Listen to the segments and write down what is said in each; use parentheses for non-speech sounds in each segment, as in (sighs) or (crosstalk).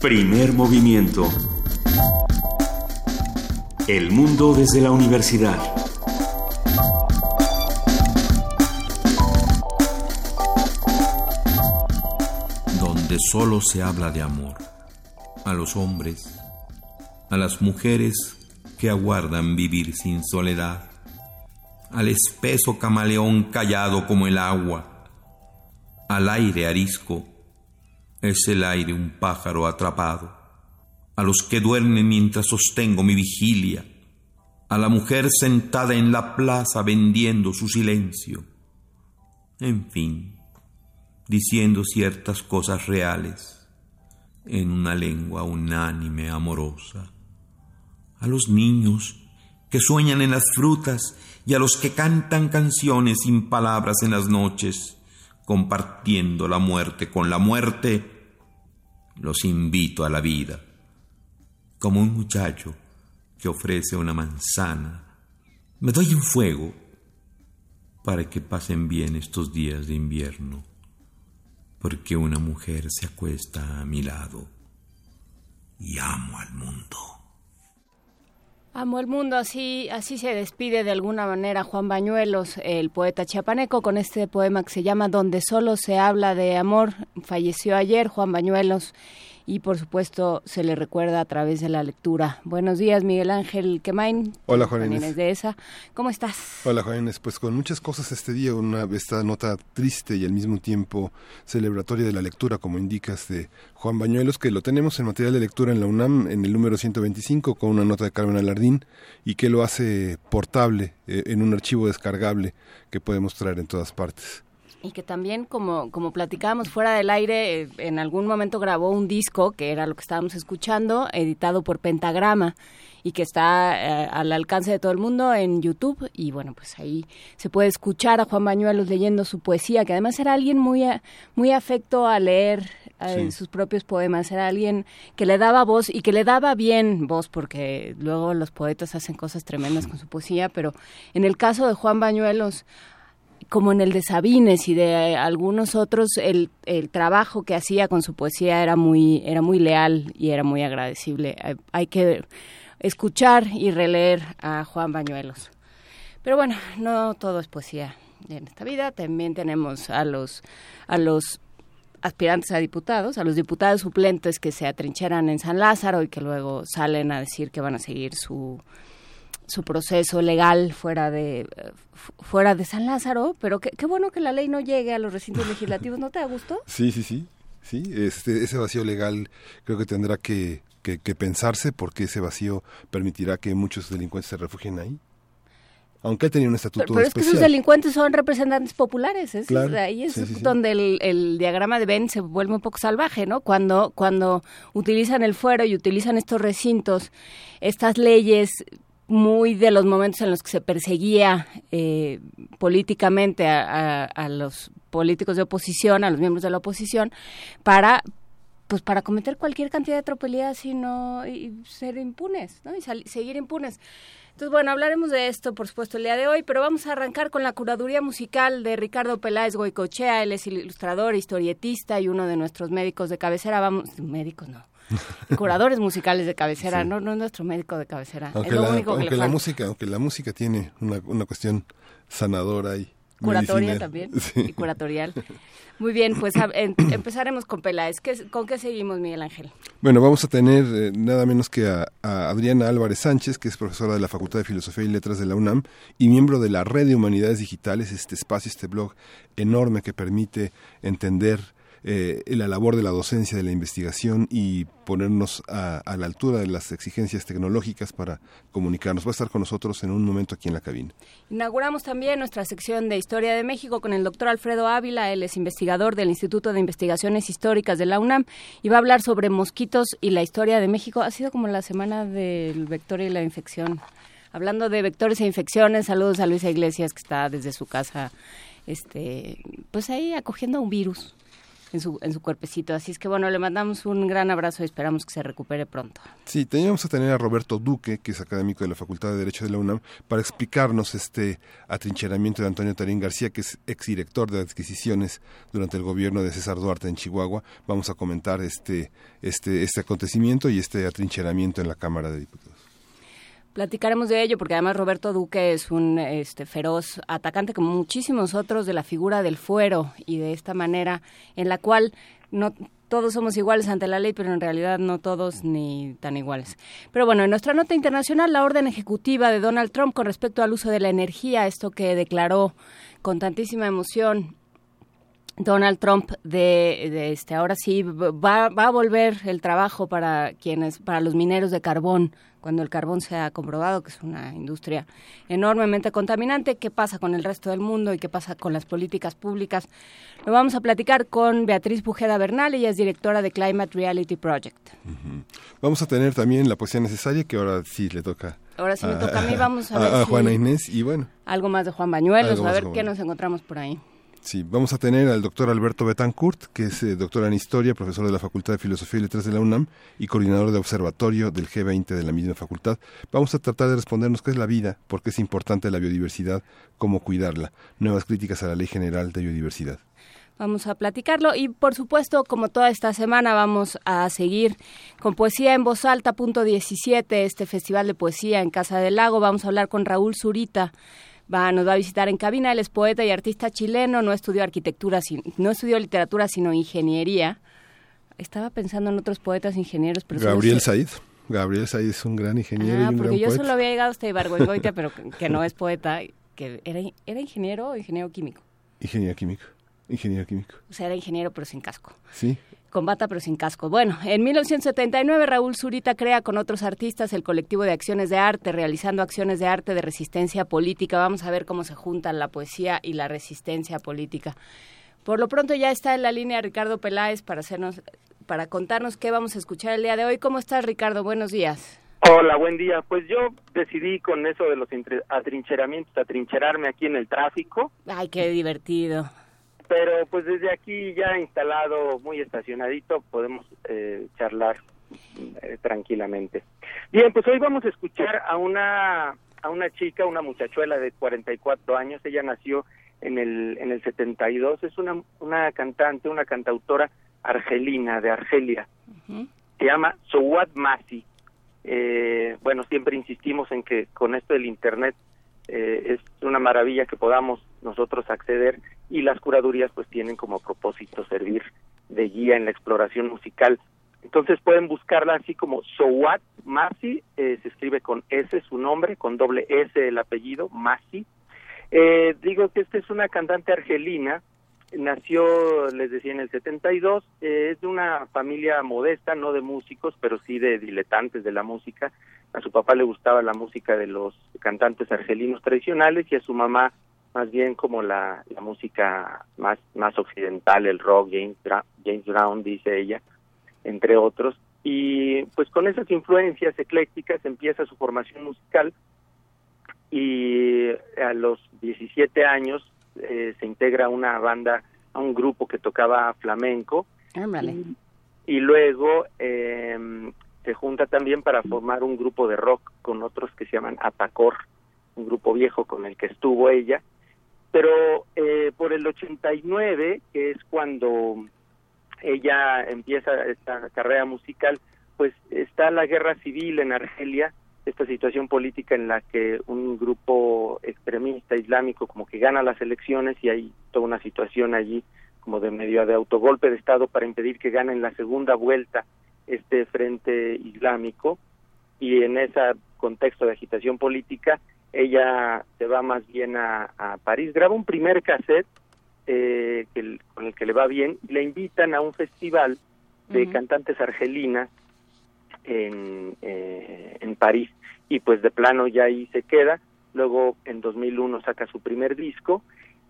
Primer movimiento. El mundo desde la universidad. Donde solo se habla de amor. A los hombres, a las mujeres que aguardan vivir sin soledad, al espeso camaleón callado como el agua, al aire arisco es el aire un pájaro atrapado. A los que duermen mientras sostengo mi vigilia. A la mujer sentada en la plaza vendiendo su silencio. En fin, diciendo ciertas cosas reales en una lengua unánime amorosa. A los niños que sueñan en las frutas y a los que cantan canciones sin palabras en las noches compartiendo la muerte con la muerte, los invito a la vida, como un muchacho que ofrece una manzana. Me doy un fuego para que pasen bien estos días de invierno, porque una mujer se acuesta a mi lado y amo al mundo. Amo el mundo, así, así se despide de alguna manera Juan Bañuelos, el poeta chiapaneco, con este poema que se llama Donde solo se habla de amor. Falleció ayer Juan Bañuelos y por supuesto se le recuerda a través de la lectura. Buenos días, Miguel Ángel Quemain. Hola, Juan Inés. de esa. ¿Cómo estás? Hola, Juan Inés. Pues con muchas cosas este día, una, esta nota triste y al mismo tiempo celebratoria de la lectura, como indicas, de Juan Bañuelos, que lo tenemos en material de lectura en la UNAM, en el número 125, con una nota de Carmen Alardín, y que lo hace portable eh, en un archivo descargable que podemos traer en todas partes y que también como como platicábamos fuera del aire eh, en algún momento grabó un disco que era lo que estábamos escuchando editado por Pentagrama y que está eh, al alcance de todo el mundo en YouTube y bueno pues ahí se puede escuchar a Juan Bañuelos leyendo su poesía que además era alguien muy muy afecto a leer eh, sus propios poemas. Era alguien que le daba voz y que le daba bien voz porque luego los poetas hacen cosas tremendas con su poesía pero en el caso de Juan Bañuelos como en el de Sabines y de algunos otros, el, el, trabajo que hacía con su poesía era muy, era muy leal y era muy agradecible. Hay, que escuchar y releer a Juan Bañuelos. Pero bueno, no todo es poesía en esta vida. También tenemos a los, a los aspirantes a diputados, a los diputados suplentes que se atrincheran en San Lázaro y que luego salen a decir que van a seguir su su proceso legal fuera de fuera de San Lázaro, pero qué, bueno que la ley no llegue a los recintos (laughs) legislativos, ¿no te da gusto? Sí, sí, sí, sí, este, ese vacío legal creo que tendrá que, que, pensarse porque ese vacío permitirá que muchos delincuentes se refugien ahí aunque ha tenido un estatuto pero, pero es que esos delincuentes son representantes populares es, ahí es donde el, el, diagrama de Ben se vuelve un poco salvaje no cuando cuando utilizan el fuero y utilizan estos recintos estas leyes muy de los momentos en los que se perseguía eh, políticamente a, los políticos de oposición, a los miembros de la oposición, para pues para cometer cualquier cantidad de tropelías y no y ser impunes, ¿no? Y seguir impunes. Entonces, bueno, hablaremos de esto, por supuesto, el día de hoy, pero vamos a arrancar con la curaduría musical de Ricardo Peláez Goicochea. Él es ilustrador, historietista y uno de nuestros médicos de cabecera. Vamos, médicos no, (laughs) curadores musicales de cabecera, no, no es nuestro médico de cabecera. Aunque, la, la música, aunque la música tiene una, una cuestión sanadora y curatoria también (laughs) y curatorial. Muy bien, pues (coughs) empezaremos con Peláez. ¿Con qué seguimos, Miguel Ángel? Bueno, vamos a tener eh, nada menos que a, Adriana Álvarez Sánchez, que es profesora de la Facultad de Filosofía y Letras de la UNAM y miembro de la Red de Humanidades Digitales, este espacio, este blog enorme que permite entender eh, la labor de la docencia, de la investigación y ponernos a, la altura de las exigencias tecnológicas para comunicarnos. Va a estar con nosotros en un momento aquí en la cabina. Inauguramos también nuestra sección de Historia de México con el doctor Alfredo Ávila. Él es investigador del Instituto de Investigaciones Históricas de la UNAM y va a hablar sobre mosquitos y la historia de México. Ha sido como la semana del vector y la infección. Hablando de vectores e infecciones, saludos a Luisa Iglesias que está desde su casa este pues ahí acogiendo un virus en su, en su cuerpecito. Así es que bueno, le mandamos un gran abrazo y esperamos que se recupere pronto. Sí, teníamos que tener a Roberto Duque, que es académico de la Facultad de Derecho de la UNAM, para explicarnos este atrincheramiento de Antonio Tarín García, que es exdirector de adquisiciones durante el gobierno de César Duarte en Chihuahua. Vamos a comentar este, este, este acontecimiento y este atrincheramiento en la Cámara de Diputados. Platicaremos de ello porque además Roberto Duque es un este, feroz atacante como muchísimos otros de la figura del fuero y de esta manera en la cual no todos somos iguales ante la ley, pero en realidad no todos ni tan iguales. Pero bueno, en nuestra nota internacional, la orden ejecutiva de Donald Trump con respecto al uso de la energía, esto que declaró con tantísima emoción Donald Trump de, de, este ahora sí va, va a volver el trabajo para quienes para los mineros de carbón cuando el carbón se ha comprobado que es una industria enormemente contaminante, qué pasa con el resto del mundo y qué pasa con las políticas públicas. Lo vamos a platicar con Beatriz Bujeda Bernal, ella es directora de Climate Reality Project. Uh -huh. Vamos a tener también la poesía necesaria, que ahora sí le toca. Ahora sí me toca a mí, (laughs) vamos a ver. A, si Juana Inés y bueno. Algo más de Juan Bañuelos, a ver qué nos encontramos por ahí. Sí, vamos a tener al doctor Alberto Betancourt, que es eh, doctor en Historia, profesor de la Facultad de Filosofía y Letras de la UNAM y coordinador de observatorio del G20 de la misma facultad. Vamos a tratar de respondernos qué es la vida, por qué es importante la biodiversidad, cómo cuidarla, nuevas críticas a la Ley General de Biodiversidad. Vamos a platicarlo y por supuesto, como toda esta semana, vamos a seguir con Poesía en Voz Alta, punto 17, este festival de poesía en Casa del Lago. Vamos a hablar con Raúl Zurita, va, nos va a visitar en cabina. Él es poeta y artista chileno, no estudió arquitectura, no estudió literatura, sino ingeniería. Estaba pensando en otros poetas ingenieros. Pero Gabriel Said. Gabriel Said es un gran ingeniero ah, y un porque gran yo poeta. solo había llegado hasta Ibargüengoitia, (laughs) pero que, que no es poeta, que era, era ingeniero o ingeniero químico. Ingeniero químico. Ingeniero químico. O sea, era ingeniero pero sin casco. Sí. Con bata pero sin casco. Bueno, en 1979 Raúl Zurita crea con otros artistas el colectivo de acciones de arte, realizando acciones de arte de resistencia política. Vamos a ver cómo se juntan la poesía y la resistencia política. Por lo pronto ya está en la línea Ricardo Peláez para hacernos, para contarnos qué vamos a escuchar el día de hoy. ¿Cómo estás, Ricardo? Buenos días. Hola, buen día. Pues yo decidí con eso de los atrincheramientos, atrincherarme aquí en el tráfico. Ay, qué divertido pero pues desde aquí ya instalado, muy estacionadito, podemos eh, charlar eh, tranquilamente. Bien, pues hoy vamos a escuchar a una a una chica, una muchachuela de 44 años, ella nació en el en el 72, es una una cantante, una cantautora argelina de Argelia. Uh -huh. Se llama Sowat Masi. Eh, bueno, siempre insistimos en que con esto del internet eh, es una maravilla que podamos nosotros acceder y las curadurías pues tienen como propósito servir de guía en la exploración musical. Entonces pueden buscarla así como Sowat Masi, eh, se escribe con S su nombre, con doble S el apellido, Masi. Eh, digo que esta es una cantante argelina, nació, les decía, en el 72, eh, es de una familia modesta, no de músicos, pero sí de diletantes de la música. A su papá le gustaba la música de los cantantes argelinos tradicionales y a su mamá más bien como la, la música más, más occidental, el rock, James, Bra James Brown, dice ella, entre otros. Y pues con esas influencias eclécticas empieza su formación musical y a los 17 años eh, se integra a una banda, a un grupo que tocaba flamenco. Y, y, luego eh, se junta también para formar un grupo de rock con otros que se llaman Atacor, un grupo viejo con el que estuvo ella. Pero eh, por el 89, que es cuando ella empieza esta carrera musical, pues está la guerra civil en Argelia, esta situación política en la que un grupo extremista islámico como que gana las elecciones y hay toda una situación allí como de medio de autogolpe de Estado para impedir que ganen la segunda vuelta este frente islámico y en ese contexto de agitación política ella se va más bien a, a París, graba un primer cassette eh, que, con el que le va bien, y le invitan a un festival de uh -huh. cantantes argelinas en, eh, en París y pues de plano ya ahí se queda, luego en 2001 saca su primer disco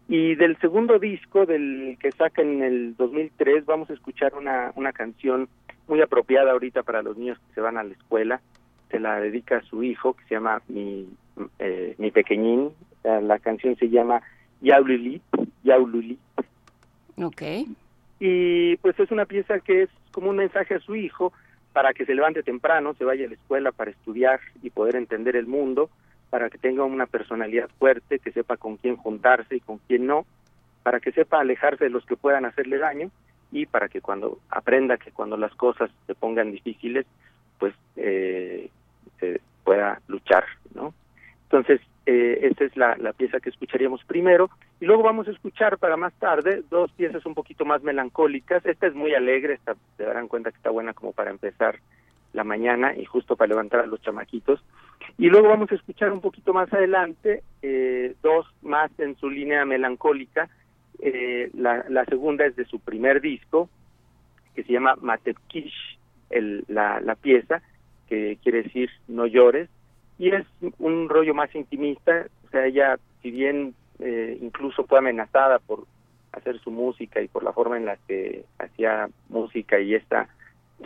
y del segundo disco del que saca en el 2003 vamos a escuchar una, una canción muy apropiada ahorita para los niños que se van a la escuela, se la dedica a su hijo que se llama Mi, eh, mi Pequeñín, la canción se llama Yaululi, Yaululi. Ok. y pues es una pieza que es como un mensaje a su hijo para que se levante temprano, se vaya a la escuela para estudiar y poder entender el mundo, para que tenga una personalidad fuerte, que sepa con quién juntarse y con quién no, para que sepa alejarse de los que puedan hacerle daño y para que cuando aprenda que cuando las cosas se pongan difíciles, pues eh, pueda luchar, ¿no? Entonces, eh, esta es la, la, pieza que escucharíamos primero y luego vamos a escuchar para más tarde dos piezas un poquito más melancólicas. Esta es muy alegre, esta, se darán cuenta que está buena como para empezar la mañana y justo para levantar a los chamaquitos. Y luego vamos a escuchar un poquito más adelante eh, dos más en su línea melancólica. Eh, la, segunda es de su primer disco, que se llama Matepkish, el, la, la pieza, que quiere decir no llores, y es un rollo más intimista, o sea, ella, si bien eh, incluso fue amenazada por hacer su música y por la forma en la que hacía música y esta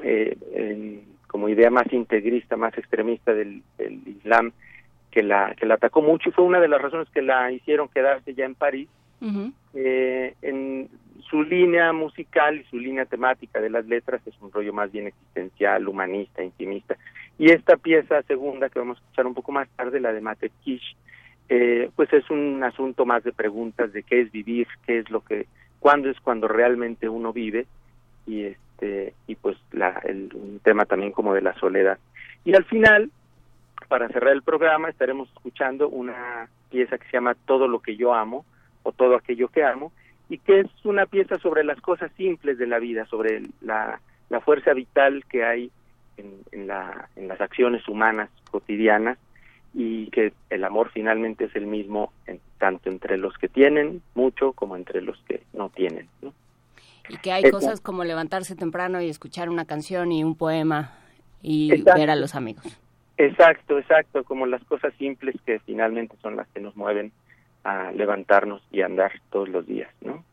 eh, en, como idea más integrista, más extremista del, del, Islam, que la que la atacó mucho y fue una de las razones que la hicieron quedarse ya en París. Uh -huh. eh, en su línea musical y su línea temática de las letras es un rollo más bien existencial, humanista, intimista. Y esta pieza segunda que vamos a escuchar un poco más tarde, la de Mate Kish, eh, pues es un asunto más de preguntas de qué es vivir, qué es lo que, cuándo es cuando realmente uno vive y este y pues la, el, un tema también como de la soledad. Y al final, para cerrar el programa, estaremos escuchando una pieza que se llama Todo lo que yo amo o Todo aquello que amo y que es una pieza sobre las cosas simples de la vida, sobre la, la fuerza vital que hay en, en, la, en las acciones humanas cotidianas y que el amor finalmente es el mismo en, tanto entre los que tienen mucho como entre los que no tienen. ¿no? Y que hay Exacto. cosas como levantarse temprano y escuchar una canción y un poema y exacto. ver a los amigos. Exacto, exacto, como las cosas simples que finalmente son las que nos mueven a levantarnos y andar todos los días, ¿no?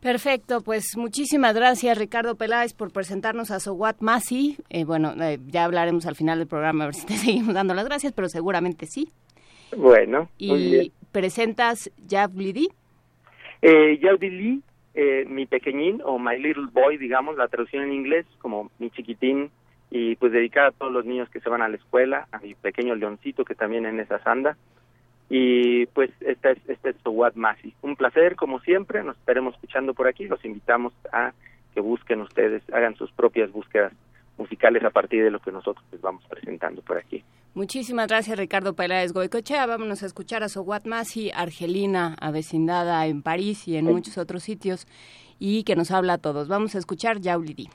Perfecto, pues muchísimas gracias Ricardo Peláez por presentarnos a Sowat Masi. Eh, bueno, eh, ya hablaremos al final del programa a ver si te (laughs) seguimos dando las gracias, pero seguramente sí. Bueno. Y presentas Yavlidi. Eh, Yavlidi, eh, mi pequeñín o My Little Boy, digamos, la traducción en inglés como mi chiquitín y pues dedicada a todos los niños que se van a la escuela, a mi pequeño leoncito que también en esa anda y pues esta es, este es Sowat Masi. Un placer, como siempre, nos estaremos escuchando por aquí, los invitamos a que busquen ustedes, hagan sus propias búsquedas musicales a partir de lo que nosotros les vamos presentando por aquí. Muchísimas gracias Ricardo Peláez Goicochea. Vámonos a escuchar a Sowat Masi, argelina, avecindada en París y en sí. muchos otros sitios, y que nos habla a todos. Vamos a escuchar Yaulidi.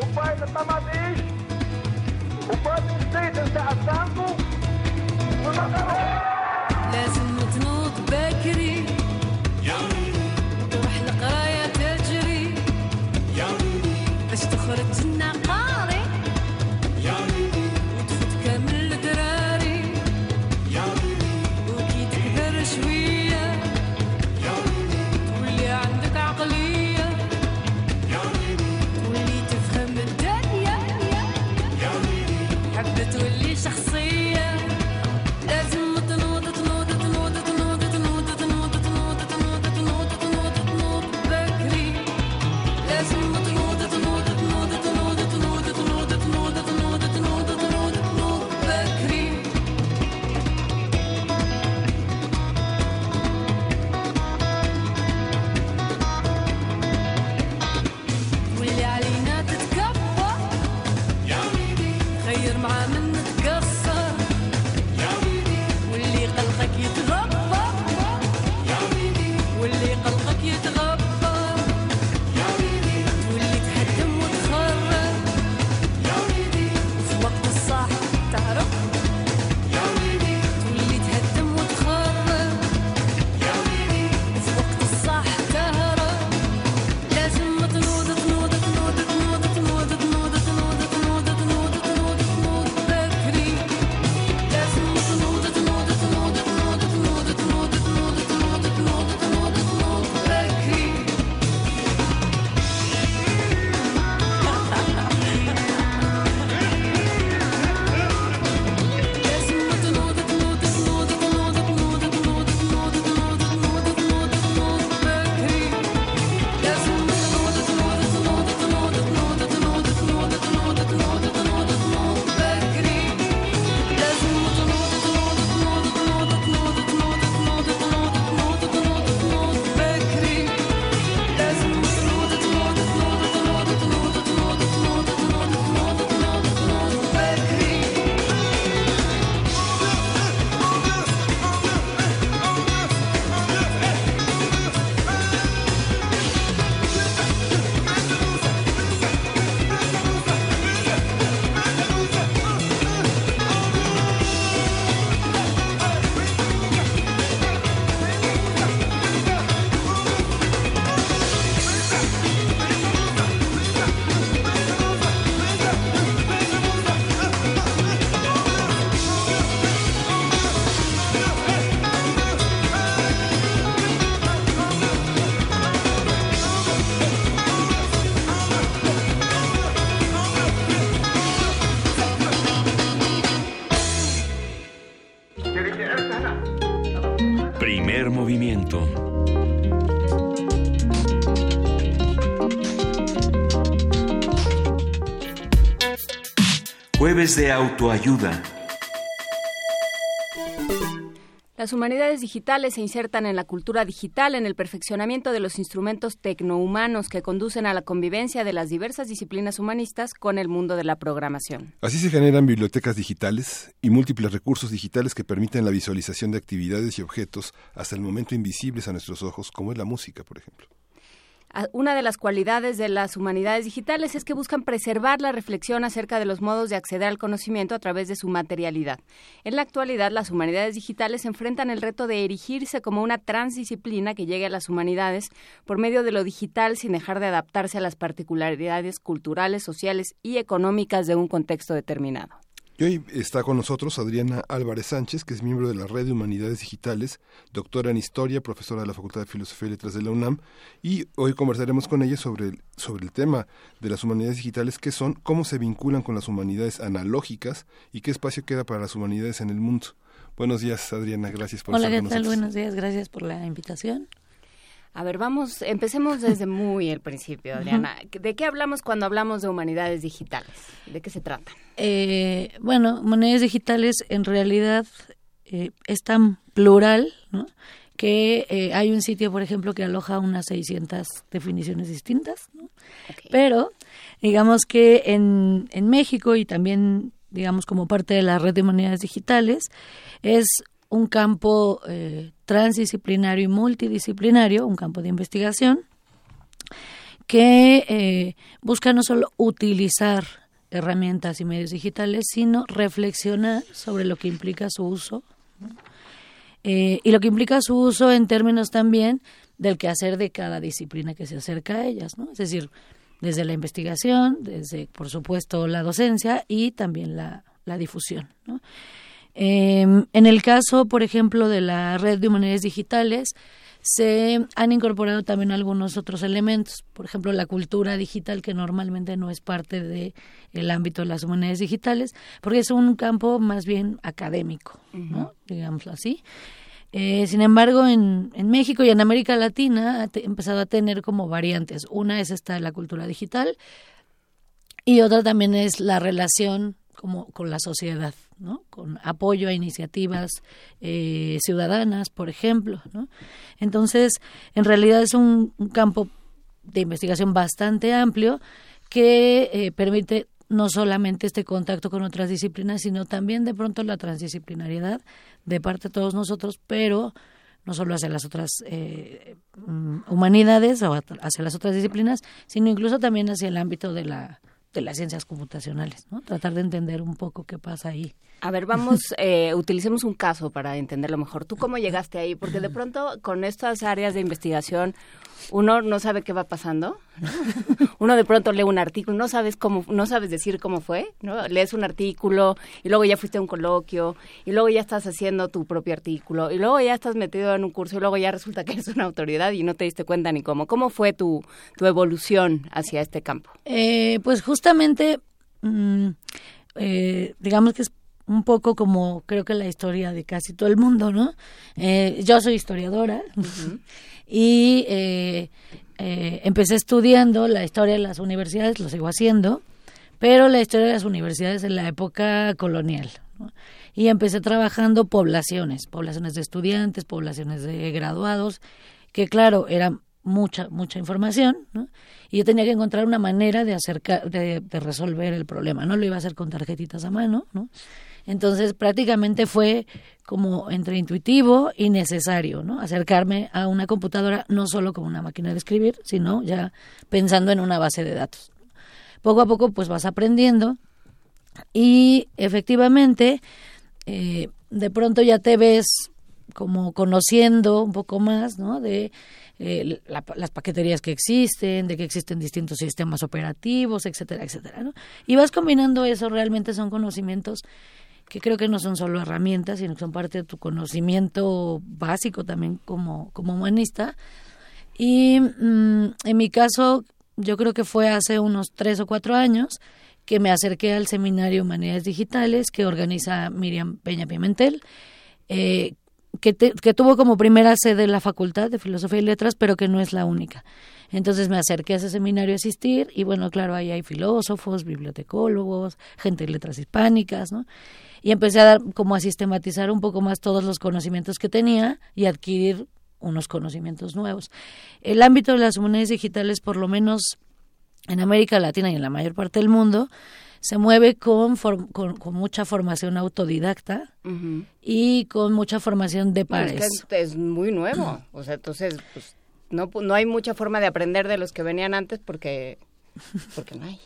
Roubaram da madeira, roubando os dedos da assando, no macarrão. لازم تنوض بكري تروح القراية تجري باش تخرج لنا قاري Jueves de autoayuda. Las humanidades digitales se insertan en la cultura digital, en el perfeccionamiento de los instrumentos tecnohumanos que conducen a la convivencia de las diversas disciplinas humanistas con el mundo de la programación. Así se generan bibliotecas digitales y múltiples recursos digitales que permiten la visualización de actividades y objetos hasta el momento invisibles a nuestros ojos, como es la música, por ejemplo. Una de las cualidades de las humanidades digitales es que buscan preservar la reflexión acerca de los modos de acceder al conocimiento a través de su materialidad. En la actualidad, las humanidades digitales enfrentan el reto de erigirse como una transdisciplina que llegue a las humanidades por medio de lo digital sin dejar de adaptarse a las particularidades culturales, sociales y económicas de un contexto determinado. Y hoy está con nosotros Adriana Álvarez Sánchez, que es miembro de la Red de Humanidades Digitales, doctora en Historia, profesora de la Facultad de Filosofía y Letras de la UNAM, y hoy conversaremos con ella sobre el, sobre el tema de las humanidades digitales, qué son, cómo se vinculan con las humanidades analógicas y qué espacio queda para las humanidades en el mundo. Buenos días, Adriana, gracias por Hola, estar ¿qué con tal? nosotros. Buenos días, gracias por la invitación. A ver, vamos, empecemos desde muy el principio, Adriana. ¿De qué hablamos cuando hablamos de humanidades digitales? ¿De qué se trata? Eh, bueno, monedas digitales en realidad eh, es tan plural, ¿no? que eh, hay un sitio, por ejemplo, que aloja unas 600 definiciones distintas, ¿no? pero digamos que en, en México y también, digamos, como parte de la red de monedas digitales, es un campo eh, transdisciplinario y multidisciplinario, un campo de investigación, que eh, busca no solo utilizar herramientas y medios digitales, sino reflexionar sobre lo que implica su uso. Eh, y lo que implica su uso en términos también del quehacer de cada disciplina que se acerca a ellas, ¿no? Es decir, desde la investigación, desde, por supuesto, la docencia y también la, la difusión, ¿no? Eh, en el caso, por ejemplo, de la red de humanidades digitales, se han incorporado también algunos otros elementos, por ejemplo, la cultura digital que normalmente no es parte de el ámbito de las humanidades digitales, porque es un campo más bien académico, ¿no? digámoslo así. Eh, sin embargo, en, en México y en América Latina ha te- empezado a tener como variantes. Una es esta de la cultura digital y otra también es la relación como con la sociedad, ¿no? Con apoyo a iniciativas eh, ciudadanas, por ejemplo. Entonces, en realidad es un, campo de investigación bastante amplio que eh, permite no solamente este contacto con otras disciplinas, sino también de pronto la transdisciplinariedad de parte de todos nosotros, pero no solo hacia las otras eh, mm, humanidades o hacia las otras disciplinas, sino incluso también hacia el ámbito de la de las ciencias computacionales, ¿no? Tratar de entender un poco qué pasa ahí. A ver, vamos, (laughs) eh, utilicemos un caso para entenderlo mejor. ¿Tú cómo llegaste ahí? Porque de pronto con estas áreas de investigación uno no sabe qué va pasando. ¿no? (laughs) Uno de pronto lee un artículo, no sabes cómo, no sabes decir cómo fue, ¿no? Lees un artículo y luego ya fuiste a un coloquio y luego ya estás haciendo tu propio artículo y luego ya estás metido en un curso y luego ya resulta que eres una autoridad y no te diste cuenta ni cómo. ¿Cómo fue tu, tu evolución hacia este campo? Eh, pues justamente, mm, eh, digamos que es un poco como creo que la historia de casi todo el mundo, ¿no? Eh, yo soy historiadora (laughs) y eh, eh, empecé estudiando la historia de las universidades, lo sigo haciendo, pero la historia de las universidades en la época colonial. ¿no? Y empecé trabajando poblaciones, poblaciones de estudiantes, poblaciones de graduados, que claro, era mucha, mucha información, ¿no? Y yo tenía que encontrar una manera de acercar, de, de resolver el problema. No lo iba a hacer con tarjetitas a mano, ¿no? Entonces prácticamente fue como entre intuitivo y necesario, ¿no? Acercarme a una computadora no solo como una máquina de escribir, sino ya pensando en una base de datos. Poco a poco pues vas aprendiendo y efectivamente eh, de pronto ya te ves como conociendo un poco más, ¿no? De eh, la- las paqueterías que existen, de que existen distintos sistemas operativos, etcétera, etcétera, ¿no? Y vas combinando eso, realmente son conocimientos que creo que no son solo herramientas, sino que son parte de tu conocimiento básico también como, como humanista. Y mm, en mi caso, yo creo que fue hace unos tres o cuatro años que me acerqué al seminario Humanidades Digitales que organiza Miriam Peña Pimentel. Eh, que, que tuvo como primera sede la Facultad de Filosofía y Letras, pero que no es la única. Entonces me acerqué a ese seminario a asistir y bueno, claro, ahí hay filósofos, bibliotecólogos, gente de letras hispánicas, ¿no? Y empecé a dar como a sistematizar un poco más todos los conocimientos que tenía y adquirir unos conocimientos nuevos. El ámbito de las humanidades digitales, por lo menos en América Latina y en la mayor parte del mundo, se mueve con, con, con mucha formación autodidacta y con mucha formación de pares. es que es muy nuevo. O sea, entonces, pues, no, no hay mucha forma de aprender de los que venían antes porque, porque no hay.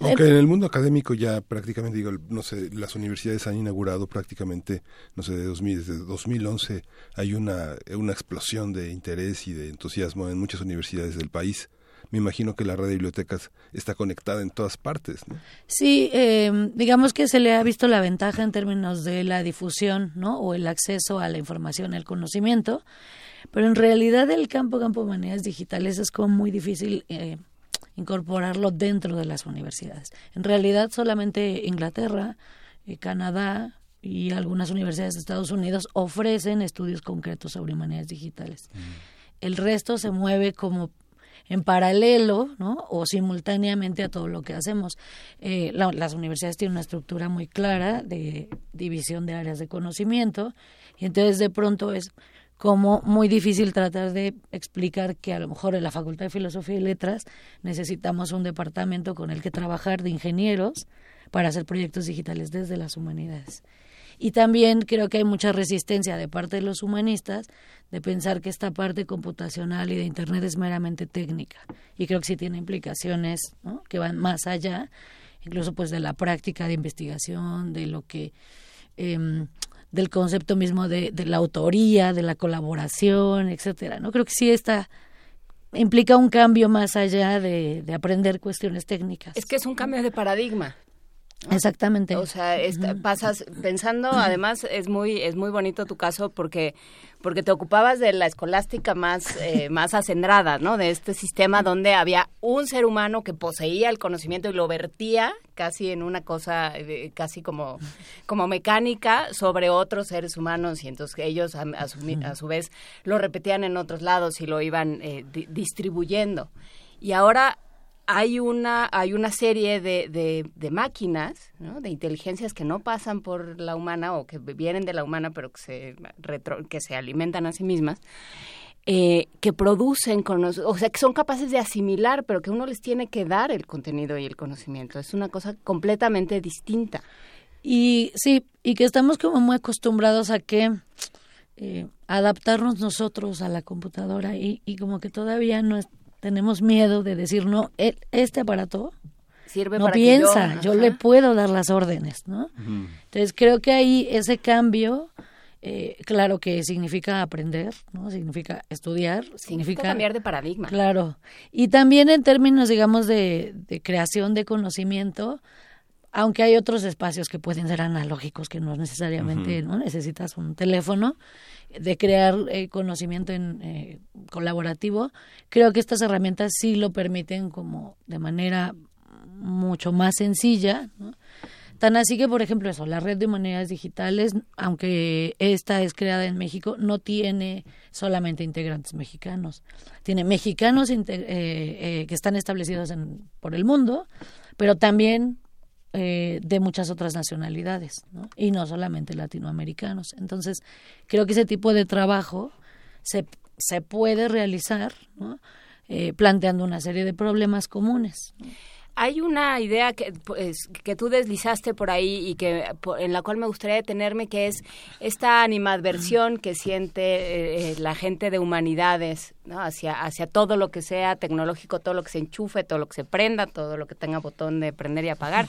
Aunque en el mundo académico ya prácticamente, digo, no sé, las universidades han inaugurado prácticamente, no sé, de 2000, desde 2011 hay una, una explosión de interés y de entusiasmo en muchas universidades del país. Me imagino que la red de bibliotecas está conectada en todas partes. ¿no? Sí, eh, digamos que se le ha visto la ventaja en términos de la difusión, ¿no? O el acceso a la información, el conocimiento, pero en realidad el campo, campo de humanidades digitales es como muy difícil eh, incorporarlo dentro de las universidades. En realidad solamente Inglaterra, eh, Canadá y algunas universidades de Estados Unidos ofrecen estudios concretos sobre humanidades digitales. El resto se mueve como en paralelo ¿no? o simultáneamente a todo lo que hacemos. Eh, la- las universidades tienen una estructura muy clara de división de áreas de conocimiento y entonces de pronto es como muy difícil tratar de explicar que a lo mejor en la Facultad de Filosofía y Letras necesitamos un departamento con el que trabajar de ingenieros para hacer proyectos digitales desde las humanidades. Y también creo que hay mucha resistencia de parte de los humanistas de pensar que esta parte computacional y de Internet es meramente técnica. Y creo que sí tiene implicaciones que van más allá, incluso pues de la práctica de investigación, de lo que... em, del concepto mismo de, la autoría, de la colaboración, etcétera. No creo que sí está implica un cambio más allá de aprender cuestiones técnicas. Es que es un cambio de paradigma. Exactamente. O sea, pasas pensando, además es muy es muy bonito tu caso porque porque te ocupabas de la escolástica más eh, más acendrada, ¿no? De este sistema donde había un ser humano que poseía el conocimiento y lo vertía casi en una cosa eh, casi como como mecánica sobre otros seres humanos y entonces ellos a, a su, a su vez lo repetían en otros lados y lo iban eh, di- distribuyendo. Y ahora hay una hay una serie de, de, máquinas, de inteligencias que no pasan por la humana o que vienen de la humana pero que se retro- que se alimentan a sí mismas eh, que producen cono- o sea que son capaces de asimilar pero que uno les tiene que dar el contenido y el conocimiento. Es una cosa completamente distinta. Y sí, y que estamos como muy acostumbrados a que eh, adaptarnos nosotros a la computadora y, y como que todavía no es- tenemos miedo de decir, no, el- este aparato sirve no para que piensa, (laughs) yo, yo, le puedo dar las órdenes, ¿no? Entonces creo que ahí ese cambio, eh, claro que significa aprender, ¿no? Significa estudiar, significa significa cambiar de paradigma Claro. Y también en términos, digamos, de, de creación de conocimiento, aunque hay otros espacios que pueden ser analógicos, que no necesariamente no necesitas un teléfono, de crear eh, conocimiento en, eh, colaborativo, creo que estas herramientas sí lo permiten como de manera mucho más sencilla, ¿no? Tan así que, por ejemplo, eso, la red de humanidades digitales, aunque esta es creada en México, no tiene solamente integrantes mexicanos. Tiene mexicanos eh, eh, que están establecidos en, por el mundo, pero también eh, de muchas otras nacionalidades, ¿no? y no solamente latinoamericanos. Entonces, creo que ese tipo de trabajo se, se puede realizar ¿no? Eh, planteando una serie de problemas comunes. Hay una idea que, pues, que tú deslizaste por ahí y que en la cual me gustaría detenerme, que es esta animadversión que siente eh, eh, la gente de humanidades ¿no? hacia, hacia todo lo que sea tecnológico, todo lo que se enchufe, todo lo que se prenda, todo lo que tenga botón de prender y apagar,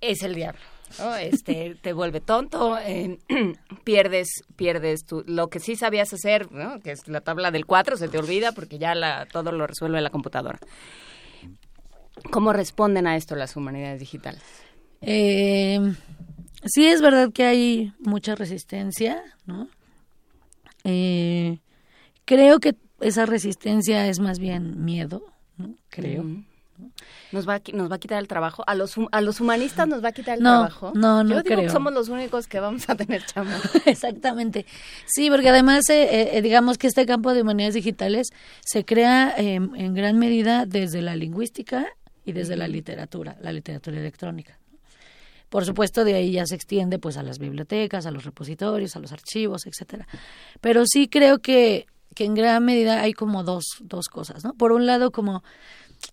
es el diablo. ¿no? Este, (laughs) te vuelve tonto, eh, (clears throat) pierdes, pierdes tu, lo que sí sabías hacer, ¿no? que es la tabla del 4, se te olvida porque ya la, todo lo resuelve la computadora. ¿Cómo responden a esto las humanidades digitales? Eh, sí es verdad que hay mucha resistencia, ¿no? Eh, creo que esa resistencia es más bien miedo, ¿no? Creo. Ujú. Nos va, a, nos va a quitar el trabajo. A los, a los humanistas nos va a quitar el No, trabajo. no, no Yo digo que somos los únicos que vamos a tener chamba. (laughs) Exactamente. Sí, porque además, eh, eh, digamos que este campo de humanidades digitales se crea eh, en gran medida desde la lingüística y desde la literatura, la literatura electrónica. Por supuesto, de ahí ya se extiende pues a las bibliotecas, a los repositorios, a los archivos, etcétera. Pero sí creo que, que en gran medida hay como dos, dos cosas, ¿no? Por un lado, como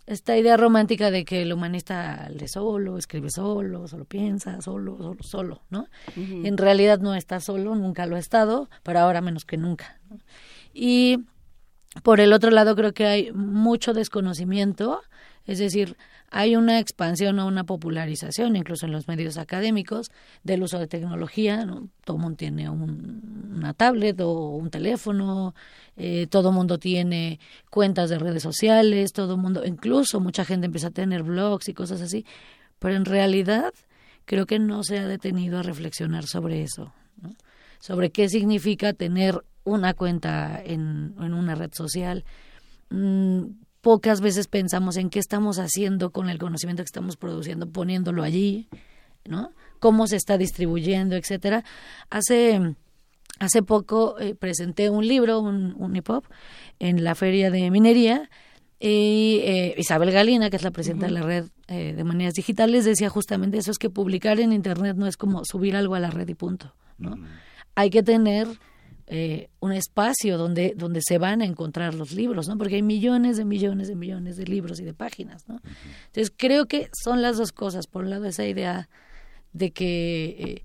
esta idea romántica de que el humanista lee solo, escribe solo, solo piensa, solo, solo, solo, ¿no? En realidad no está solo, nunca lo ha estado, pero ahora menos que nunca. ¿no? Y por el otro lado creo que hay mucho desconocimiento, es decir, hay una expansión o una popularización, incluso en los medios académicos, del uso de tecnología. ¿no? Todo mundo tiene un- una tablet o un teléfono, eh, todo mundo tiene cuentas de redes sociales, todo mundo, incluso mucha gente empieza a tener blogs y cosas así, pero en realidad creo que no se ha detenido a reflexionar sobre eso, ¿no? sobre qué significa tener una cuenta en, en una red social. Pocas veces pensamos en qué estamos haciendo con el conocimiento que estamos produciendo, poniéndolo allí, ¿no? Cómo se está distribuyendo, etcétera. Hace hace poco eh, presenté un libro, un, un hip hop, en la feria de minería y eh, Isabel Galina, que es la presidenta de la red eh, de maneras digitales, decía justamente eso, es que publicar en Internet no es como subir algo a la red y punto, ¿no? Hay que tener eh, un espacio donde, donde se van a encontrar los libros, ¿no? Porque hay millones de millones de millones de libros y de páginas, ¿no? Entonces creo que son las dos cosas. Por un lado, esa idea de que eh,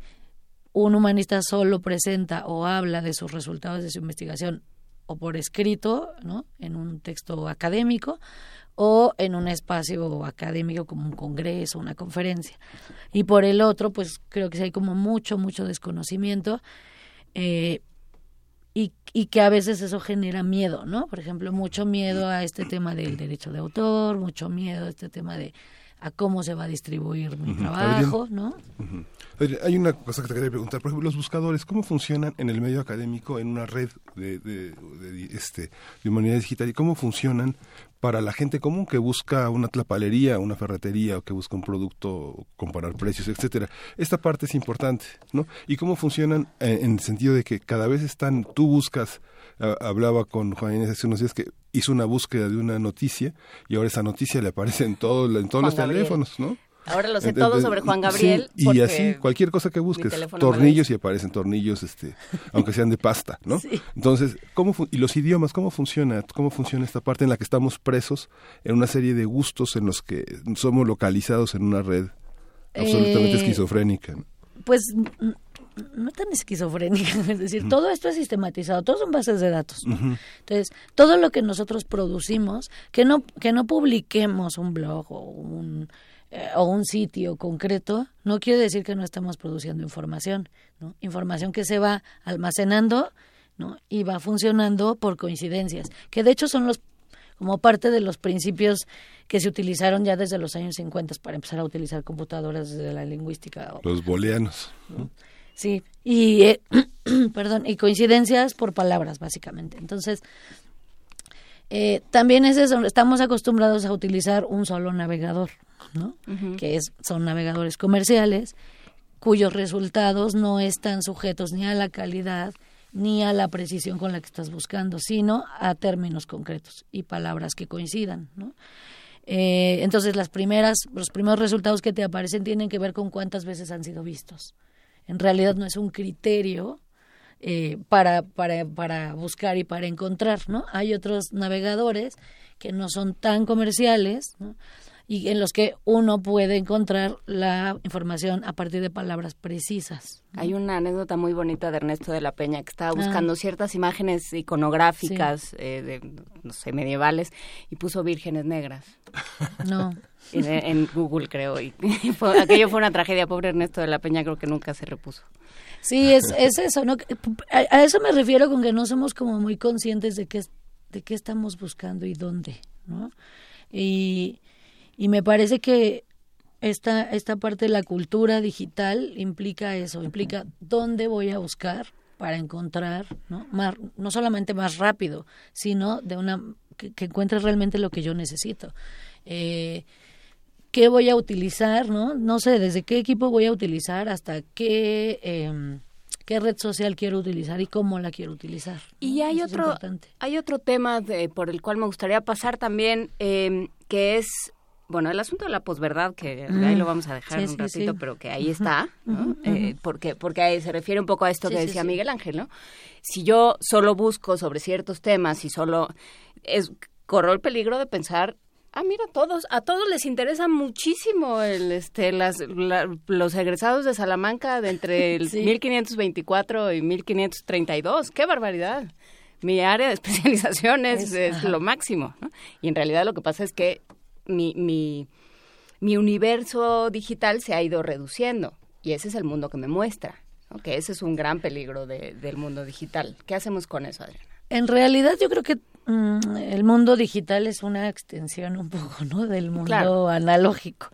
un humanista solo presenta o habla de sus resultados de su investigación o por escrito, ¿no? En un texto académico o en un espacio académico como un congreso, una conferencia. Y por el otro, pues creo que hay como mucho, mucho desconocimiento eh, y, y que a veces eso genera miedo, ¿no? Por ejemplo, mucho miedo a este tema del derecho de autor, mucho miedo a este tema de a cómo se va a distribuir mi trabajo, ¿no? Hay una cosa que te quería preguntar, por ejemplo, los buscadores, ¿cómo funcionan en el medio académico en una red de, de, de, este, de humanidades digital y cómo funcionan para la gente común que busca una tlapalería, una ferretería o que busca un producto, comparar precios, etcétera? Esta parte es importante, ¿no? Y cómo funcionan eh, en el sentido de que cada vez están, tú buscas, ah, hablaba con Juan Inés hace unos días que hizo una búsqueda de una noticia y ahora esa noticia le aparece en, todo, en todos Juan los Gabriel. teléfonos, ¿no? Ahora lo sé todo sobre Juan sí, Gabriel. y así, cualquier cosa que busques, tornillos y aparecen tornillos, este, aunque sean de pasta, ¿no? Sí. Entonces, ¿cómo y los idiomas, cómo funciona, cómo funciona esta parte en la que estamos presos en una serie de gustos en los que somos localizados en una red absolutamente Eh, esquizofrénica? Pues no tan esquizofrénica, (laughs) es decir, todo esto es sistematizado, todos son bases de datos. ¿no? Entonces, todo lo que nosotros producimos, que no que no publiquemos un blog o un eh, o un sitio concreto, no quiere decir que no estamos produciendo información, ¿no? Información que se va almacenando, ¿no? Y va funcionando por coincidencias, que de hecho son los como parte de los principios que se utilizaron ya desde los años 50 para empezar a utilizar computadoras desde la lingüística Los booleanos. Sí, y eh, (clears throat) perdón, y coincidencias por palabras, básicamente. Entonces, eh, también es eso, estamos acostumbrados a utilizar un solo navegador, ¿no? Que es, son navegadores comerciales, cuyos resultados no están sujetos ni a la calidad ni a la precisión con la que estás buscando, sino a términos concretos y palabras que coincidan, ¿no? Eh, entonces las primeras, los primeros resultados que te aparecen tienen que ver con cuántas veces han sido vistos. En realidad no es un criterio eh, para, para, para buscar y para encontrar, ¿no? Hay otros navegadores que no son tan comerciales, ¿no? Y en los que uno puede encontrar la información a partir de palabras precisas. Hay una anécdota muy bonita de Ernesto de la Peña que estaba Ah. buscando ciertas imágenes iconográficas eh, de, no sé, medievales y puso vírgenes negras No. (laughs) en, en Google, creo. Y (laughs) fue- aquello fue una tragedia. Pobre Ernesto de la Peña, creo que nunca se repuso. Sí, es, es eso, ¿no? A, a eso me refiero con que no somos como muy conscientes de qué, de qué estamos buscando y dónde, ¿no? Y, y me parece que esta, esta parte de la cultura digital implica eso, implica dónde voy a buscar para encontrar, ¿no? Más, no solamente más rápido, sino de una Que, que encuentre realmente lo que yo necesito. Eh, ¿Qué voy a utilizar? ¿no? no sé, desde qué equipo voy a utilizar hasta qué... em, qué red social quiero utilizar y cómo la quiero utilizar. ¿no? Y hay Eso otro, hay otro tema de- por el cual me gustaría pasar también, eh, que es, bueno, el asunto de la posverdad, que Mm. ahí lo vamos a dejar Sí, un sí, ratito, sí. pero que ahí está, ¿no? Eh, porque, porque ahí se refiere un poco a esto que decía. Miguel Ángel, ¿no? Si yo solo busco sobre ciertos temas y solo es, corro el peligro de pensar Ah, mira, todos, a todos les interesa muchísimo el, este, las, la- los egresados de Salamanca de entre (laughs) el Sí. 1524 y 1532. ¡Qué barbaridad! Mi área de (laughs) especialización es, Es- lo máximo. ¿no? Y en realidad lo que pasa es que mi, mi, mi universo digital se ha ido reduciendo y ese es el mundo que me muestra. ¿no? Que ese es un gran peligro de- del mundo digital. ¿Qué hacemos con eso, Adriana? En realidad yo creo que mm, el mundo digital es una extensión un poco, ¿no? Del mundo Claro. analógico.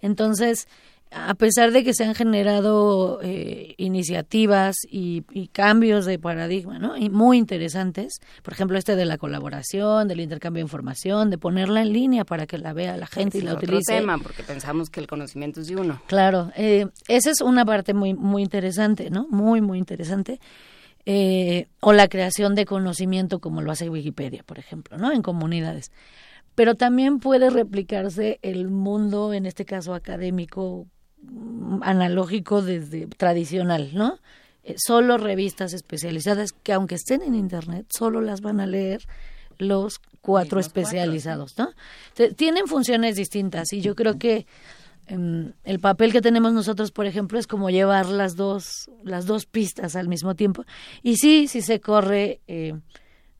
Entonces, a pesar de que se han generado eh, iniciativas y, y cambios de paradigma, ¿no? Y muy interesantes, por ejemplo, este de la colaboración, del intercambio de información, de ponerla en línea para que la vea la gente y la otro utilice. tema, porque pensamos que el conocimiento es de uno. Claro, eh, esa es una parte muy muy interesante, ¿no? Muy muy interesante. Eh, o la creación de conocimiento como lo hace Wikipedia, por ejemplo, ¿no? En comunidades. Pero también puede replicarse el mundo, en este caso académico, analógico desde tradicional, ¿no? Eh, solo revistas especializadas que aunque estén en internet, solo las van a leer los cuatro especializados, ¿no? Te- Tienen funciones distintas y yo creo que em, el papel que tenemos nosotros, por ejemplo, es como llevar las dos, las dos pistas al mismo tiempo. Y sí, sí se corre, eh,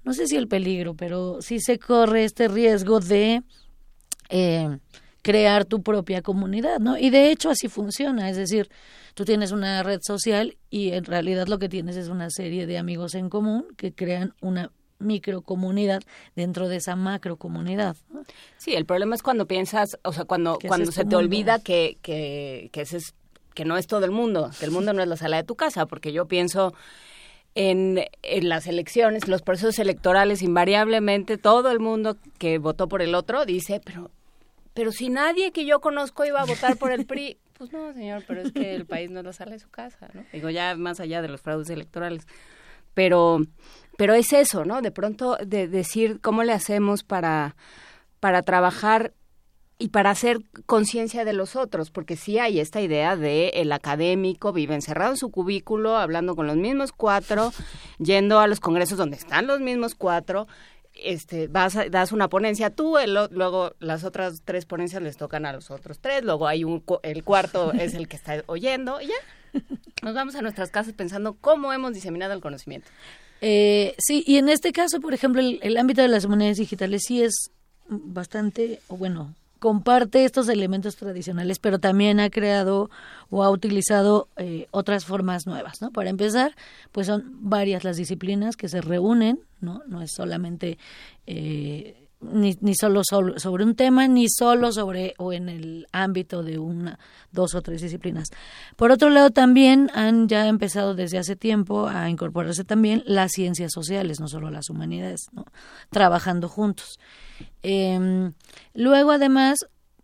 no sé si el peligro, pero sí se corre este riesgo de eh, crear tu propia comunidad, ¿no? Y de hecho así funciona, es decir, tú tienes una red social y en realidad lo que tienes es una serie de amigos en común que crean una microcomunidad dentro de esa macrocomunidad. ¿no? Sí, el problema es cuando piensas, o sea, cuando, cuando se te olvida que, que, que ese es que no es todo el mundo, que el mundo no es la sala de tu casa, porque yo pienso en, en las elecciones, los procesos electorales, invariablemente todo el mundo que votó por el otro dice, pero, pero si nadie que yo conozco iba a votar por el PRI, (laughs) pues no, señor, pero es que el país no es la sala de su casa, ¿no? Digo, ya más allá de los fraudes electorales. Pero, pero es eso, ¿no? De pronto de decir cómo le hacemos para, para trabajar y para hacer conciencia de los otros, porque sí hay esta idea de el académico vive encerrado en su cubículo, hablando con los mismos cuatro, yendo a los congresos donde están los mismos cuatro, este, vas a- das una ponencia tú, el luego las otras tres ponencias les tocan a los otros tres, luego hay un el cuarto (laughs) es el que está oyendo y ya. Nos vamos a nuestras casas pensando cómo hemos diseminado el conocimiento. Eh, sí, y en este caso, por ejemplo, el, el ámbito de las monedas digitales sí es bastante, o bueno, comparte estos elementos tradicionales, pero también ha creado o ha utilizado eh, otras formas nuevas, ¿no? Para empezar, pues son varias las disciplinas que se reúnen, ¿no? No es solamente eh, ni, ni solo sol- sobre un tema, ni solo sobre o en el ámbito de una, dos o tres disciplinas. Por otro lado, también han ya empezado desde hace tiempo a incorporarse también las ciencias sociales, no solo las humanidades, ¿no? trabajando juntos. Em, luego, además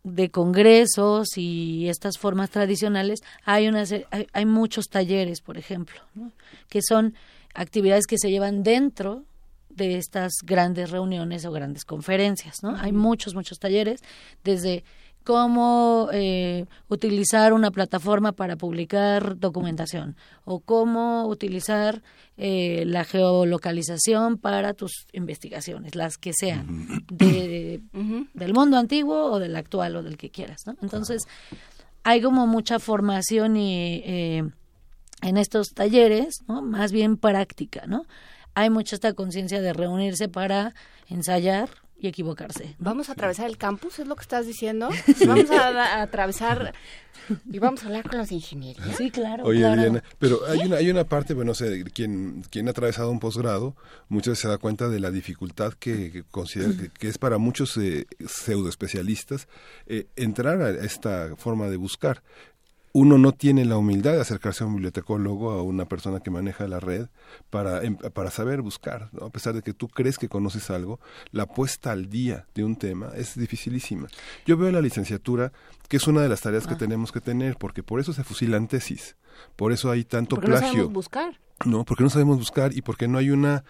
de congresos y estas formas tradicionales, hay, una, hay, hay muchos talleres, por ejemplo, ¿no? que son actividades que se llevan dentro de estas grandes reuniones o grandes conferencias, ¿no? Hay muchos, muchos talleres, desde cómo eh, utilizar una plataforma para publicar documentación o cómo utilizar eh, la geolocalización para tus investigaciones, las que sean, de, (coughs) del mundo antiguo o del actual o del que quieras, ¿no? Entonces, hay como mucha formación y eh, en estos talleres, ¿no? Más bien práctica, ¿no? Hay mucha esta conciencia de reunirse para ensayar y equivocarse. Vamos a atravesar el campus, es lo que estás diciendo. Vamos a, a atravesar y vamos a hablar con los ingenieros. Sí, claro, Oye, claro. Adriana, pero hay una, hay una parte, bueno, no sé, quien, quien ha atravesado un posgrado, muchas veces se da cuenta de la dificultad que, que considera que, que es para muchos eh, pseudoespecialistas eh, entrar a esta forma de buscar. Uno no tiene la humildad de acercarse a un bibliotecólogo, a una persona que maneja la red, para, em- para saber buscar. ¿no? A pesar de que tú crees que conoces algo, la puesta al día de un tema es dificilísima. Yo veo la licenciatura que es una de las tareas que tenemos que tener, porque por eso se fusilan tesis, por eso hay tanto Porque no plagio. sabemos buscar. No, porque no sabemos buscar y porque no hay una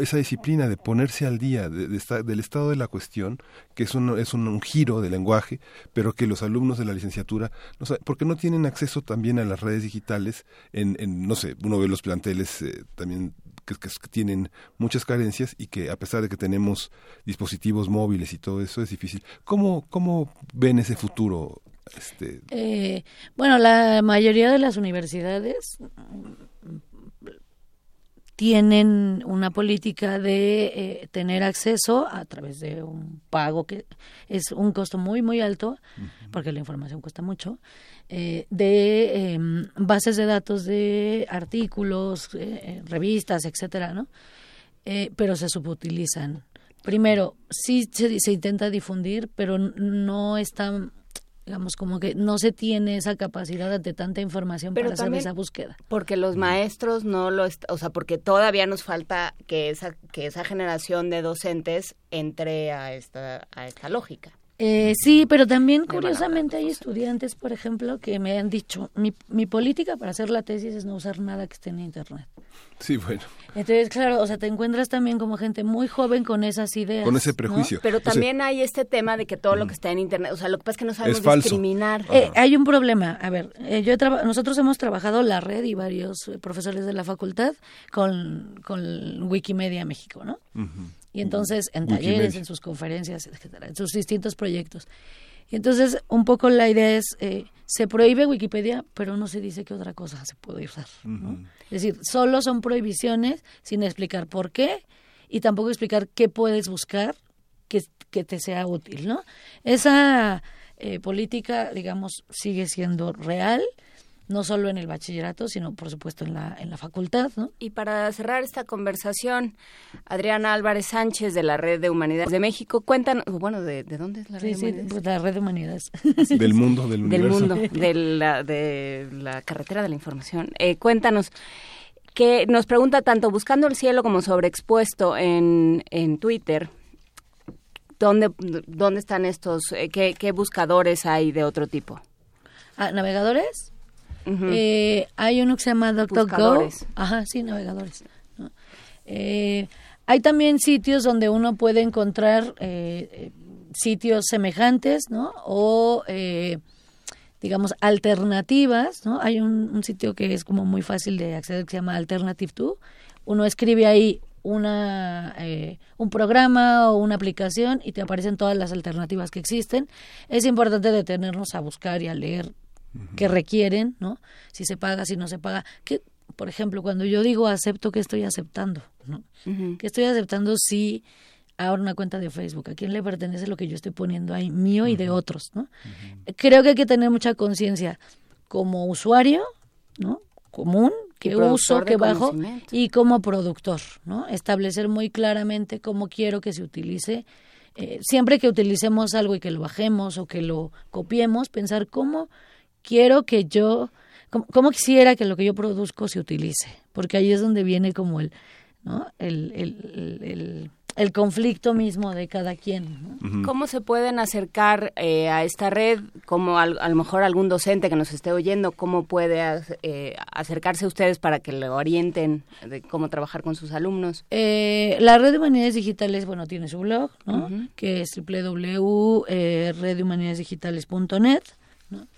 esa disciplina de ponerse al día de- de esta- del estado de la cuestión, que es un, es un, giro del lenguaje, pero que los alumnos de la licenciatura, no saben, porque no tienen acceso también a las redes digitales, en, en no sé, uno ve los planteles eh, también que, que- tienen muchas carencias y que a pesar de que tenemos dispositivos móviles y todo eso es difícil. ¿Cómo, cómo ven ese futuro? Este, Eh, bueno, la mayoría de las universidades tienen una política de eh, tener acceso a través de un pago que es un costo muy muy alto porque la información cuesta mucho eh, de em, bases de datos de artículos eh, eh, revistas etcétera no Eh, pero se subutilizan. Primero sí se, se intenta difundir pero no está digamos como que no se tiene esa capacidad ante tanta información Pero para hacer esa búsqueda Porque los maestros no lo, o sea, porque todavía nos falta que esa que esa generación de docentes entre a esta a esta lógica. Eh, sí, pero también curiosamente hay estudiantes, por ejemplo, que me han dicho, mi, mi política para hacer la tesis es no usar nada que esté en Internet. sí, bueno, Entonces, claro, o sea, te encuentras también como gente muy joven con esas ideas. con ese ¿no? prejuicio. Pero O sea, también hay este tema de que todo lo que está en internet, o sea, lo que pasa es que no sabemos Es discriminar. Eh, hay un problema. A ver, eh, yo nosotros hemos trabajado la red y varios eh, profesores de la facultad con, con Wikimedia México, ¿no? Y entonces en talleres, en sus conferencias, etcétera, en sus distintos proyectos. Y entonces un poco la idea es, eh, se prohíbe Wikipedia, pero no se dice que otra cosa se puede usar. ¿no? Es decir, solo son prohibiciones sin explicar por qué y tampoco explicar qué puedes buscar que, que te sea útil, ¿no? Esa eh, política, digamos, sigue siendo real, no solo en el bachillerato, sino por supuesto en la, en la facultad, ¿no? Y para cerrar esta conversación, Adriana Álvarez Sánchez de la Red de Humanidades de México, cuéntanos, bueno, ¿de, de dónde es la Red Sí, de sí, Humanidades? pues la red de humanidades. del mundo, del del universo. mundo, de la, de la carretera de la información. Eh, cuéntanos, que nos pregunta tanto Buscando el Cielo como Sobreexpuesto en, en Twitter, ¿dónde, dónde están estos, eh, qué, qué buscadores hay de otro tipo? Ah, ¿Navegadores? Eh, hay uno que se llama DuckDuckGo. Ajá, sí, navegadores. ¿no? Eh, hay también sitios donde uno puede encontrar eh, sitios semejantes, ¿no? O, eh, digamos, alternativas, ¿no? Hay un, un sitio que es como muy fácil de acceder que se llama Alternative 2. Uno escribe ahí una eh, un programa o una aplicación y te aparecen todas las alternativas que existen. Es importante detenernos a buscar y a leer que requieren, ¿no? Si se paga, si no se paga. Que, por ejemplo, cuando yo digo acepto, ¿qué estoy aceptando? ¿no? Que estoy aceptando si ahora una cuenta de Facebook, a quién le pertenece lo que yo estoy poniendo ahí, mío y de otros, ¿no? Creo que hay que tener mucha conciencia como usuario, ¿no? Común, que uso, que bajo, y como productor, ¿no? Establecer muy claramente cómo quiero que se utilice. Eh, siempre que utilicemos algo y que lo bajemos o que lo copiemos, pensar cómo quiero que yo, cómo, cómo quisiera que lo que yo produzco se utilice, porque ahí es donde viene como el, ¿no? El, el, el, el- el conflicto mismo de cada quien. ¿no? ¿Cómo se pueden acercar eh, a esta red? Como al- a lo mejor algún docente que nos esté oyendo, ¿cómo puede eh, acercarse a ustedes para que le orienten de cómo trabajar con sus alumnos? Eh, la red de humanidades digitales, bueno, tiene su blog, ¿no? Ujú. Que es www.reddehumanidadesdigitales.net.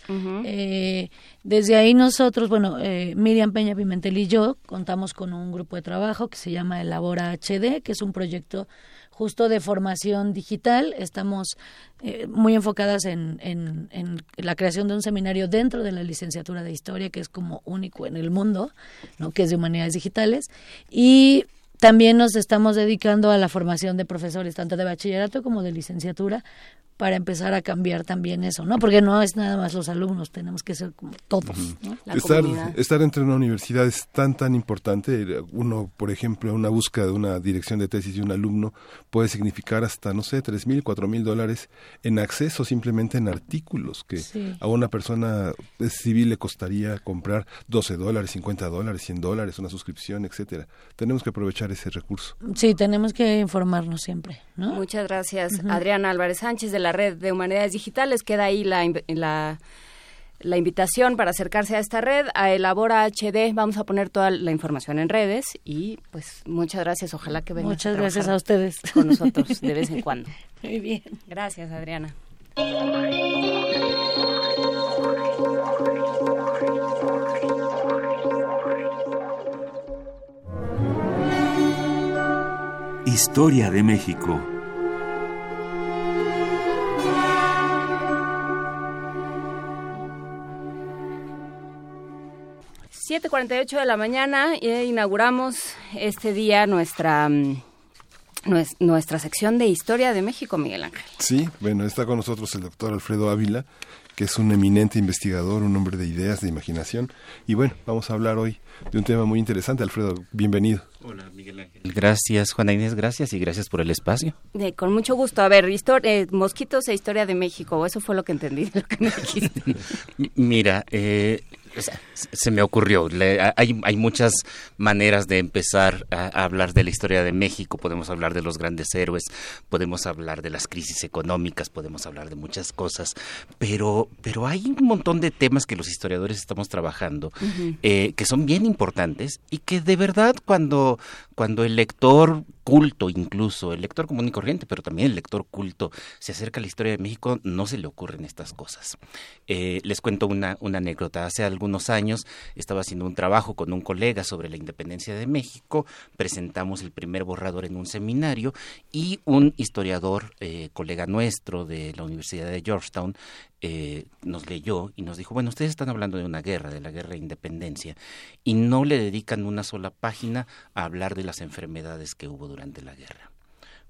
Eh, desde ahí nosotros, bueno, eh, Miriam Peña Pimentel y yo contamos con un grupo de trabajo que se llama Elabora HD, que es un proyecto justo de formación digital. Estamos eh, muy enfocadas en, en, en la creación de un seminario dentro de la licenciatura de historia, que es como único en el mundo, ¿no? que es de humanidades digitales. Y también nos estamos dedicando a la formación de profesores, tanto de bachillerato como de licenciatura, para empezar a cambiar también eso, ¿no? Porque no es nada más los alumnos, tenemos que ser como todos, ¿no? La estar, comunidad. estar entre una universidad es tan, tan importante. Uno, por ejemplo, una búsqueda de una dirección de tesis de un alumno puede significar hasta, no sé, tres mil, cuatro mil dólares en acceso simplemente en artículos que Sí. a una persona civil le costaría comprar 12 dólares, 50 dólares, 100 dólares, una suscripción, etcétera. Tenemos que aprovechar ese recurso. Sí, tenemos que informarnos siempre, ¿no? Muchas gracias, Adriana Álvarez Sánchez de la Red de Humanidades Digitales. Queda ahí la, la, la invitación para acercarse a esta red, a Elabora HD. Vamos a poner toda la información en redes y pues muchas gracias. Ojalá que vengas Muchas a gracias a ustedes. con nosotros (laughs) de vez en cuando. Muy bien. Gracias, Adriana. Historia de México. Siete cuarenta y ocho de la mañana e inauguramos este día nuestra mm, nues- nuestra sección de Historia de México, Miguel Ángel. Sí, bueno, está con nosotros el doctor Alfredo Ávila, que es un eminente investigador, un hombre de ideas, de imaginación. Y bueno, vamos a hablar hoy de un tema muy interesante. Alfredo, bienvenido. Hola, Miguel Ángel. Gracias, Juana Inés, gracias y gracias por el espacio. Eh, con mucho gusto. A ver, histor- eh, mosquitos e historia de México. Eso fue lo que entendí de lo que me dijiste. (laughs) Mira, eh, s- se me ocurrió, le- hay, hay muchas maneras de empezar a, a hablar de la historia de México, podemos hablar de los grandes héroes, podemos hablar de las crisis económicas, podemos hablar de muchas cosas, pero, pero hay un montón de temas que los historiadores estamos trabajando eh, que son bien importantes y que de verdad cuando, cuando el lector culto incluso, el lector común y corriente, pero también el lector culto se acerca a la historia de México, no se le ocurren estas cosas. Eh, les cuento una, una anécdota. Hace algunos años estaba haciendo un trabajo con un colega sobre la independencia de México, presentamos el primer borrador en un seminario y un historiador, eh, colega nuestro de la Universidad de Georgetown, eh, nos leyó y nos dijo, bueno, ustedes están hablando de una guerra, de la guerra de independencia, y no le dedican una sola página a hablar de las enfermedades que hubo durante la guerra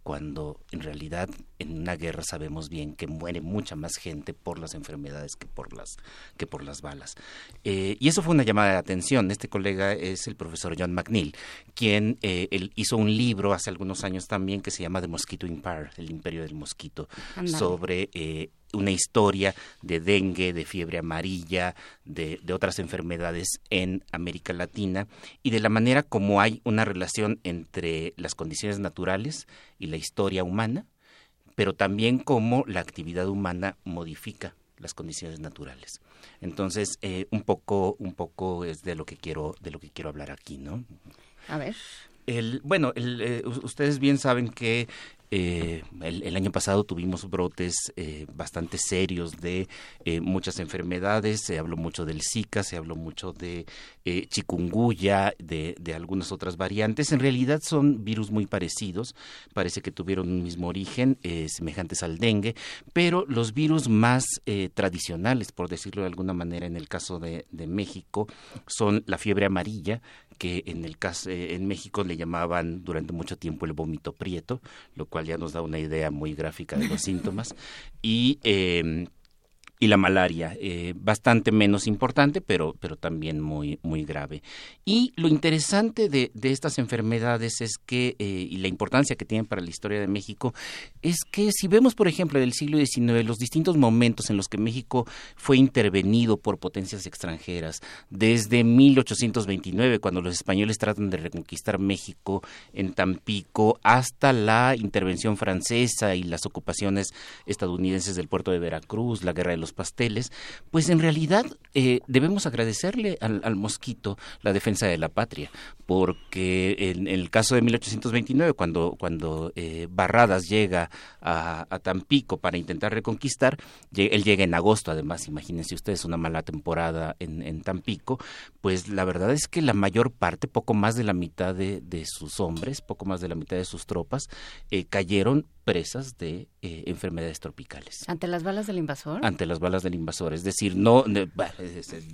cuando en realidad en una guerra sabemos bien que muere mucha más gente por las enfermedades que por las que por las balas. Eh, y eso fue una llamada de atención. Este colega es el profesor John McNeil quien eh, él hizo un libro hace algunos años también que se llama The Mosquito Empire el imperio del mosquito sobre eh, una historia de dengue, de fiebre amarilla, de, de otras enfermedades en América Latina y de la manera como hay una relación entre las condiciones naturales y la historia humana, pero también cómo la actividad humana modifica las condiciones naturales. Entonces, eh, un poco, un poco es de lo que quiero, de lo que quiero hablar aquí, ¿no? A ver. El, bueno, el, eh, ustedes bien saben que eh, el, año pasado tuvimos brotes eh, bastante serios de eh, muchas enfermedades, se habló mucho del Zika, se habló mucho de eh, chikungunya, de, algunas otras variantes. En realidad son virus muy parecidos, parece que tuvieron un mismo origen, eh, semejantes al dengue, pero los virus más tradicionales, por decirlo de alguna manera, en el caso de, México, son la fiebre amarilla, que en el caso en México le llamaban durante mucho tiempo el vómito prieto, lo cual ya nos da una idea muy gráfica de los síntomas. Y eh, y la malaria, eh, bastante menos importante, pero, pero también muy, muy grave. Y lo interesante de, de estas enfermedades es que, eh, y la importancia que tienen para la historia de México, es que si vemos, por ejemplo, del siglo XIX, los distintos momentos en los que México fue intervenido por potencias extranjeras, desde 1829, cuando los españoles tratan de reconquistar México en Tampico, hasta la intervención francesa y las ocupaciones estadounidenses del puerto de Veracruz, la guerra de los pasteles, pues en realidad eh, debemos agradecerle al, al mosquito la defensa de la patria, porque en, el caso de 1829, cuando, cuando eh, Barradas llega a, Tampico para intentar reconquistar, él llega en agosto, además, imagínense ustedes una mala temporada en, en Tampico, pues la verdad es que la mayor parte, poco más de la mitad de, de sus hombres, poco más de la mitad de sus tropas, eh, cayeron presas de eh, enfermedades tropicales ¿Ante las balas del invasor? ante las balas del invasor. Es decir, no bah,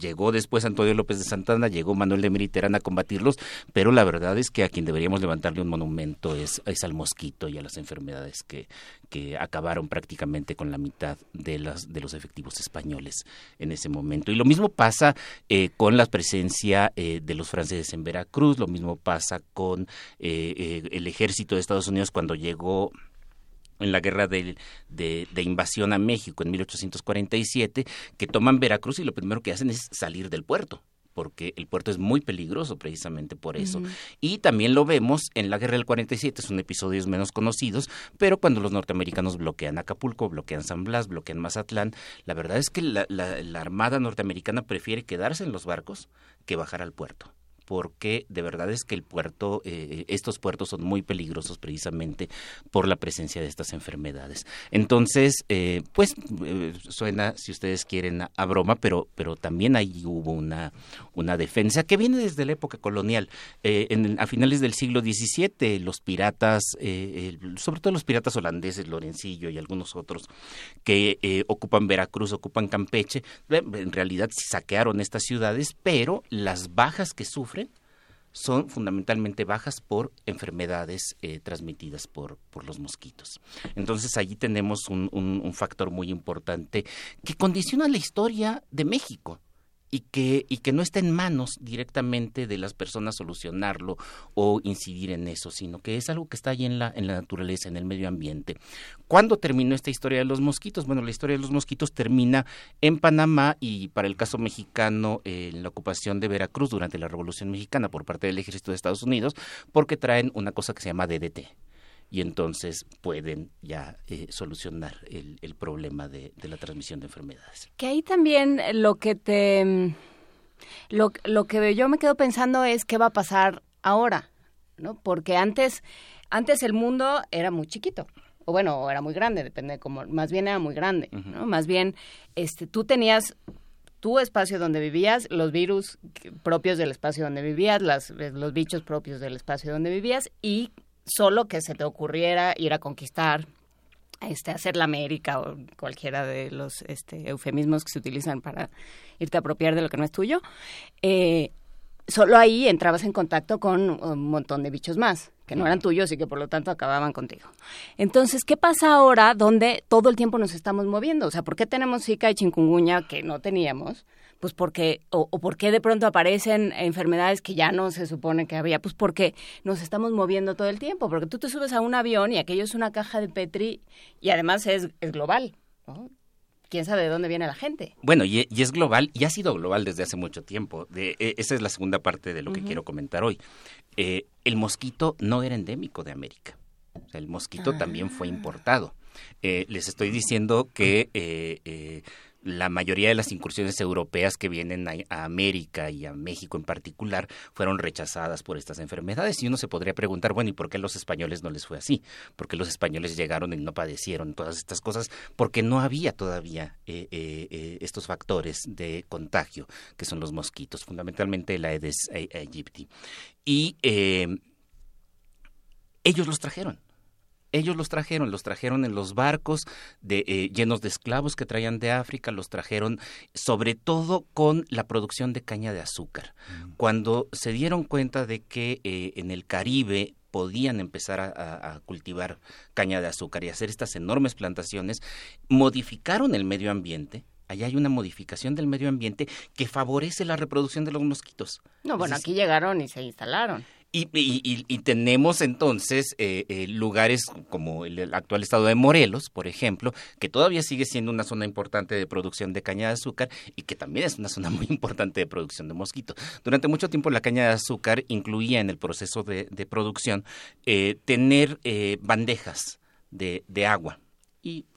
llegó después Antonio López de Santana, llegó Manuel de Meriterán a combatirlos, pero la verdad es que a quien deberíamos levantarle un monumento es, es al mosquito y a las enfermedades que, que acabaron prácticamente con la mitad de, las, de los efectivos españoles en ese momento. Y lo mismo pasa eh, con la presencia eh, de los franceses en Veracruz, lo mismo pasa con eh, eh, el ejército de Estados Unidos cuando llegó en la guerra de, de invasión a México en 1847, que toman Veracruz y lo primero que hacen es salir del puerto porque el puerto es muy peligroso precisamente por eso. Y también lo vemos en la guerra del 47, son episodios menos conocidos, pero cuando los norteamericanos bloquean Acapulco, bloquean San Blas, bloquean Mazatlán, la verdad es que la, la- la Armada norteamericana prefiere quedarse en los barcos que bajar al puerto porque de verdad es que el puerto, eh, estos puertos son muy peligrosos precisamente por la presencia de estas enfermedades. Entonces, eh, pues eh, suena, si ustedes quieren, a, broma, pero, pero también ahí hubo una, una defensa que viene desde la época colonial. Eh, a finales del siglo XVII, los piratas, sobre todo los piratas holandeses, Lorencillo y algunos otros, que ocupan Veracruz, ocupan Campeche, en realidad saquearon estas ciudades, pero las bajas que sufren son fundamentalmente bajas por enfermedades eh, transmitidas por, por los mosquitos. Entonces allí tenemos un, un- un factor muy importante que condiciona la historia de México y que, y que no está en manos directamente de las personas solucionarlo o incidir en eso, sino que es algo que está ahí en la, en la naturaleza, en el medio ambiente. ¿Cuándo terminó esta historia de los mosquitos? Bueno, la historia de los mosquitos termina en Panamá y para el caso mexicano eh, en la ocupación de Veracruz durante la Revolución Mexicana por parte del ejército de Estados Unidos, porque traen una cosa que se llama DDT y entonces pueden ya eh, solucionar el, el problema de, de la transmisión de enfermedades. Que ahí también lo que te... mm, Lo, lo que yo me quedo pensando es qué va a pasar ahora, ¿no? Porque antes, antes el mundo era muy chiquito. O bueno, o era muy grande, depende de cómo... Más bien era muy grande, ¿no? Más bien, este, tú tenías tu espacio donde vivías, los virus propios del espacio donde vivías, las, los bichos propios del espacio donde vivías y solo que se te ocurriera ir a conquistar este, hacer la América o cualquiera de los este, eufemismos que se utilizan para irte a apropiar de lo que no es tuyo, eh, solo ahí entrabas en contacto con un montón de bichos más, que no eran tuyos y que por lo tanto acababan contigo. Entonces, ¿qué pasa ahora donde todo el tiempo nos estamos moviendo? O sea, ¿por qué tenemos Zika y chikungunya que no teníamos? Pues porque, o, o por qué de pronto aparecen enfermedades que ya no se supone que había, pues porque nos estamos moviendo todo el tiempo, porque tú te subes a un avión y aquello es una caja de Petri y además es, es global, ¿no? ¿Quién sabe de dónde viene la gente? Bueno, y, y es global, y ha sido global desde hace mucho tiempo. De- eh, esa es la segunda parte de lo que quiero comentar hoy. Eh, el mosquito no era endémico de América. O sea, el mosquito también fue importado. Eh, les estoy diciendo que eh, la mayoría de las incursiones europeas que vienen a, América y a México en particular fueron rechazadas por estas enfermedades. Y uno se podría preguntar, bueno, ¿y por qué a los españoles no les fue así? ¿Por qué los españoles llegaron y no padecieron todas estas cosas? Porque no había todavía eh, eh, eh, estos factores de contagio, que son los mosquitos, fundamentalmente la Aedes aegypti. Y eh, ellos los trajeron. Ellos los trajeron, los trajeron en los barcos de, eh, llenos de esclavos que traían de África, los trajeron sobre todo con la producción de caña de azúcar. Cuando se dieron cuenta de que eh, en el Caribe podían empezar a, a- a cultivar caña de azúcar y hacer estas enormes plantaciones, modificaron el medio ambiente. Allá hay una modificación del medio ambiente que favorece la reproducción de los mosquitos. No, bueno, Entonces, aquí llegaron y se instalaron. Y, y- y- tenemos entonces eh, eh, lugares como el, actual estado de Morelos, por ejemplo, que todavía sigue siendo una zona importante de producción de caña de azúcar y que también es una zona muy (laughs) importante de producción de mosquitos. Durante mucho tiempo la caña de azúcar incluía en el proceso de, producción eh, tener eh, bandejas de, agua.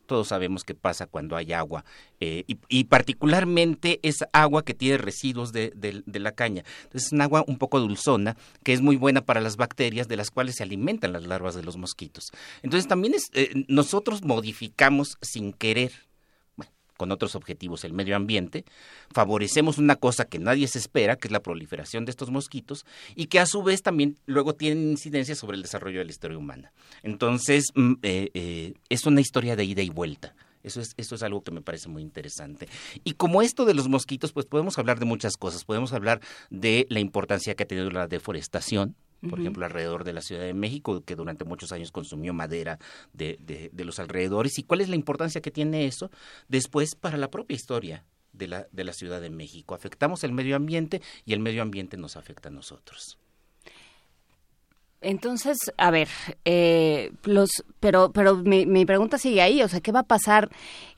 Todos sabemos qué pasa cuando hay agua, eh, y, particularmente es agua que tiene residuos de, de- de la caña. Entonces es un agua un poco dulzona, que es muy buena para las bacterias de las cuales se alimentan las larvas de los mosquitos. Entonces también es, eh, nosotros modificamos sin querer. Con otros objetivos el medio ambiente, favorecemos una cosa que nadie se espera, que es la proliferación de estos mosquitos, y que a su vez también luego tienen incidencia sobre el desarrollo de la historia humana. Entonces, mm, eh, eh, es una historia de ida y vuelta. Eso es, eso es algo que me parece muy interesante. Y como esto de los mosquitos, pues podemos hablar de muchas cosas. Podemos hablar de la importancia que ha tenido la deforestación, por ejemplo, alrededor de la Ciudad de México, que durante muchos años consumió madera de, de- de los alrededores, y cuál es la importancia que tiene eso después para la propia historia de la, de la Ciudad de México. Afectamos el medio ambiente y el medio ambiente nos afecta a nosotros. Entonces, a ver, eh, los, pero, pero mi, mi pregunta sigue ahí, o sea, ¿qué va a pasar?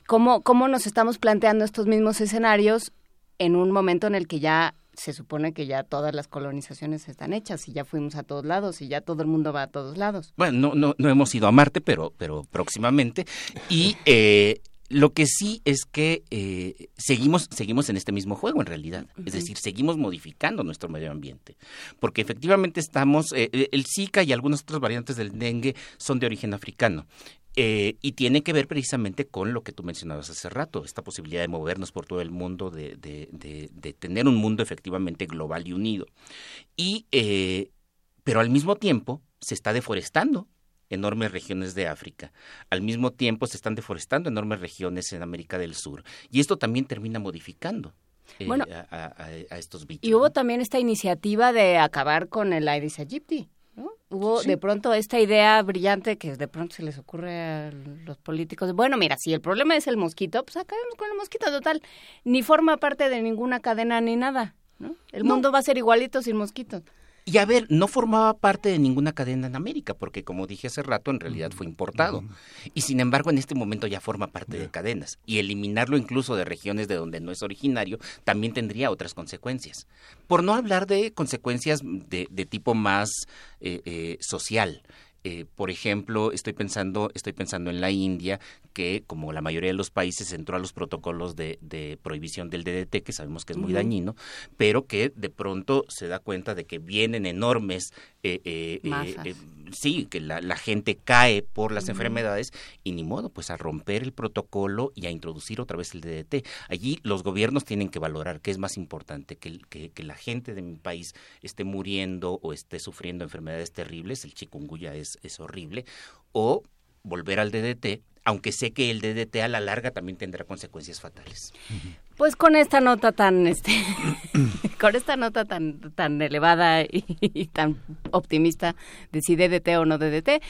¿Cómo, ¿Cómo nos estamos planteando estos mismos escenarios en un momento en el que ya se supone que ya todas las colonizaciones están hechas y ya fuimos a todos lados y ya todo el mundo va a todos lados? Bueno, no, no, no hemos ido a Marte, pero, pero próximamente. Y eh, lo que sí es que eh, seguimos, seguimos en este mismo juego, en realidad. Es decir, seguimos modificando nuestro medio ambiente. Porque efectivamente estamos, eh, eh, el Zika y algunas otras variantes del dengue son de origen africano. Eh, y tiene que ver precisamente con lo que tú mencionabas hace rato, esta posibilidad de movernos por todo el mundo, de, de- de- de tener un mundo efectivamente global y unido. Y, eh, pero al mismo tiempo se está deforestando enormes regiones de África. Al mismo tiempo se están deforestando enormes regiones en América del Sur. Y esto también termina modificando eh, Bueno. a, a- a- a estos bichos. Y hubo también esta iniciativa de acabar con el Aedes aegypti, ¿no? Hubo Sí. de pronto esta idea brillante que de pronto se les ocurre a los políticos. Bueno, mira, si el problema es el mosquito, pues acabemos con el mosquito total. Ni forma parte de ninguna cadena ni nada, ¿no? El No. mundo va a ser igualito sin mosquitos. Y a ver, no formaba parte de ninguna cadena en América, porque como dije hace rato, en realidad fue importado. Y sin embargo, en este momento ya forma parte de cadenas. Y eliminarlo incluso de regiones de donde no es originario también tendría otras consecuencias. Por no hablar de consecuencias de, de tipo más eh, eh, social. Eh, por ejemplo, estoy pensando, estoy pensando en la India, que como la mayoría de los países entró a los protocolos de, de prohibición del DDT, que sabemos que es muy dañino, pero que de pronto se da cuenta de que vienen enormes, eh, eh, eh, eh, sí, que la, la gente cae por las enfermedades y ni modo, pues a romper el protocolo y a introducir otra vez el DDT. Allí los gobiernos tienen que valorar qué es más importante, que, que, que la gente de mi país esté muriendo o esté sufriendo enfermedades terribles, el chikungunya es, es horrible, o volver al DDT, aunque sé que el DDT a la larga también tendrá consecuencias fatales. Pues con esta nota tan, este, (coughs) con esta nota tan, tan elevada y, y tan optimista de si DDT o no DDT,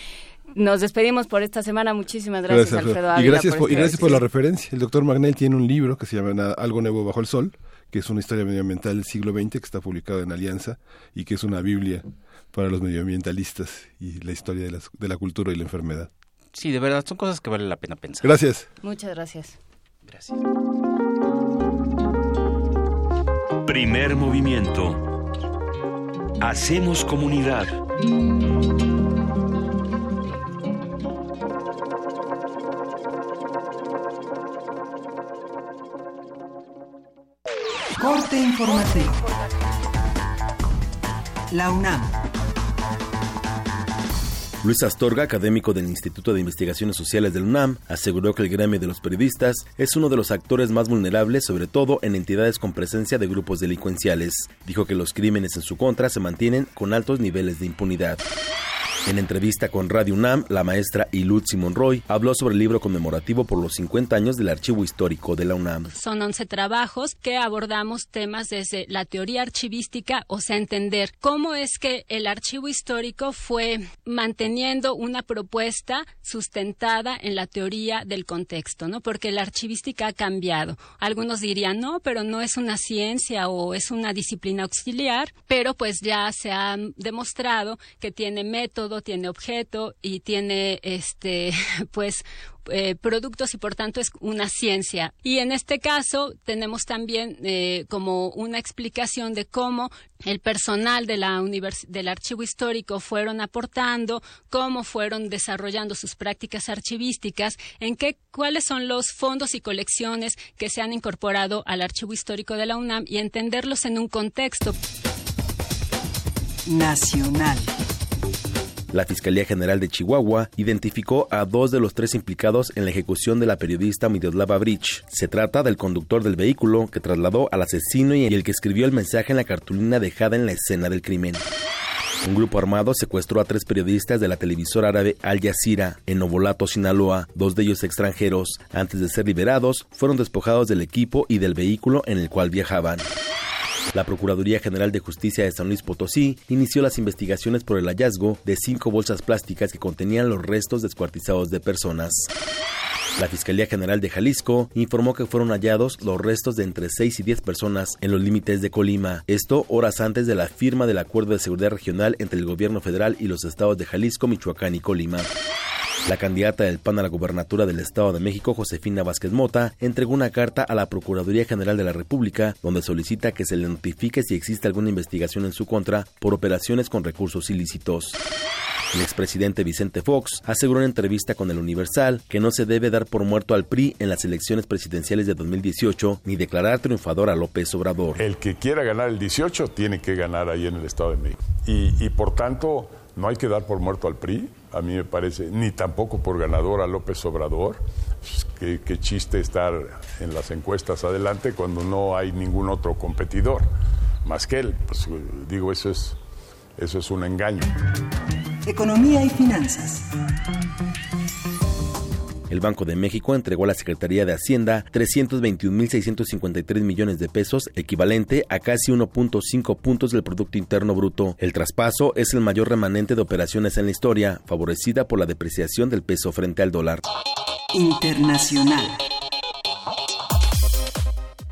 nos despedimos por esta semana. Muchísimas gracias, Alfredo. Alfredo Y Ávila, gracias por, y gracias por la referencia. El doctor Magnell tiene un libro que se llama Algo Nuevo Bajo el Sol, que es una historia medioambiental del siglo XX que está publicado en Alianza y que es una Biblia para los medioambientalistas y la historia de, las- de la cultura y la enfermedad. Sí, de verdad, son cosas que vale la pena pensar. Gracias. Muchas gracias. Gracias. Primer movimiento. Hacemos comunidad. Corte informativo. La UNAM. Luis Astorga, académico del Instituto de Investigaciones Sociales del UNAM, aseguró que el gremio de los periodistas es uno de los actores más vulnerables, sobre todo en entidades con presencia de grupos delincuenciales. Dijo que los crímenes en su contra se mantienen con altos niveles de impunidad. En entrevista con Radio UNAM, la maestra Ilutzi Monroy habló sobre el libro conmemorativo por los 50 años del archivo histórico de la UNAM. Son 11 trabajos que abordamos temas desde la teoría archivística, o sea, entender cómo es que el archivo histórico fue manteniendo una propuesta sustentada en la teoría del contexto, ¿no? Porque la archivística ha cambiado. Algunos dirían, no, pero no es una ciencia o es una disciplina auxiliar, pero pues ya se ha demostrado que tiene tiene objeto y tiene, este, (laughs) pues, eh, productos y por tanto es una ciencia. Y en este caso tenemos también eh, como una explicación de cómo el personal de la del archivo histórico fueron aportando, cómo fueron desarrollando sus prácticas archivísticas, en qué, cuáles son los fondos y colecciones que se han incorporado al archivo histórico de la UNAM y entenderlos en un contexto. Nacional. La Fiscalía General de Chihuahua identificó a dos de los tres implicados en la ejecución de la periodista Miroslava Bridge. Se trata del conductor del vehículo que trasladó al asesino y el que escribió el mensaje en la cartulina dejada en la escena del crimen. Un grupo armado secuestró a tres periodistas de la televisora árabe Al Jazeera en Novolato, Sinaloa, dos de ellos extranjeros. Antes de ser liberados, fueron despojados del equipo y del vehículo en el cual viajaban. La Procuraduría General de Justicia de San Luis Potosí inició las investigaciones por el hallazgo de cinco bolsas plásticas que contenían los restos descuartizados de personas. La Fiscalía General de Jalisco informó que fueron hallados los restos de entre 6 y 10 personas en los límites de Colima, esto horas antes de la firma del Acuerdo de Seguridad Regional entre el gobierno federal y los estados de Jalisco, Michoacán y Colima. La candidata del PAN a la gubernatura del Estado de México, Josefina Vázquez Mota, entregó una carta a la Procuraduría General de la República donde solicita que se le notifique si existe alguna investigación en su contra por operaciones con recursos ilícitos. El expresidente Vicente Fox aseguró en entrevista con el Universal que no se debe dar por muerto al PRI en las elecciones presidenciales de 2018 ni declarar triunfador a López Obrador. El que quiera ganar el 18 tiene que ganar ahí en el Estado de México. Y, y por tanto, no hay que dar por muerto al PRI, a mí me parece, ni tampoco por ganador a López Obrador. Pues, qué, chiste estar en las encuestas adelante cuando no hay ningún otro competidor más que él. Pues digo, eso es, eso es un engaño. Economía y finanzas. El Banco de México entregó a la Secretaría de Hacienda 321.653 millones de pesos, equivalente a casi 1.5 puntos del Producto Interno Bruto. El traspaso es el mayor remanente de operaciones en la historia, favorecida por la depreciación del peso frente al dólar. Internacional.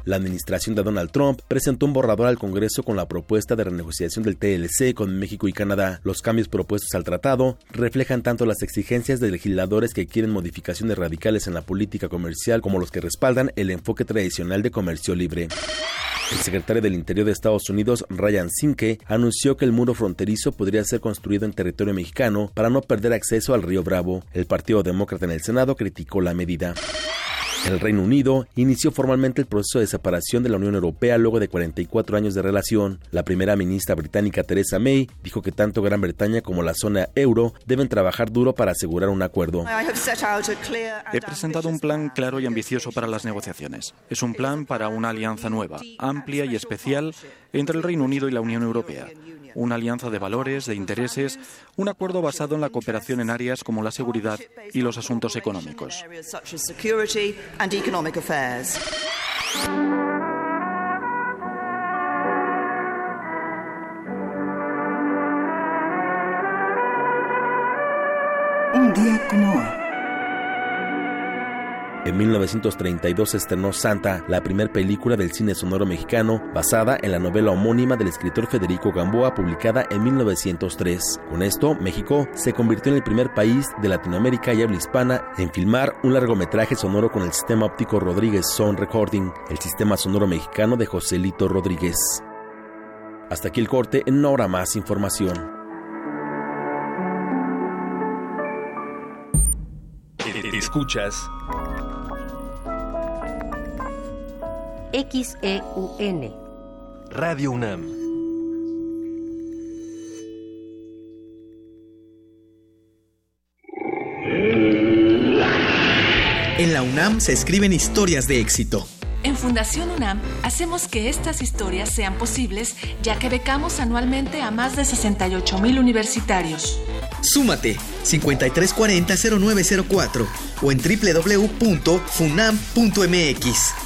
La administración de Donald Trump presentó un borrador al Congreso con la propuesta de renegociación del TLC con México y Canadá. Los cambios propuestos al tratado reflejan tanto las exigencias de legisladores que quieren modificaciones radicales en la política comercial como los que respaldan el enfoque tradicional de comercio libre. El secretario del Interior de Estados Unidos, Ryan Sinke, anunció que el muro fronterizo podría ser construido en territorio mexicano para no perder acceso al río Bravo. El Partido Demócrata en el Senado criticó la medida. El Reino Unido inició formalmente el proceso de separación de la Unión Europea luego de 44 años de relación. La primera ministra británica Theresa May dijo que tanto Gran Bretaña como la zona euro deben trabajar duro para asegurar un acuerdo. He presentado un plan claro y ambicioso para las negociaciones. Es un plan para una alianza nueva, amplia y especial entre el Reino Unido y la Unión Europea. Una alianza de valores, de intereses, un acuerdo basado en la cooperación en áreas como la seguridad y los asuntos económicos. Un día como hoy. En 1932 se estrenó Santa, la primera película del cine sonoro mexicano, basada en la novela homónima del escritor Federico Gamboa, publicada en 1903. Con esto, México se convirtió en el primer país de Latinoamérica y habla hispana en filmar un largometraje sonoro con el sistema óptico Rodríguez Sound Recording, el sistema sonoro mexicano de Joselito Rodríguez. Hasta aquí el corte, en una más información. Escuchas XEUN. Radio UNAM. En la UNAM se escriben historias de éxito. En Fundación UNAM hacemos que estas historias sean posibles ya que becamos anualmente a más de 68 mil universitarios. Súmate 5340-0904 o en www.funam.mx.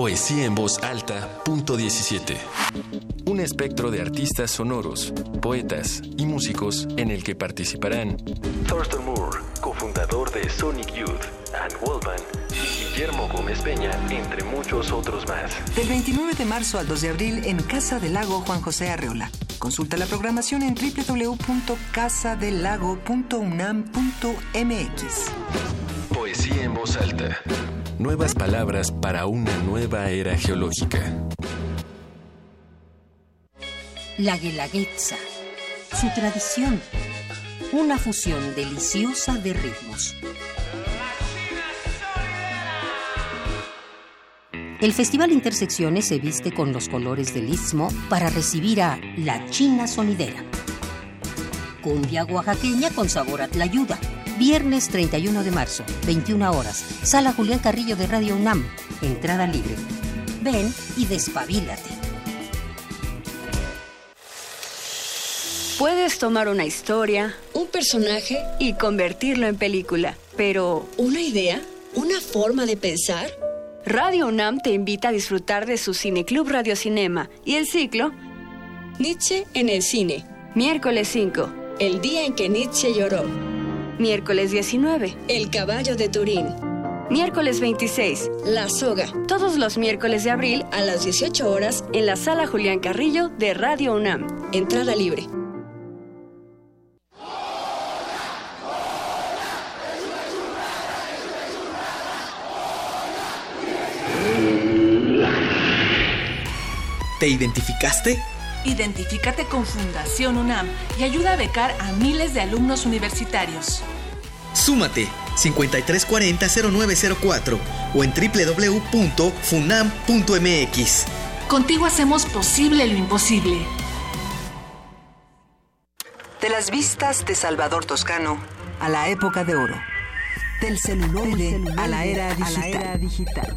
Poesía en voz alta, punto 17. Un espectro de artistas sonoros, poetas y músicos en el que participarán Thurston Moore, cofundador de Sonic Youth and Wallman, Guillermo Gómez Peña, entre muchos otros más. Del 29 de marzo al 2 de abril en Casa del Lago Juan José Arreola. Consulta la programación en www.casadelago.unam.mx. Poesía en voz alta. Nuevas palabras para una nueva era geológica. La Guelaguetza. Su tradición. Una fusión deliciosa de ritmos. El Festival Intersecciones se viste con los colores del Istmo para recibir a La China Sonidera. Cumbia oaxaqueña con sabor a tlayuda. Viernes 31 de marzo, 21 horas. Sala Julián Carrillo de Radio UNAM. Entrada libre. Ven y despabilate. Puedes tomar una historia, un personaje y convertirlo en película. Pero, ¿una idea? ¿Una forma de pensar? Radio UNAM te invita a disfrutar de su Cineclub Radio Cinema y el ciclo Nietzsche en el cine. Miércoles 5. El día en que Nietzsche lloró. Miércoles 19. El caballo de Turín. Miércoles 26. La soga. Todos los miércoles de abril a las 18 horas en la sala Julián Carrillo de Radio UNAM. Entrada libre. ¿Te identificaste? Identifícate con Fundación UNAM y ayuda a becar a miles de alumnos universitarios. Súmate 5340-0904 o en www.funam.mx. Contigo hacemos posible lo imposible. De las vistas de Salvador Toscano a la época de oro. Del celular a la era digital.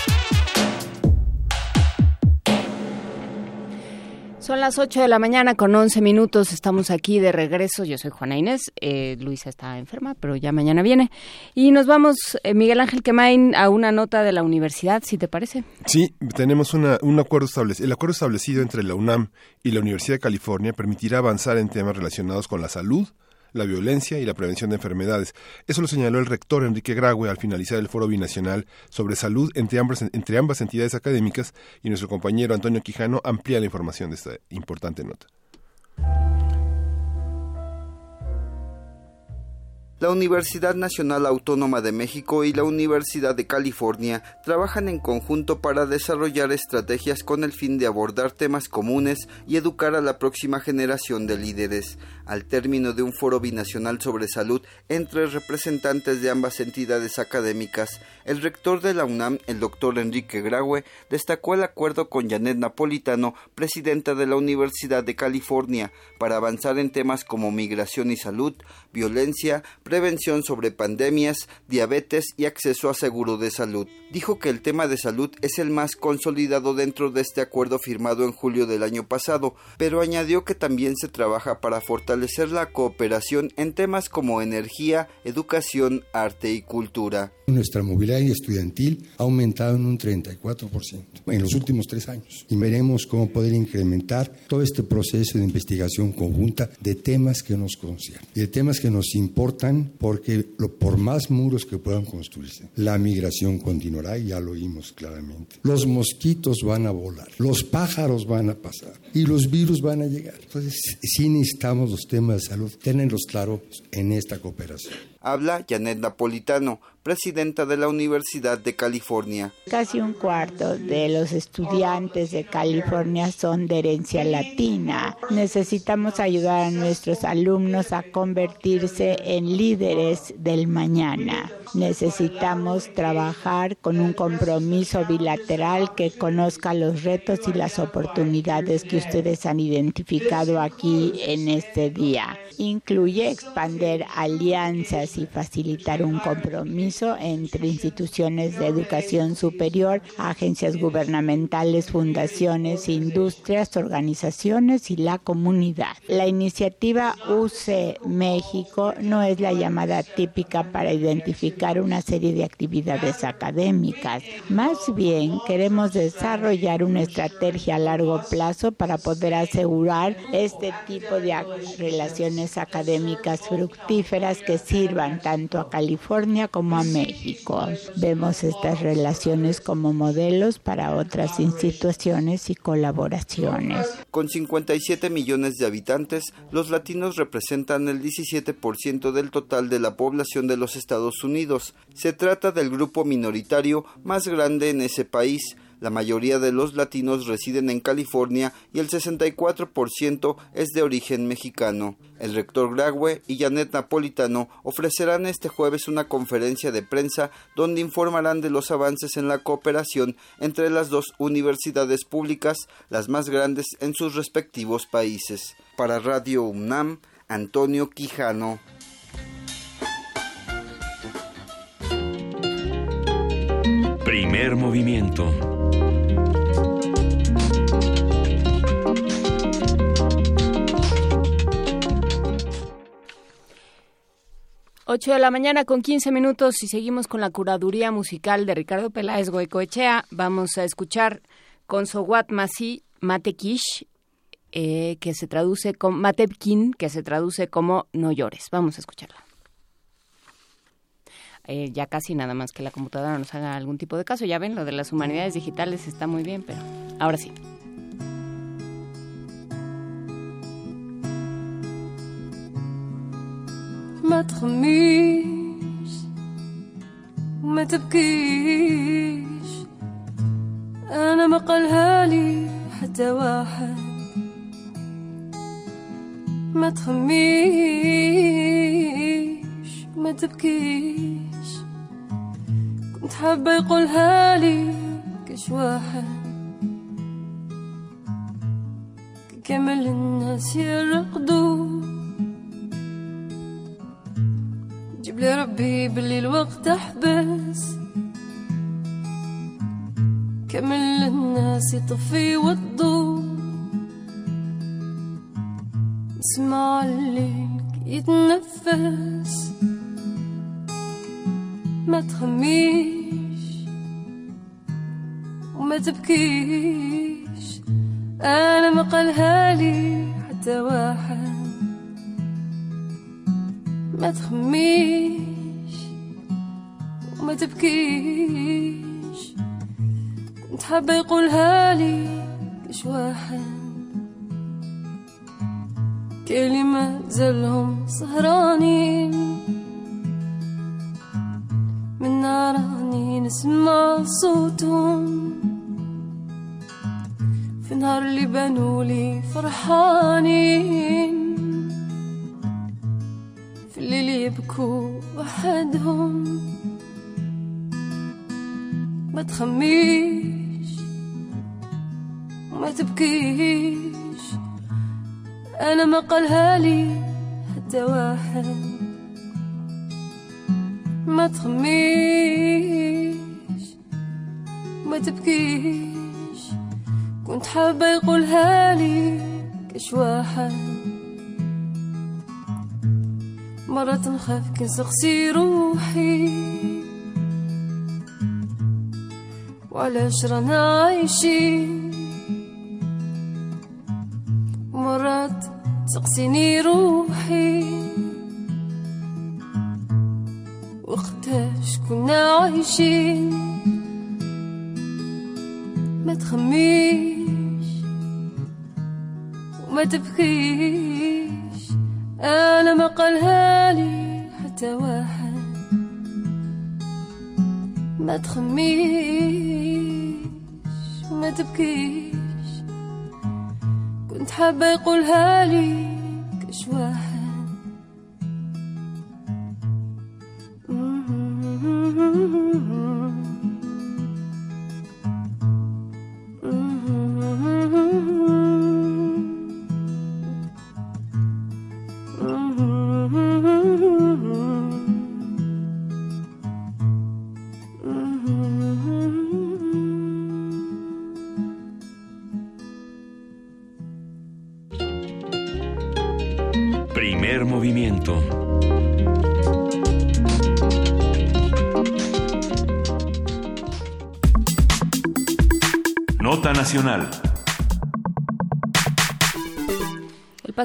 Son las 8 de la mañana con 11 minutos. Estamos aquí de regreso. Yo soy Juana Inés. Eh, Luisa está enferma, pero ya mañana viene. Y nos vamos, eh, Miguel Ángel Quemain, a una nota de la universidad, si te parece. Sí, tenemos una, un acuerdo establecido. El acuerdo establecido entre la UNAM y la Universidad de California permitirá avanzar en temas relacionados con la salud, la violencia y la prevención de enfermedades. Eso lo señaló el rector Enrique Graue al finalizar el foro binacional sobre salud entre ambas, entre ambas entidades académicas y nuestro compañero Antonio Quijano amplía la información de esta importante nota. la Universidad Nacional Autónoma de México y la Universidad de California trabajan en conjunto para desarrollar estrategias con el fin de abordar temas comunes y educar a la próxima generación de líderes. Al término de un foro binacional sobre salud entre representantes de ambas entidades académicas, el rector de la UNAM, el doctor Enrique Graue, destacó el acuerdo con Janet Napolitano, presidenta de la Universidad de California, para avanzar en temas como migración y salud, violencia, prevención sobre pandemias, diabetes y acceso a seguro de salud. Dijo que el tema de salud es el más consolidado dentro de este acuerdo firmado en julio del año pasado, pero añadió que también se trabaja para fortalecer la cooperación en temas como energía, educación, arte y cultura. Nuestra movilidad estudiantil ha aumentado en un 34% en los últimos tres años y veremos cómo poder incrementar todo este proceso de investigación conjunta de temas que nos conciernen y de temas que nos importan porque por más muros que puedan construirse, la migración continuará ya lo oímos claramente. Los mosquitos van a volar, los pájaros van a pasar y los virus van a llegar. Entonces, sí necesitamos los temas de salud tenerlos claros en esta cooperación. Habla Janet Napolitano, presidenta de la Universidad de California. Casi un cuarto de los estudiantes de California son de herencia latina. Necesitamos ayudar a nuestros alumnos a convertirse en líderes del mañana. Necesitamos trabajar con un compromiso bilateral que conozca los retos y las oportunidades que ustedes han identificado aquí en este día. Incluye expander alianzas y facilitar un compromiso entre instituciones de educación superior, agencias gubernamentales, fundaciones, industrias, organizaciones y la comunidad. La iniciativa UC México no es la llamada típica para identificar una serie de actividades académicas. Más bien queremos desarrollar una estrategia a largo plazo para poder asegurar este tipo de relaciones académicas fructíferas que sirvan tanto a California como a México. Vemos estas relaciones como modelos para otras instituciones y colaboraciones. Con 57 millones de habitantes, los latinos representan el 17% del total de la población de los Estados Unidos. Se trata del grupo minoritario más grande en ese país. La mayoría de los latinos residen en California y el 64% es de origen mexicano. El rector Graue y Janet Napolitano ofrecerán este jueves una conferencia de prensa donde informarán de los avances en la cooperación entre las dos universidades públicas, las más grandes en sus respectivos países. Para Radio UNAM, Antonio Quijano. Primer movimiento. Ocho de la mañana con 15 minutos y seguimos con la curaduría musical de Ricardo Peláez Goicoechea. Vamos a escuchar con Sowat Masi Matekish, eh, que se traduce como Matepkin, que se traduce como No llores. Vamos a escucharla. Eh, ya casi nada más que la computadora nos haga algún tipo de caso. Ya ven, lo de las humanidades digitales está muy bien, pero ahora sí. ما تخميش وما تبكيش انا ما قالها لي حتى واحد ما تخميش وما تبكيش حابة يقولها لي كش واحد كامل الناس يرقدوا. جيب لي ربي باللي الوقت أحبس. كامل الناس يطفي والضوء نسمع الليل يتنفس. ما تخميش وما تبكيش. أنا ما قالها لي حتى واحد. ما تخميش وما تبكيش. كنت حابة يقولها لي كش واحد؟ كلمة زلهم سهرانين. نسمع صوتهم في نهار اللي بنولي فرحانين في الليل يبكوا وحدهم. ما تخميش وما تبكيش أنا ما قالها لي حتى واحد. ما تخميش ما تبكيش. كنت حابة يقولها لي كش واحد مرات نخاف كي نسقسي روحي. وعلاش رانا عايشين؟ مرات تسقسيني روحي. وقتاش كنا عايشين. ما تخميش وما تبكيش. أنا ما قالها لي حتى واحد. ما تخميش وما تبكيش. كنت حابة يقولها لي كش واحد.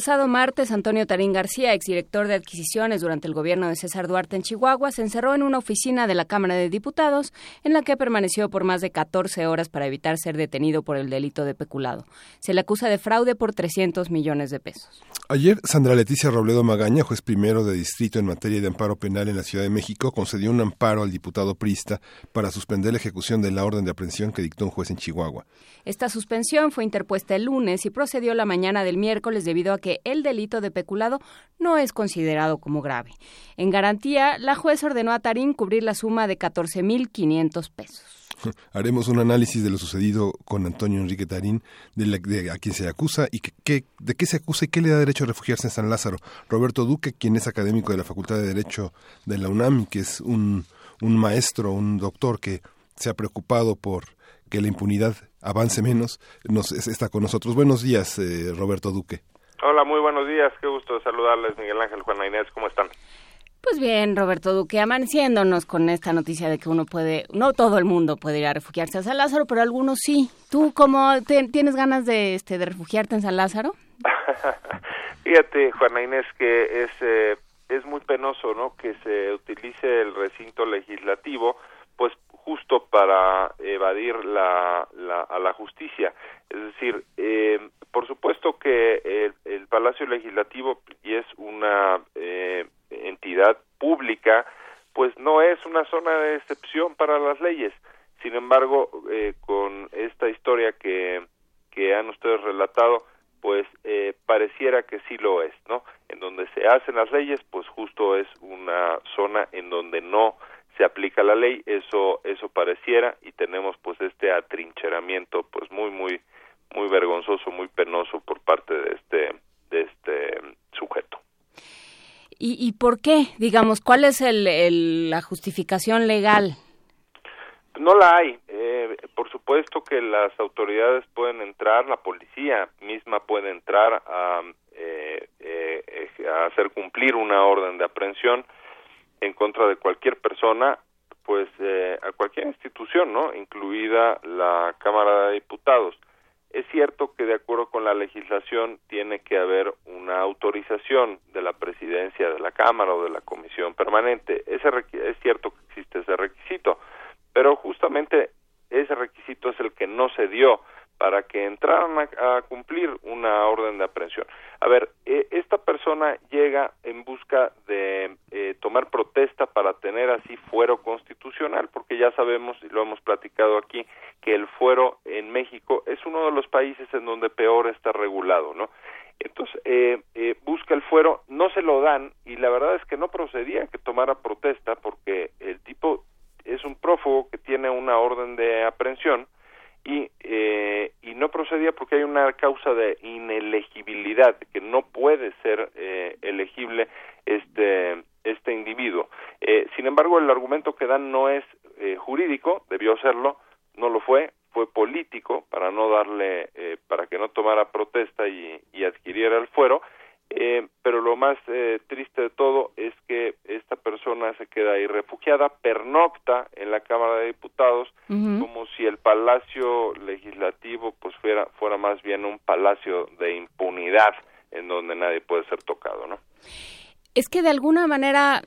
Pasado martes, Antonio Tarín García, exdirector de adquisiciones durante el gobierno de César Duarte en Chihuahua, se encerró en una oficina de la Cámara de Diputados en la que permaneció por más de 14 horas para evitar ser detenido por el delito de peculado. Se le acusa de fraude por 300 millones de pesos. Ayer, Sandra Leticia Robledo Magaña, juez primero de distrito en materia de amparo penal en la Ciudad de México, concedió un amparo al diputado Prista para suspender la ejecución de la orden de aprehensión que dictó un juez en Chihuahua. Esta suspensión fue interpuesta el lunes y procedió la mañana del miércoles debido a que el delito de peculado no es considerado como grave. En garantía, la juez ordenó a Tarín cubrir la suma de 14.500 pesos. (laughs) Haremos un análisis de lo sucedido con Antonio Enrique Tarín, de, la, de a quien se acusa y de qué se acusa y qué le da derecho a refugiarse en San Lázaro. Roberto Duque, quien es académico de la Facultad de Derecho de la UNAM que es un, un maestro, un doctor que se ha preocupado por que la impunidad avance menos, nos, está con nosotros. Buenos días, eh, Roberto Duque. Hola, muy buenos días. Qué gusto saludarles, Miguel Ángel, Juana Inés. ¿Cómo están? Pues bien, Roberto Duque, amaneciéndonos con esta noticia de que uno puede, no todo el mundo puede ir a refugiarse a San Lázaro, pero algunos sí. ¿Tú cómo te, tienes ganas de, este, de refugiarte en San Lázaro? (laughs) Fíjate, Juana Inés, que es, eh, es muy penoso, ¿no? Que se utilice el recinto legislativo, pues justo para evadir la, la, a la justicia. Es decir, eh, por supuesto que el, Palacio Legislativo y es una eh, entidad pública, pues no es una zona de excepción para las leyes. Sin embargo, eh, con esta historia que, que han ustedes relatado, pues eh, pareciera que sí lo es, ¿no? En donde se hacen las leyes, pues justo es una zona en donde no se aplica la ley, eso eso pareciera y tenemos pues este atrincheramiento pues muy muy muy vergonzoso, muy penoso por parte de este de este sujeto. ¿Y, y por qué? Digamos, ¿cuál es el, el, la justificación legal? No la hay. Eh, por supuesto que las autoridades pueden entrar, la policía misma puede entrar a, eh, eh, a hacer cumplir una orden de aprehensión en contra de cualquier persona, pues eh, a cualquier institución, ¿no? Incluida la Cámara de Diputados. Es cierto que de acuerdo con la legislación tiene que haber una autorización de la presidencia de la Cámara o de la Comisión Permanente. Ese es cierto que existe ese requisito, pero justamente ese requisito es el que no se dio para que entraran a, cumplir una orden de aprehensión. A ver, eh, esta persona llega en busca de eh, tomar protesta para tener así fuero constitucional, porque ya sabemos y lo hemos platicado aquí que el fuero en México es uno de los países en donde peor está regulado, ¿no? Entonces, eh, eh, busca el fuero, no se lo dan y la verdad es que no procedía que tomara protesta porque el tipo es un prófugo que tiene una orden de aprehensión y, eh, y no procedía porque hay una causa de inelegibilidad, que no puede ser eh, elegible este, este individuo. Eh, sin embargo, el argumento que dan no es eh, jurídico, debió serlo, no lo fue, fue político para no darle, eh, para que no tomara protesta y, y adquiriera el fuero, eh, pero lo más eh, triste de todo es que esta persona se queda ahí refugiada, pernocta en la Cámara de Diputados, como si el Palacio Legislativo pues fuera, fuera más bien un palacio de impunidad en donde nadie puede ser tocado, ¿no? Es que de alguna manera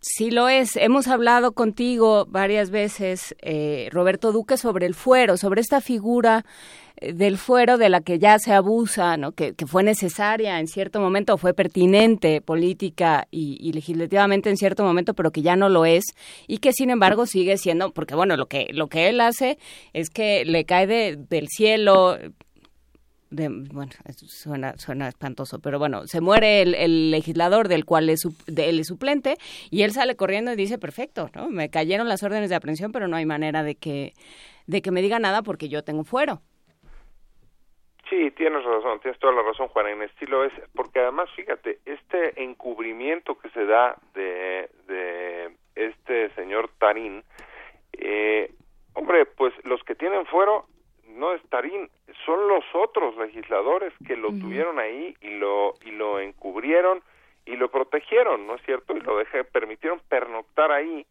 sí lo es. Hemos hablado contigo varias veces, eh, Roberto Duque, sobre el fuero, sobre esta figura del fuero de la que ya se abusa, ¿no? que, que fue necesaria en cierto momento, fue pertinente política y, legislativamente en cierto momento, pero que ya no lo es y que sin embargo sigue siendo, porque bueno, lo que, lo que él hace es que le cae de, del cielo de, bueno, suena, suena espantoso, pero bueno, se muere el, el legislador del cual es, de, él es suplente y él sale corriendo y dice, perfecto, ¿no? Me cayeron las órdenes de aprehensión, pero no hay manera de que, de que me diga nada porque yo tengo fuero. Sí, tienes razón, tienes toda la razón, Juan, en estilo es, porque además, fíjate, este encubrimiento que se da de, de este señor Tarín, eh, hombre, pues los que tienen fuero no es Tarín, son los otros legisladores que lo uh -huh. tuvieron ahí y lo y lo encubrieron y lo protegieron, ¿no es cierto? Y lo dejé, permitieron pernoctar ahí,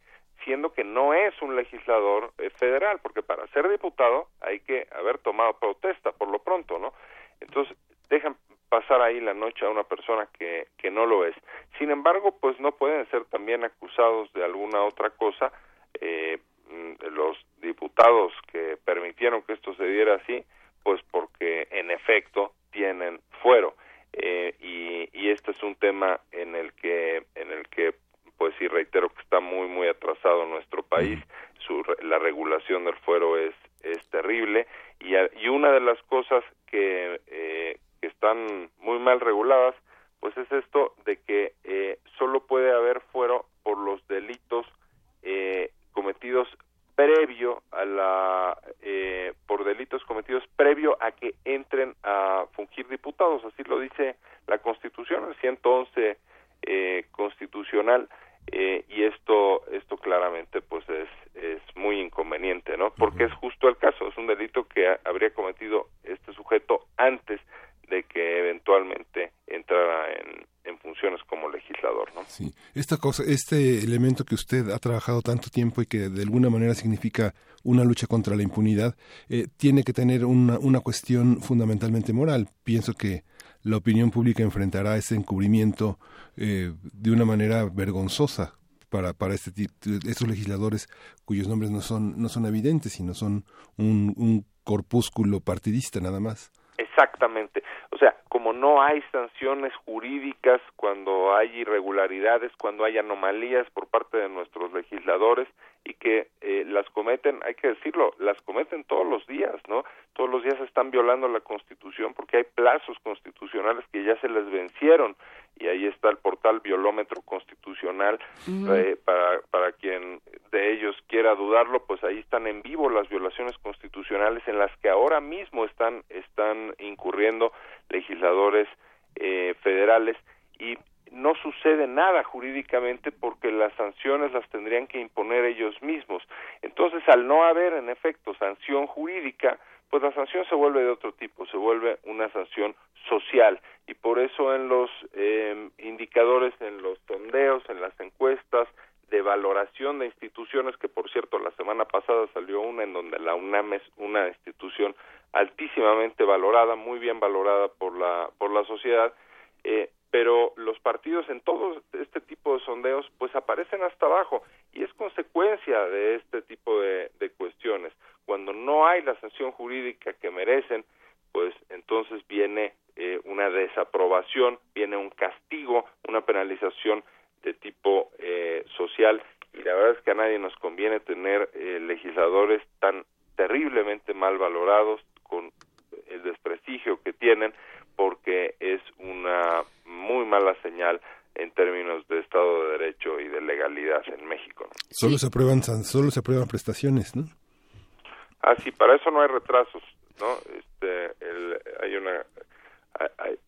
siendo que no es un legislador eh, federal, porque para ser diputado hay que haber tomado protesta por lo pronto, ¿no? Entonces, dejan pasar ahí la noche a una persona que, que no lo es. Sin embargo, pues no pueden ser también acusados de alguna otra cosa eh, los diputados que permitieron que esto se diera así, pues porque en efecto tienen fuero. Eh, y, y este es un tema en el que en el que pues sí reitero que está muy muy atrasado nuestro país. Su la regulación del fuero es es terrible. Y, y una de las cosas que, eh, que están muy mal reguladas pues es esto de que eh, solo puede haber fuero por los delitos eh, cometidos previo a la eh, por delitos cometidos previo a que entren a fungir diputados. Así lo dice la Constitución el 111 eh, constitucional eh, y esto esto claramente pues es es muy inconveniente no porque es justo el caso es un delito que ha, habría cometido este sujeto antes de que eventualmente entrara en, en, funciones como legislador, ¿no? Sí, esta cosa, este elemento que usted ha trabajado tanto tiempo y que de alguna manera significa una lucha contra la impunidad, eh, tiene que tener una, una cuestión fundamentalmente moral. Pienso que la opinión pública enfrentará ese encubrimiento eh, de una manera vergonzosa para, para este estos legisladores cuyos nombres no son, no son evidentes, sino son un, un corpúsculo partidista nada más. Exactamente. O sea, como no hay sanciones jurídicas cuando hay irregularidades, cuando hay anomalías por parte de nuestros legisladores y que eh, las cometen, hay que decirlo, las cometen todos los días, ¿no? Todos los días están violando la Constitución porque hay plazos constitucionales que ya se les vencieron y ahí está el portal Violómetro Constitucional uh -huh. eh, para, para quien de ellos quiera dudarlo, pues ahí están en vivo las violaciones constitucionales en las que ahora mismo están, están incurriendo legisladores eh, federales y no sucede nada jurídicamente porque las sanciones las tendrían que imponer ellos mismos. Entonces, al no haber en efecto sanción jurídica, pues la sanción se vuelve de otro tipo, se vuelve una sanción social y por eso en los eh, indicadores, en los sondeos, en las encuestas de valoración de instituciones, que por cierto la semana pasada salió una en donde la UNAM es una institución altísimamente valorada, muy bien valorada por la por la sociedad, eh, pero los partidos en todo este tipo de sondeos pues aparecen hasta abajo y es consecuencia de este tipo de, de cuestiones. Cuando no hay la sanción jurídica que merecen, pues entonces viene eh, una desaprobación, viene un castigo, una penalización de tipo eh, social y la verdad es que a nadie nos conviene tener eh, legisladores tan terriblemente mal valorados con el desprestigio que tienen porque es una muy mala señal en términos de Estado de Derecho y de legalidad en México. Solo se aprueban solo se aprueban prestaciones, ¿no? Ah, sí, para eso no hay retrasos, ¿no? Este, hay una hay,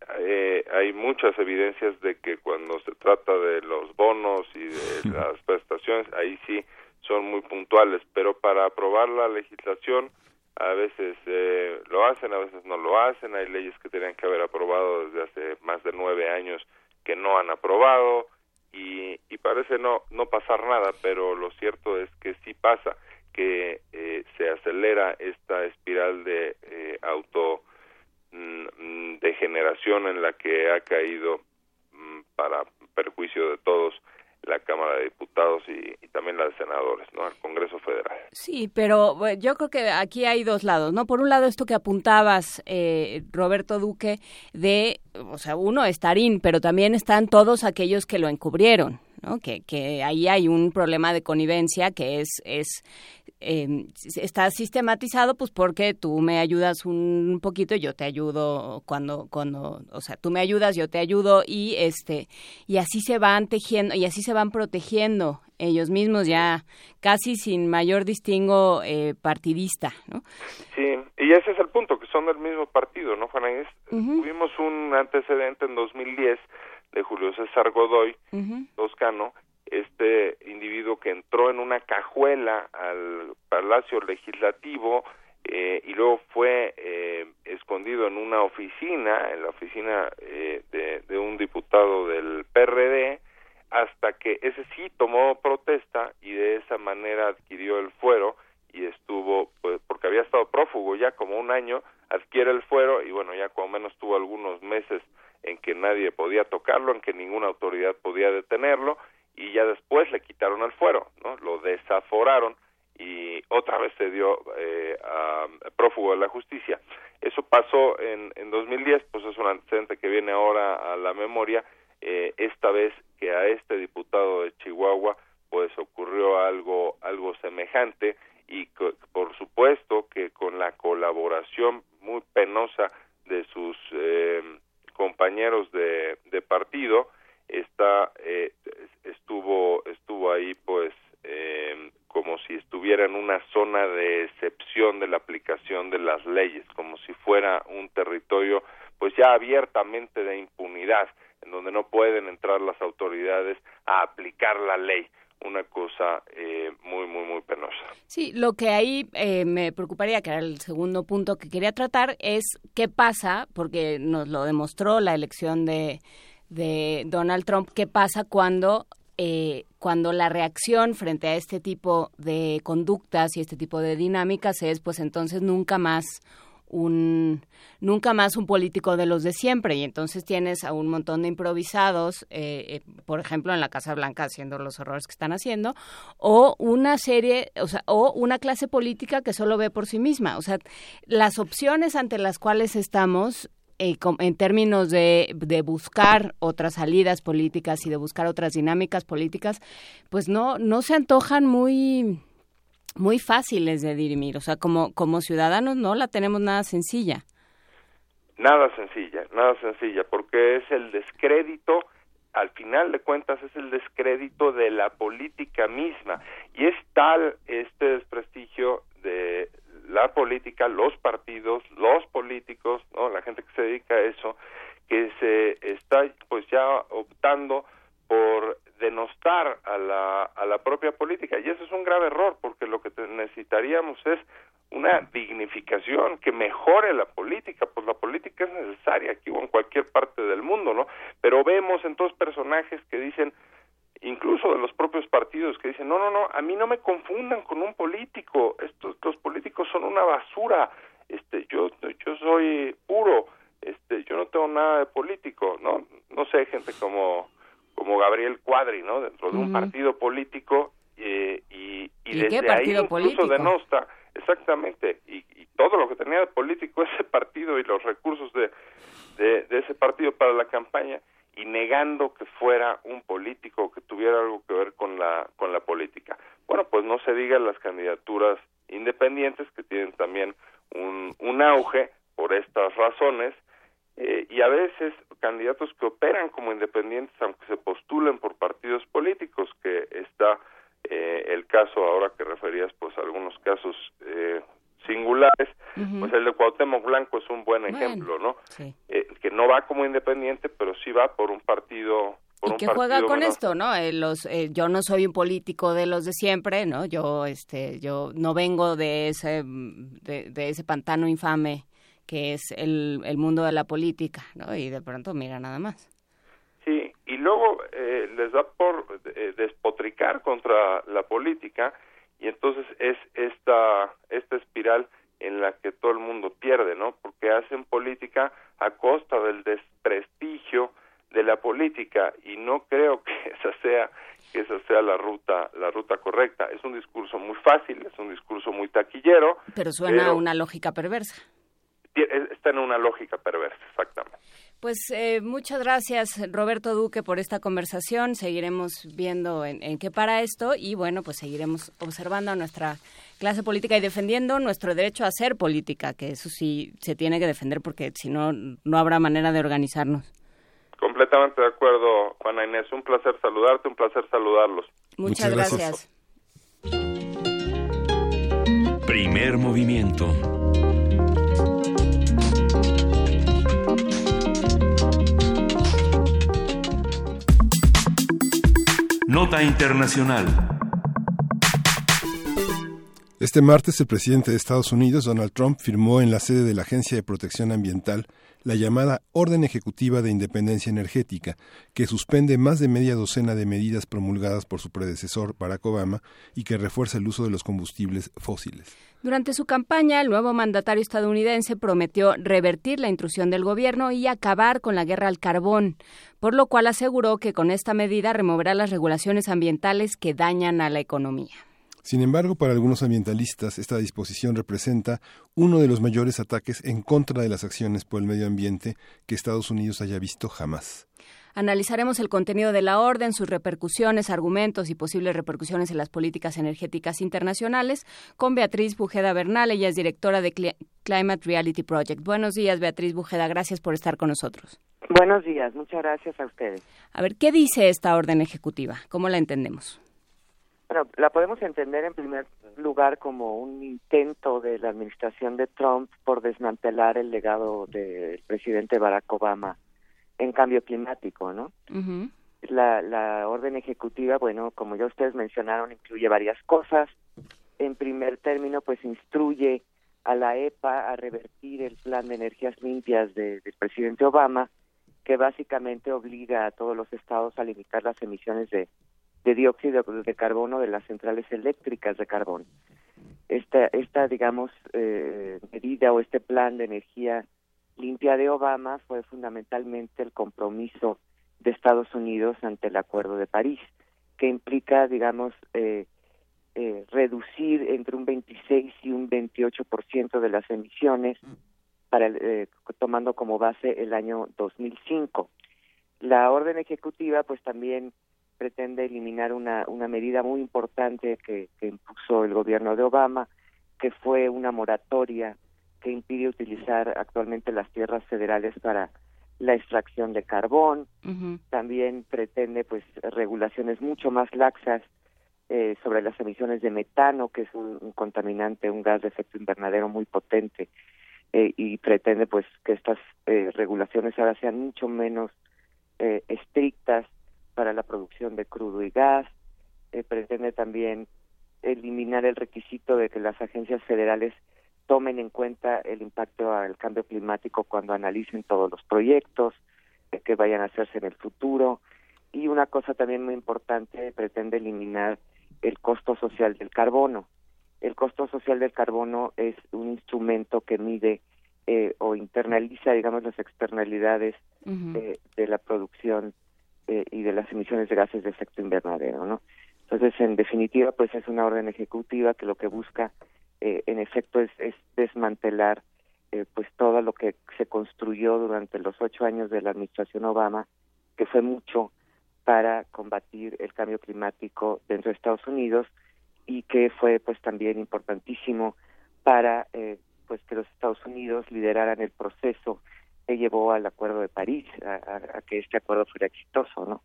hay, muchas evidencias de que cuando se trata de los bonos y de las prestaciones, ahí sí son muy puntuales, pero para aprobar la legislación a veces eh, lo hacen, a veces no lo hacen, hay leyes que tenían que haber aprobado desde hace más de nueve años que no han aprobado y, y parece no, no pasar nada, pero lo cierto es que sí pasa, que eh, se acelera esta espiral de eh, auto mm, degeneración en la que ha caído mm, para perjuicio de todos la Cámara de Diputados y, también la de Senadores, ¿no? Al Congreso Federal. Sí, pero yo creo que aquí hay dos lados, ¿no? Por un lado, esto que apuntabas, eh, Roberto Duque, de, o sea, uno, Estarín, pero también están todos aquellos que lo encubrieron, ¿no? Que, que ahí hay un problema de connivencia que es, es eh, está sistematizado pues porque tú me ayudas un poquito y yo te ayudo cuando cuando o sea tú me ayudas yo te ayudo y este y así se van tejiendo y así se van protegiendo ellos mismos ya casi sin mayor distingo eh, partidista ¿no? sí y ese es el punto que son del mismo partido no Juan tuvimos un antecedente en 2010 de Julio César Godoy Toscano este individuo que entró en una cajuela al Palacio Legislativo eh, y luego fue eh, escondido en una oficina, en la oficina eh, de, de, un diputado del PRD, hasta que ese sí tomó protesta y de esa manera adquirió el fuero y estuvo, pues, porque había estado prófugo ya como un año, adquiere el fuero y bueno, ya como menos tuvo algunos meses que nadie podía tocarlo, en que ninguna autoridad podía detenerlo y ya después le quitaron el fuero, ¿no? Lo desaforaron y otra vez se dio eh, a, prófugo de la justicia. Eso pasó en, en 2010, pues es un antecedente que viene ahora a la memoria, eh, esta vez que a este diputado de Chihuahua pues ocurrió algo algo semejante y por supuesto que con la colaboración muy penosa de sus eh, compañeros de, de partido está eh, estuvo estuvo ahí pues eh, como si estuviera en una zona de excepción de la aplicación de las leyes como si fuera un territorio pues ya abiertamente de impunidad en donde no pueden entrar las autoridades a aplicar la ley una cosa eh, muy, muy, muy penosa. Sí, lo que ahí eh, me preocuparía, que era el segundo punto que quería tratar, es qué pasa, porque nos lo demostró la elección de, de Donald Trump, qué pasa cuando eh, cuando la reacción frente a este tipo de conductas y este tipo de dinámicas es, pues entonces nunca más un nunca más un político de los de siempre. Y entonces tienes a un montón de improvisados eh, eh, por ejemplo en la Casa Blanca haciendo los errores que están haciendo o una serie o sea o una clase política que solo ve por sí misma. O sea las opciones ante las cuales estamos eh, en términos de, de, buscar otras salidas políticas y de buscar otras dinámicas políticas, pues no, no se antojan muy, muy fáciles de dirimir. O sea, como, como ciudadanos no la tenemos nada sencilla. Nada sencilla, nada sencilla, porque es el descrédito, al final de cuentas es el descrédito de la política misma. Y es tal este desprestigio de la política, los partidos, los políticos, ¿no? la gente que se dedica a eso, que se está pues ya optando por denostar a la, a la propia política y eso es un grave error porque lo que necesitaríamos es una dignificación que mejore la política, pues la política es necesaria aquí o en cualquier parte del mundo, ¿no? Pero vemos en todos personajes que dicen, incluso de los propios partidos que dicen, no, no, no, a mí no me confundan con un político, estos los políticos son una basura, este, yo, yo soy puro, este, yo no tengo nada de político, no, no sé, gente como, como Gabriel Cuadri, ¿no? Dentro de un partido político eh, y, y, desde ahí incluso político? denosta, exactamente, y, y, todo lo que tenía de político (laughs) ese partido y los recursos de, de, de ese partido para la campaña y negando que fuera un político que tuviera algo que ver con la con la política. Se diga las candidaturas independientes que tienen también un, un auge por estas razones eh, y a veces candidatos que operan como independientes aunque se postulen por partidos políticos que está eh, el caso ahora que referías pues algunos casos eh, singulares pues el de Cuauhtémoc Blanco es un buen ejemplo no eh, que no va como independiente pero sí va por un partido por y un que juega con menor. esto, ¿no? Eh, los, eh, yo no soy un político de los de siempre, ¿no? Yo, este, yo no vengo de ese, de, de ese pantano infame que es el, el mundo de la política, ¿no? Y de pronto, mira, nada más. Sí, y luego eh, les da por eh, despotricar contra la política y entonces es esta esta espiral en la que todo el mundo pierde, ¿no? Porque hacen política a costa del desprestigio de la política y no creo que (laughs) esa sea que esa sea la ruta la ruta correcta. Es un discurso muy fácil, es un discurso muy taquillero, Pero suena a una lógica perversa. está en una lógica perversa, exactamente. Pues eh, muchas gracias, Roberto Duque, por esta conversación. Seguiremos viendo en, en qué para esto y, bueno, pues seguiremos observando a nuestra clase política y defendiendo nuestro derecho a hacer política, que eso sí se tiene que defender porque si no, no habrá manera de organizarnos. Completamente de acuerdo, Juana Inés. Un placer saludarte, un placer saludarlos. Muchas, gracias. Primer movimiento. Nota Internacional. Este martes el presidente de Estados Unidos, Donald Trump, firmó en la sede de la Agencia de Protección Ambiental la llamada Orden Ejecutiva de Independencia Energética, que suspende más de media docena de medidas promulgadas por su predecesor Barack Obama y que refuerza el uso de los combustibles fósiles. Durante su campaña, el nuevo mandatario estadounidense prometió revertir la intrusión del gobierno y acabar con la guerra al carbón, por lo cual aseguró que con esta medida removerá las regulaciones ambientales que dañan a la economía. Sin embargo, para algunos ambientalistas, esta disposición representa uno de los mayores ataques en contra de las acciones por el medio ambiente que Estados Unidos haya visto jamás. Analizaremos el contenido de la orden, sus repercusiones, argumentos y posibles repercusiones en las políticas energéticas internacionales con Beatriz Bujeda Bernal. Ella es directora de Cli- Climate Reality Project. Buenos días, Beatriz Bujeda. Gracias por estar con nosotros. Buenos días, muchas gracias a ustedes. A ver, ¿qué dice esta orden ejecutiva? ¿Cómo la entendemos? Bueno, la podemos entender en primer lugar como un intento de la administración de Trump por desmantelar el legado del presidente Barack Obama en cambio climático, ¿no? La, la orden ejecutiva, bueno, como ya ustedes mencionaron, incluye varias cosas. En primer término, pues instruye a la EPA a revertir el plan de energías limpias de- del presidente Obama, que básicamente obliga a todos los estados a limitar las emisiones de, de dióxido de carbono de las centrales eléctricas de carbón. Esta, esta digamos, eh, medida o este plan de energía limpia de Obama fue fundamentalmente el compromiso de Estados Unidos ante el Acuerdo de París, que implica, digamos, eh, eh, reducir entre un 26 y un 28% de las emisiones, para el- eh, tomando como base el año 2005. La orden ejecutiva, pues también pretende eliminar una, una medida muy importante que, que impuso el gobierno de Obama, que fue una moratoria que impide utilizar actualmente las tierras federales para la extracción de carbón. También pretende pues regulaciones mucho más laxas eh, sobre las emisiones de metano, que es un, un contaminante, un gas de efecto invernadero muy potente, eh, y pretende pues que estas eh, regulaciones ahora sean mucho menos eh, estrictas para la producción de crudo y gas. Eh, pretende también eliminar el requisito de que las agencias federales tomen en cuenta el impacto al cambio climático cuando analicen todos los proyectos que vayan a hacerse en el futuro. Y una cosa también muy importante, pretende eliminar el costo social del carbono. El costo social del carbono es un instrumento que mide eh, o internaliza, digamos, las externalidades eh, de la producción eh, y de las emisiones de gases de efecto invernadero, ¿no? Entonces, en definitiva, pues es una orden ejecutiva que lo que busca, eh, en efecto, es, es desmantelar eh, pues todo lo que se construyó durante los ocho años de la administración Obama, que fue mucho para combatir el cambio climático dentro de Estados Unidos y que fue pues también importantísimo para eh, pues que los Estados Unidos lideraran el proceso que llevó al Acuerdo de París, a, a que este acuerdo fuera exitoso, ¿no?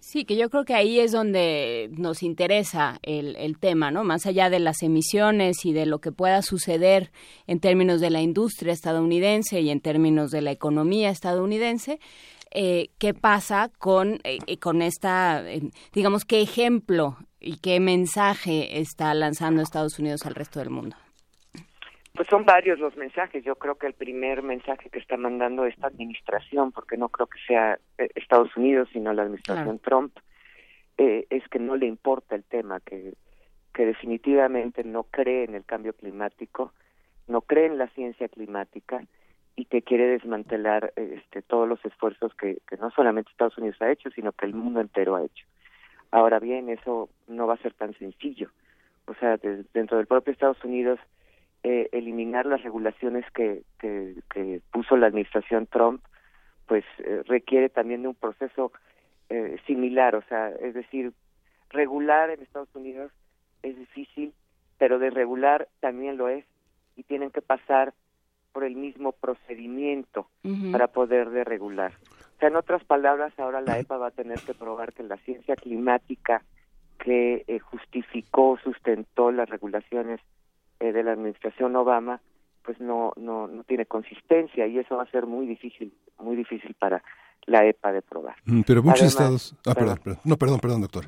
Sí, que yo creo que ahí es donde nos interesa el, el, tema, ¿no? Más allá de las emisiones y de lo que pueda suceder en términos de la industria estadounidense y en términos de la economía estadounidense, eh, ¿qué pasa con, eh, con esta, eh, digamos, qué ejemplo y qué mensaje está lanzando Estados Unidos al resto del mundo? Pues son varios los mensajes. Yo creo que el primer mensaje que está mandando esta administración, porque no creo que sea eh, Estados Unidos, sino la administración Trump, eh, es que no le importa el tema, que, que definitivamente no cree en el cambio climático, no cree en la ciencia climática y que quiere desmantelar este, todos los esfuerzos que, que no solamente Estados Unidos ha hecho, sino que el mundo entero ha hecho. Ahora bien, eso no va a ser tan sencillo. O sea, dentro del propio Estados Unidos eh, eliminar las regulaciones que, que, puso la administración Trump, pues eh, requiere también de un proceso eh, similar, o sea, es decir, regular en Estados Unidos es difícil, pero de regular también lo es y tienen que pasar por el mismo procedimiento para poder de regular. O sea, en otras palabras, ahora la EPA va a tener que probar que la ciencia climática que justificó, sustentó las regulaciones eh, de la administración Obama pues no, no no tiene consistencia y eso va a ser muy difícil muy difícil para la EPA de probar. Mm, pero muchos estados ah, perdón. no perdón perdón doctor.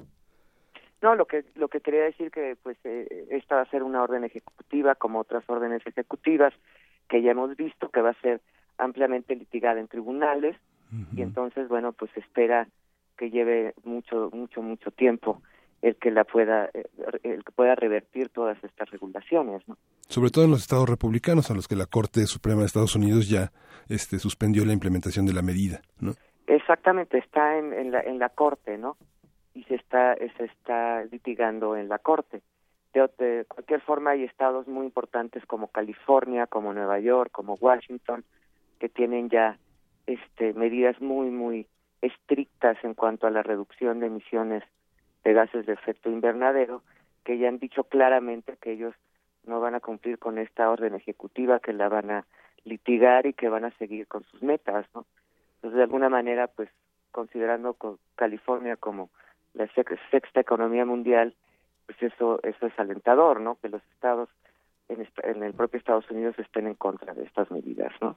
No, lo que lo que quería decir que pues eh, esta va a ser una orden ejecutiva como otras órdenes ejecutivas que ya hemos visto que va a ser ampliamente litigada en tribunales y entonces bueno pues espera que lleve mucho mucho mucho tiempo el que la pueda eh, el que pueda revertir todas estas regulaciones ¿no? sobre todo en los estados republicanos a los que la Corte Suprema de Estados Unidos ya este suspendió la implementación de la medida no exactamente está en, en la en la corte no y se está se está litigando en la corte. De, de cualquier forma hay estados muy importantes como California como Nueva York como Washington que tienen ya este medidas muy muy estrictas en cuanto a la reducción de emisiones de gases de efecto invernadero que ya han dicho claramente que ellos no van a cumplir con esta orden ejecutiva, que la van a litigar y que van a seguir con sus metas, ¿no? Entonces, de alguna manera, pues, considerando California como la sexta economía mundial, pues eso eso es alentador, ¿no? Que los estados en, el propio Estados Unidos estén en contra de estas medidas, ¿no?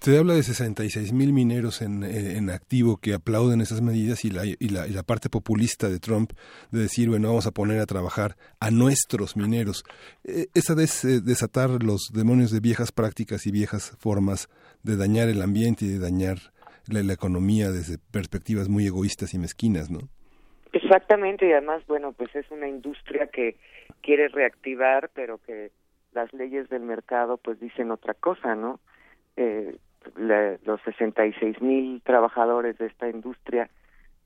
Se habla de 66 mil mineros en, eh, en, activo que aplauden esas medidas y la, y, la, y la parte populista de Trump de decir, bueno, vamos a poner a trabajar a nuestros mineros. Eh, esa es eh, desatar los demonios de viejas prácticas y viejas formas de dañar el ambiente y de dañar la, la economía desde perspectivas muy egoístas y mezquinas, ¿no? Exactamente, y además, bueno, pues es una industria que quiere reactivar, pero que las leyes del mercado pues dicen otra cosa, ¿no? Eh, la, los 66 mil trabajadores de esta industria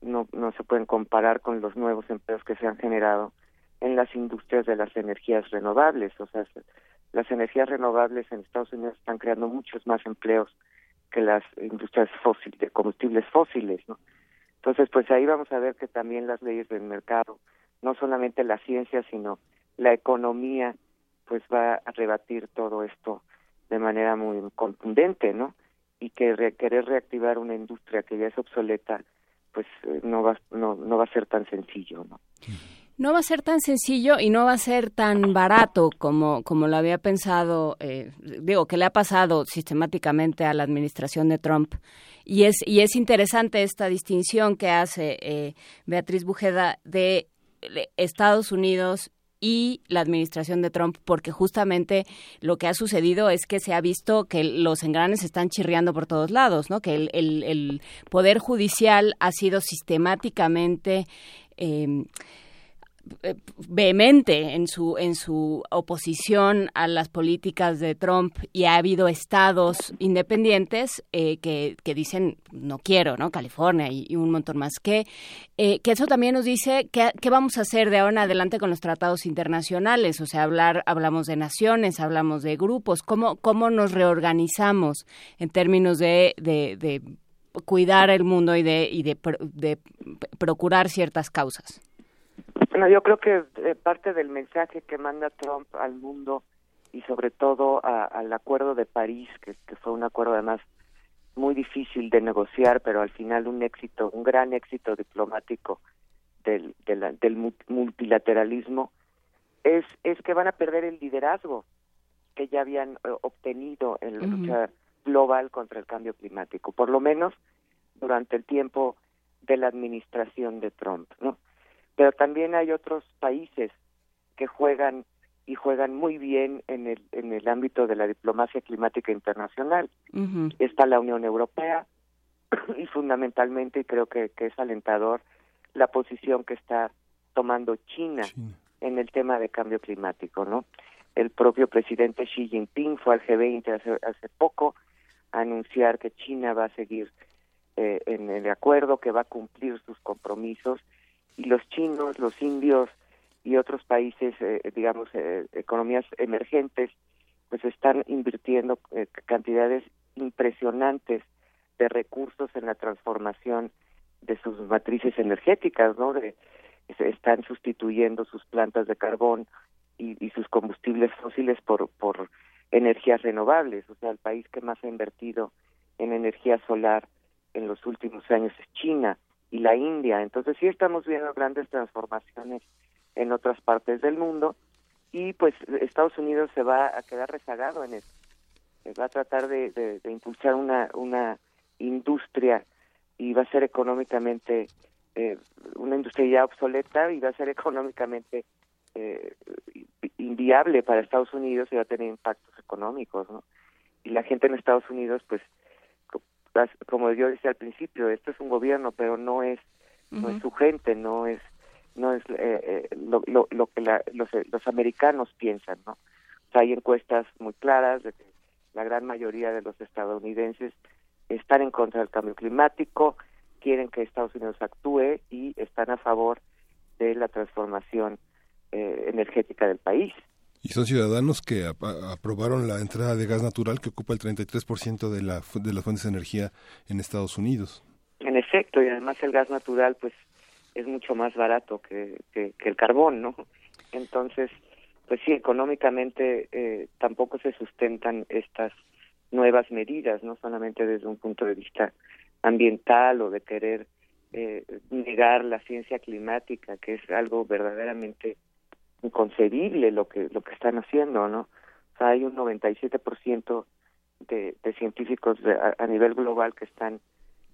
no, no se pueden comparar con los nuevos empleos que se han generado en las industrias de las energías renovables. O sea, las energías renovables en Estados Unidos están creando muchos más empleos que las industrias fósiles, de combustibles fósiles, ¿no? Entonces, pues ahí vamos a ver que también las leyes del mercado, no solamente la ciencia, sino la economía pues va a rebatir todo esto de manera muy contundente, ¿no? Y que querer reactivar una industria que ya es obsoleta, pues eh, no va no, no va a ser tan sencillo, ¿no? No va a ser tan sencillo y no va a ser tan barato como, como lo había pensado, eh, digo, que le ha pasado sistemáticamente a la administración de Trump. Y es, y es interesante esta distinción que hace eh, Beatriz Bujeda de Estados Unidos y la administración de Trump, porque justamente lo que ha sucedido es que se ha visto que los engranes están chirriando por todos lados, ¿no? Que el, el, poder judicial ha sido sistemáticamente eh, vehemente en su en su oposición a las políticas de Trump y ha habido estados independientes eh, que, que, dicen no quiero no California y, un montón más que eh, que eso también nos dice qué vamos a hacer de ahora en adelante con los tratados internacionales. O sea hablar hablamos de naciones hablamos de grupos. Cómo cómo nos reorganizamos en términos de, de, de cuidar el mundo y de y de, de procurar ciertas causas Bueno, yo creo que eh, parte del mensaje que manda Trump al mundo y sobre todo al Acuerdo de París, que, fue un acuerdo además muy difícil de negociar, pero al final un éxito, un gran éxito diplomático del, del multilateralismo, es, es que van a perder el liderazgo que ya habían eh, obtenido en la lucha global contra el cambio climático, por lo menos durante el tiempo de la administración de Trump, ¿no? Pero también hay otros países que juegan y juegan muy bien en el en el ámbito de la diplomacia climática internacional. Está la Unión Europea (clears throat) y fundamentalmente y creo que, que es alentador la posición que está tomando China, en el tema de cambio climático, ¿no? El propio presidente Xi Jinping fue al G20 hace, hace poco a anunciar que China va a seguir eh, en el acuerdo, que va a cumplir sus compromisos y los chinos, los indios y otros países, eh, digamos, eh, economías emergentes, pues están invirtiendo cantidades impresionantes de recursos en la transformación de sus matrices energéticas, ¿no? De, están sustituyendo sus plantas de carbón y, sus combustibles fósiles por, por energías renovables. O sea, el país que más ha invertido en energía solar en los últimos años es China y la India. Entonces sí estamos viendo grandes transformaciones en otras partes del mundo y pues Estados Unidos se va a quedar rezagado en eso. Va a tratar de, de impulsar una, una industria y va a ser económicamente eh, una industria ya obsoleta y va a ser económicamente eh, inviable para Estados Unidos y va a tener impactos económicos, ¿no? Y la gente en Estados Unidos, pues, como yo decía al principio, esto es un gobierno, pero no es, no es su gente, no es, no es eh, eh lo, lo, lo, que la, los, los americanos piensan, ¿no? O sea, hay encuestas muy claras de que la gran mayoría de los estadounidenses están en contra del cambio climático, quieren que Estados Unidos actúe y están a favor de la transformación eh, energética del país. Y son ciudadanos que aprobaron la entrada de gas natural que ocupa el 33% de, la, de las fuentes de energía en Estados Unidos. En efecto, y además el gas natural pues es mucho más barato que, que, el carbón, ¿no? Entonces, pues sí, económicamente eh, tampoco se sustentan estas nuevas medidas, no solamente desde un punto de vista ambiental o de querer eh, negar la ciencia climática, que es algo verdaderamente inconcebible lo que lo que están haciendo, ¿no? O sea, hay un 97% de, de científicos a, nivel global que están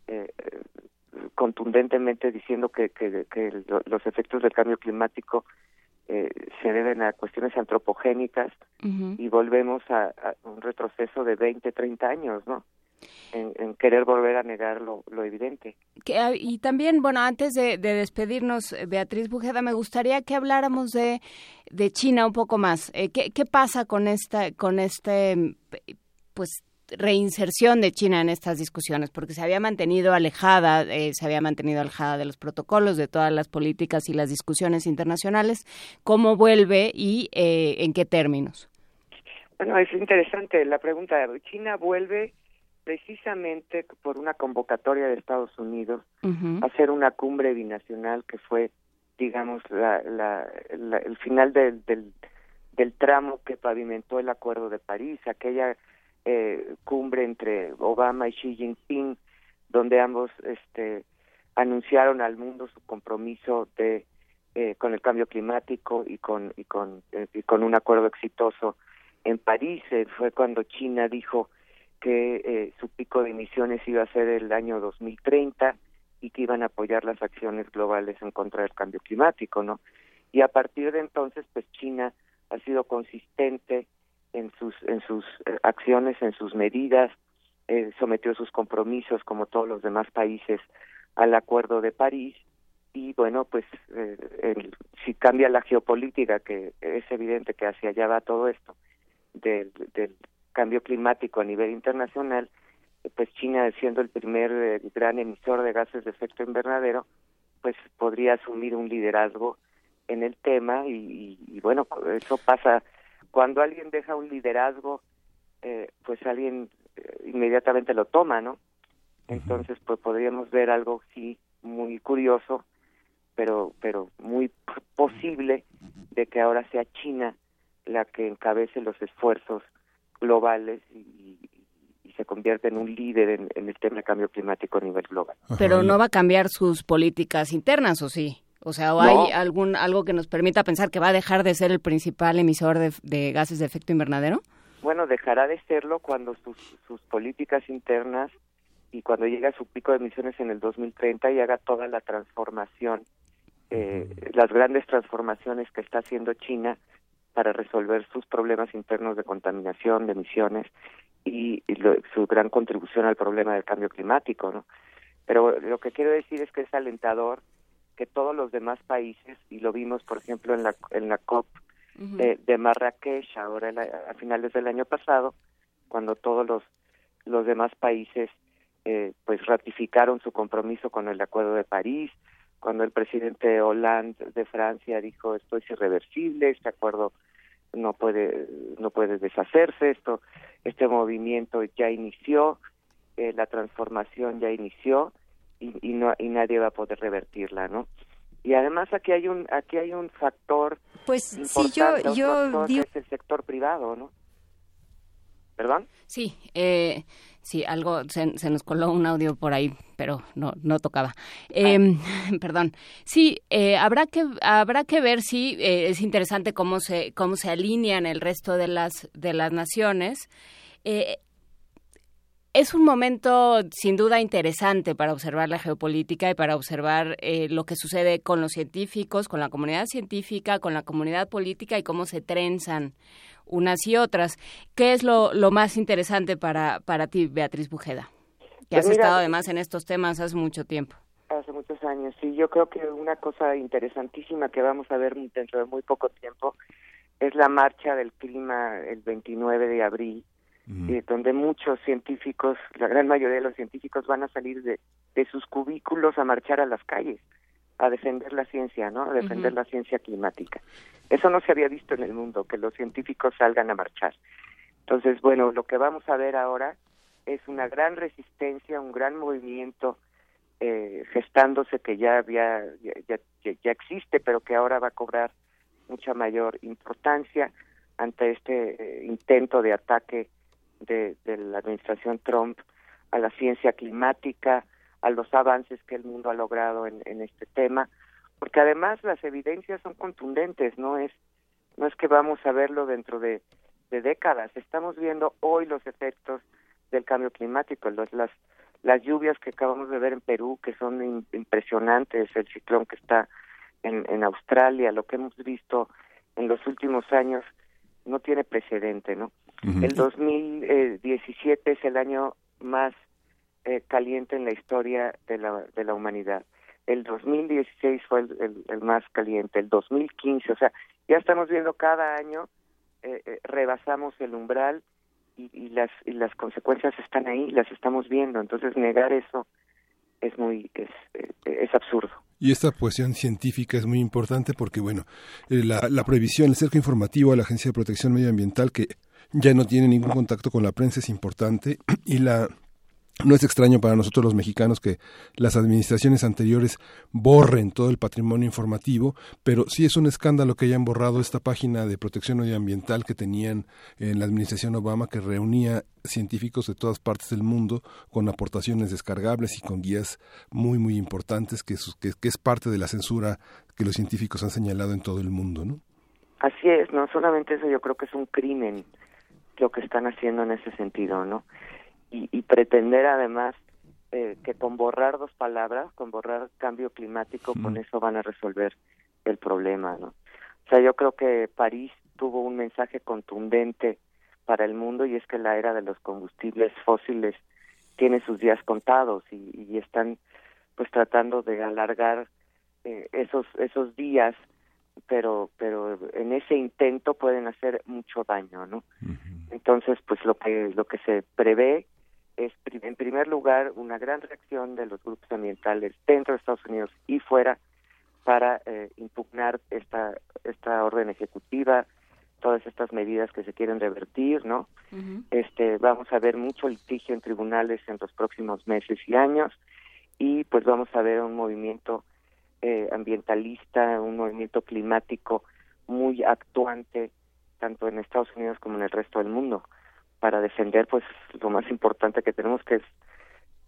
eh, contundentemente diciendo que, que, que, los efectos del cambio climático eh, se deben a cuestiones antropogénicas y volvemos a, a, un retroceso de 20, 30 años, ¿no? En, querer volver a negar lo, evidente. Ah, y también, bueno, antes de, despedirnos, Beatriz Bujeda, me gustaría que habláramos de, de China un poco más. Eh, ¿qué, ¿Qué pasa con esta, con este, pues, reinserción de China en estas discusiones, porque se había mantenido alejada, eh, se había mantenido alejada de los protocolos, de todas las políticas y las discusiones internacionales. ¿Cómo vuelve y eh, en qué términos? Bueno, es interesante la pregunta. China vuelve precisamente por una convocatoria de Estados Unidos a hacer una cumbre binacional que fue, digamos, la, la, el final del, del, del, tramo que pavimentó el Acuerdo de París, aquella eh, cumbre entre Obama y Xi Jinping, donde ambos este, anunciaron al mundo su compromiso de eh, con el cambio climático y con y con eh, y con un acuerdo exitoso en París. Fue cuando China dijo que eh, su pico de emisiones iba a ser el año 2030 y que iban a apoyar las acciones globales en contra del cambio climático, ¿no? Y a partir de entonces, pues China ha sido consistente en sus en sus eh, acciones, en sus medidas, eh, sometió sus compromisos como todos los demás países al Acuerdo de París y bueno, pues si cambia la geopolítica, que es evidente que hacia allá va todo esto del, del cambio climático a nivel internacional, pues China siendo el primer eh, gran emisor de gases de efecto invernadero, pues podría asumir un liderazgo en el tema y, bueno, eso pasa cuando alguien deja un liderazgo, eh, pues alguien eh, inmediatamente lo toma, ¿no? Entonces, pues podríamos ver algo sí muy curioso pero pero muy posible de que ahora sea China la que encabece los esfuerzos globales y, y se convierte en un líder en, en, el tema de cambio climático a nivel global. Pero no va a cambiar sus políticas internas, ¿o sí? O sea, ¿o hay algún algo que nos permita pensar que va a dejar de ser el principal emisor de, de gases de efecto invernadero? Bueno, dejará de serlo cuando sus, sus políticas internas y cuando llegue a su pico de emisiones en el 2030 y haga toda la transformación, eh, las grandes transformaciones que está haciendo China para resolver sus problemas internos de contaminación, de emisiones y, y lo, su gran contribución al problema del cambio climático, ¿no? Pero lo que quiero decir es que es alentador que todos los demás países, y lo vimos, por ejemplo, en la, en la COP uh -huh. de, de, Marrakech, ahora la, a finales del año pasado, cuando todos los, los demás países eh, pues ratificaron su compromiso con el Acuerdo de París, cuando el presidente Hollande de Francia dijo esto es irreversible, este acuerdo no puede no puede deshacerse, esto este movimiento ya inició, eh, la transformación ya inició y, y, no y nadie va a poder revertirla, ¿no? Y además aquí hay un aquí hay un factor pues sí yo yo digo... es el sector privado, ¿no? ¿Perdón? Sí, eh, sí, algo se, se, nos coló un audio por ahí, pero no no tocaba. Eh, (laughs) perdón. Sí, eh, habrá que habrá que ver si eh, es interesante cómo se cómo se alinean el resto de las de las naciones. Eh, es un momento sin duda interesante para observar la geopolítica y para observar eh, lo que sucede con los científicos, con la comunidad científica, con la comunidad política y cómo se trenzan unas y otras. ¿Qué es lo, lo más interesante para, para ti, Beatriz Bujeda? Que pues has mira, estado además en estos temas hace mucho tiempo. Hace muchos años, sí. Yo creo que una cosa interesantísima que vamos a ver dentro de muy poco tiempo es la marcha del clima el 29 de abril eh, donde muchos científicos, la gran mayoría de los científicos van a salir de, de sus cubículos a marchar a las calles, a defender la ciencia, ¿no? A defender uh -huh. la ciencia climática. Eso no se había visto en el mundo, que los científicos salgan a marchar. Entonces, bueno, lo que vamos a ver ahora es una gran resistencia, un gran movimiento eh, gestándose que ya había, ya, ya, ya existe, pero que ahora va a cobrar mucha mayor importancia ante este eh, intento de ataque de, de, la administración Trump a la ciencia climática, a los avances que el mundo ha logrado en, en este tema, porque además las evidencias son contundentes, no es no es que vamos a verlo dentro de, de décadas, estamos viendo hoy los efectos del cambio climático, los, las las lluvias que acabamos de ver en Perú que son in, impresionantes, el ciclón que está en, en Australia, lo que hemos visto en los últimos años no tiene precedente, ¿no? Uh -huh. El 2017 es el año más eh, caliente en la historia de la, de la humanidad. El 2016 fue el, el, el, más caliente, el 2015, o sea, ya estamos viendo cada año, eh, eh, rebasamos el umbral y, las, y las consecuencias están ahí, las estamos viendo, entonces negar eso es muy, es, eh, es absurdo. Y esta cuestión científica es muy importante porque, bueno, la, la prohibición, el cerco informativo a la Agencia de Protección Medioambiental, que ya no tiene ningún contacto con la prensa, es importante, (clears throat) y la no es extraño para nosotros los mexicanos que las administraciones anteriores borren todo el patrimonio informativo, pero sí es un escándalo que hayan borrado esta página de protección medioambiental que tenían en la administración Obama, que reunía científicos de todas partes del mundo con aportaciones descargables y con guías muy, muy importantes, que es, parte de la censura que los científicos han señalado en todo el mundo, ¿no? Así es, no solamente eso, yo creo que es un crimen lo que están haciendo en ese sentido, ¿no? Y, y pretender además eh, que con borrar dos palabras, con borrar cambio climático, mm. con eso van a resolver el problema, ¿no? O sea, yo creo que París tuvo un mensaje contundente para el mundo y es que la era de los combustibles fósiles tiene sus días contados y, y están pues tratando de alargar eh, esos esos días pero pero en ese intento pueden hacer mucho daño no uh -huh. entonces pues lo que lo que se prevé es, en primer lugar, una gran reacción de los grupos ambientales dentro de Estados Unidos y fuera para eh, impugnar esta, esta orden ejecutiva, todas estas medidas que se quieren revertir, ¿no? Uh -huh. Este, vamos a ver mucho litigio en tribunales en los próximos meses y años y pues vamos a ver un movimiento eh, ambientalista, un movimiento climático muy actuante tanto en Estados Unidos como en el resto del mundo para defender pues lo más importante que tenemos que es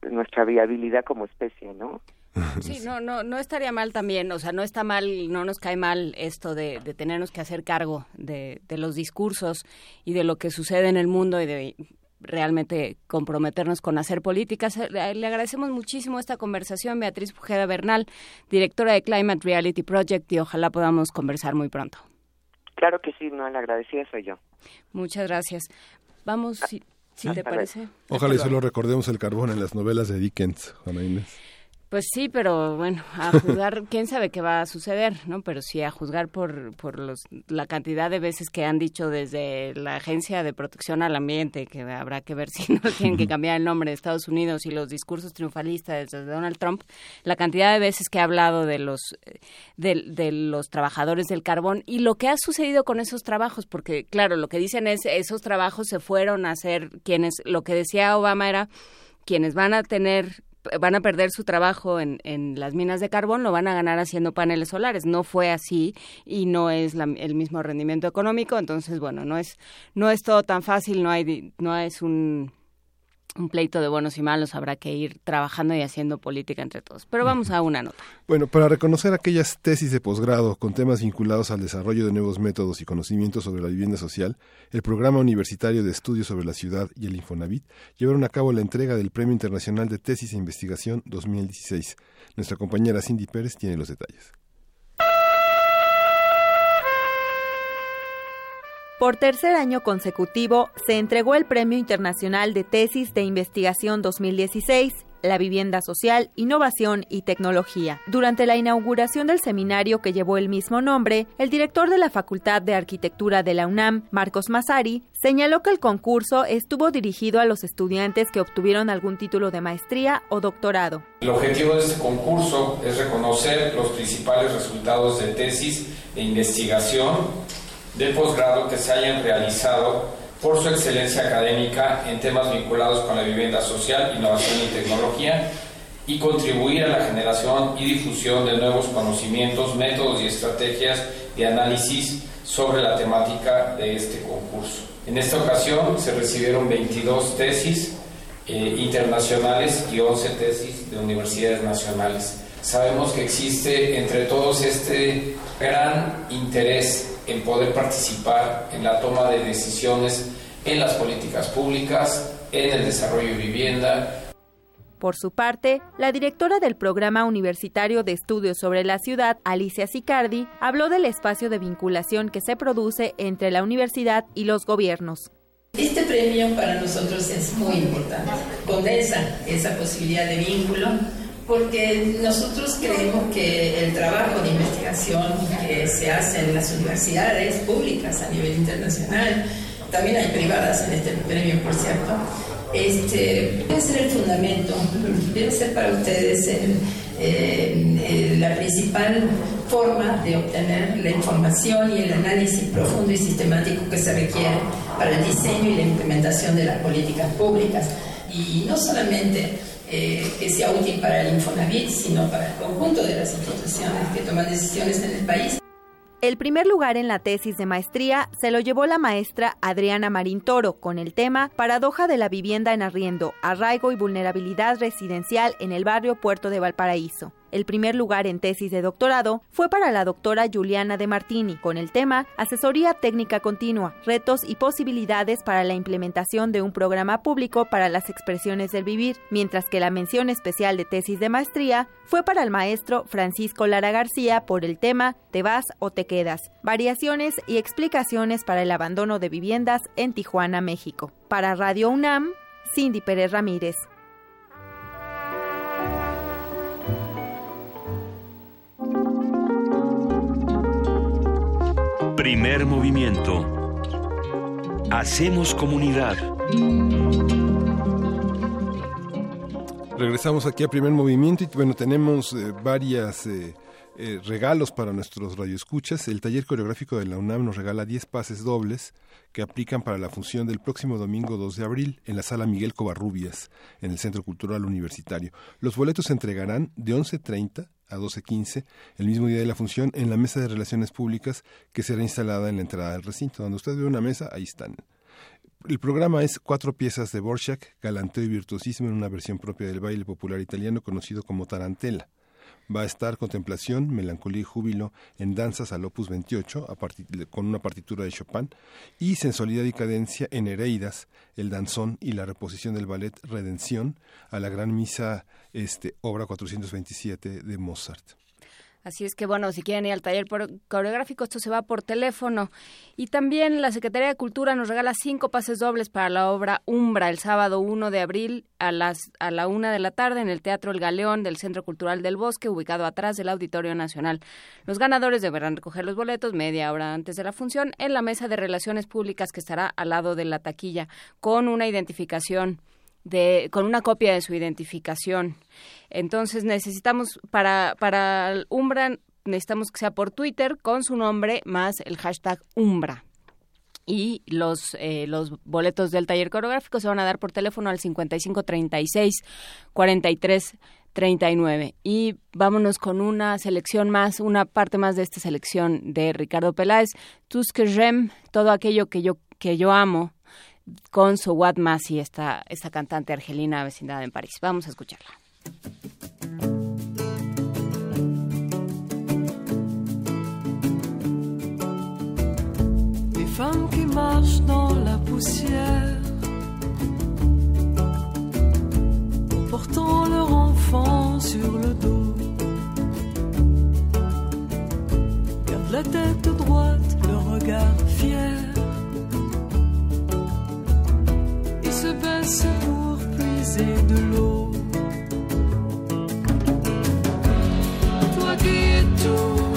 nuestra viabilidad como especie, ¿no? (laughs) Sí, no, no, no estaría mal también, o sea, no está mal, no nos cae mal esto de, de tenernos que hacer cargo de, de los discursos y de lo que sucede en el mundo y de realmente comprometernos con hacer políticas. Le agradecemos muchísimo esta conversación, Beatriz Pujeda Bernal, directora de Climate Reality Project, y ojalá podamos conversar muy pronto. Claro que sí, no, la agradecida soy yo. Muchas gracias. Vamos, si, si te parece. Ojalá y solo recordemos el carbón en las novelas de Dickens, Juana Inés. Pues sí, pero bueno, a (laughs) juzgar, quién sabe qué va a suceder, ¿no? Pero sí a juzgar por, por los, la cantidad de veces que han dicho desde la Agencia de Protección al Ambiente, que habrá que ver (laughs) si no tienen que cambiar el nombre de Estados Unidos y los discursos triunfalistas de Donald Trump, la cantidad de veces que ha hablado de los, de, de los trabajadores del carbón y lo que ha sucedido con esos trabajos, porque claro, lo que dicen es esos trabajos se fueron a hacer quienes, lo que decía Obama era quienes van a tener van a perder su trabajo en, en las minas de carbón, lo van a ganar haciendo paneles solares. No fue así y no es la, el mismo rendimiento económico, entonces bueno, no es no es todo tan fácil, no hay no es un un pleito de buenos y malos, habrá que ir trabajando y haciendo política entre todos. Pero vamos a una nota. Bueno, para reconocer aquellas tesis de posgrado con temas vinculados al desarrollo de nuevos métodos y conocimientos sobre la vivienda social, el Programa Universitario de Estudios sobre la Ciudad y el Infonavit llevaron a cabo la entrega del Premio Internacional de Tesis e Investigación 2016. Nuestra compañera Cindy Pérez tiene los detalles. Por tercer año consecutivo se entregó el Premio Internacional de Tesis de Investigación 2016 la vivienda social, innovación y tecnología. Durante la inauguración del seminario que llevó el mismo nombre, el director de la Facultad de Arquitectura de la UNAM, Marcos Masari, señaló que el concurso estuvo dirigido a los estudiantes que obtuvieron algún título de maestría o doctorado. El objetivo de este concurso es reconocer los principales resultados de tesis de investigación de posgrado que se hayan realizado por su excelencia académica en temas vinculados con la vivienda social, innovación y tecnología y contribuir a la generación y difusión de nuevos conocimientos, métodos y estrategias de análisis sobre la temática de este concurso. En esta ocasión se recibieron 22 tesis eh, internacionales y 11 tesis de universidades nacionales. Sabemos que existe entre todos este gran interés en poder participar en la toma de decisiones en las políticas públicas, en el desarrollo de vivienda. Por su parte, la directora del Programa Universitario de Estudios sobre la Ciudad, Alicia Sicardi, habló del espacio de vinculación que se produce entre la universidad y los gobiernos. Este premio para nosotros es muy importante. Condensa esa posibilidad de vínculo porque nosotros creemos que el trabajo de investigación que se hace en las universidades públicas a nivel internacional, también hay privadas en este premio, por cierto, este, debe ser el fundamento, debe ser para ustedes eh, la principal forma de obtener la información y el análisis profundo y sistemático que se requiere para el diseño y la implementación de las políticas públicas. Y no solamente eh, que sea útil para el Infonavit, sino para el conjunto de las instituciones que toman decisiones en el país. El primer lugar en la tesis de maestría se lo llevó la maestra Adriana Marín Toro con el tema Paradoja de la vivienda en arriendo, arraigo y vulnerabilidad residencial en el barrio Puerto de Valparaíso. El primer lugar en tesis de doctorado fue para la doctora Juliana de Martini, con el tema Asesoría Técnica Continua, retos y posibilidades para la implementación de un programa público para las expresiones del vivir, mientras que la mención especial de tesis de maestría fue para el maestro Francisco Lara García por el tema Te vas o te quedas, variaciones y explicaciones para el abandono de viviendas en Tijuana, México. Para Radio UNAM, Cindy Pérez Ramírez. Primer movimiento. Hacemos comunidad. Regresamos aquí a primer movimiento y bueno, tenemos eh, eh, eh, regalos para nuestros radioescuchas. El taller coreográfico de la UNAM nos regala 10 pases dobles que aplican para la función del próximo domingo 2 de abril en la sala Miguel Covarrubias, en el Centro Cultural Universitario. Los boletos se entregarán de 11.30 a 12.15, el mismo día de la función, en la mesa de relaciones públicas que será instalada en la entrada del recinto. Donde usted ve una mesa, ahí están. El programa es cuatro piezas de Borchak, galanteo y virtuosismo en una versión propia del baile popular italiano conocido como tarantela. Va a estar Contemplación, Melancolía y Júbilo en danzas al Opus 28 con una partitura de Chopin y Sensualidad y Cadencia en Hereidas, el danzón y la reposición del ballet Redención a la gran misa este, obra 427 de Mozart. Así es que bueno, si quieren ir al taller coreográfico, esto se va por teléfono. Y también la Secretaría de Cultura nos regala cinco pases dobles para la obra Umbra el sábado 1 de abril a las a la una de la tarde en el Teatro El Galeón del Centro Cultural del Bosque, ubicado atrás del Auditorio Nacional. Los ganadores deberán recoger los boletos media hora antes de la función en la mesa de relaciones públicas que estará al lado de la taquilla con una identificación de con una copia de su identificación. Entonces necesitamos para para Umbra necesitamos que sea por Twitter con su nombre más el hashtag Umbra. Y los, eh, los boletos del taller coreográfico se van a dar por teléfono al 5536 43 39. Y vámonos con una selección más, una parte más de esta selección de Ricardo Peláez. Tout que j'aime, todo aquello que yo, que yo amo, con Sowat Masi, esta, esta cantante argelina vecindad en París. Vamos a escucharla. Les femmes qui marchent dans la poussière, portant leur enfant sur le dos, gardent la tête droite, le regard fier. Baisse pour puiser de l'eau. Toi qui es tout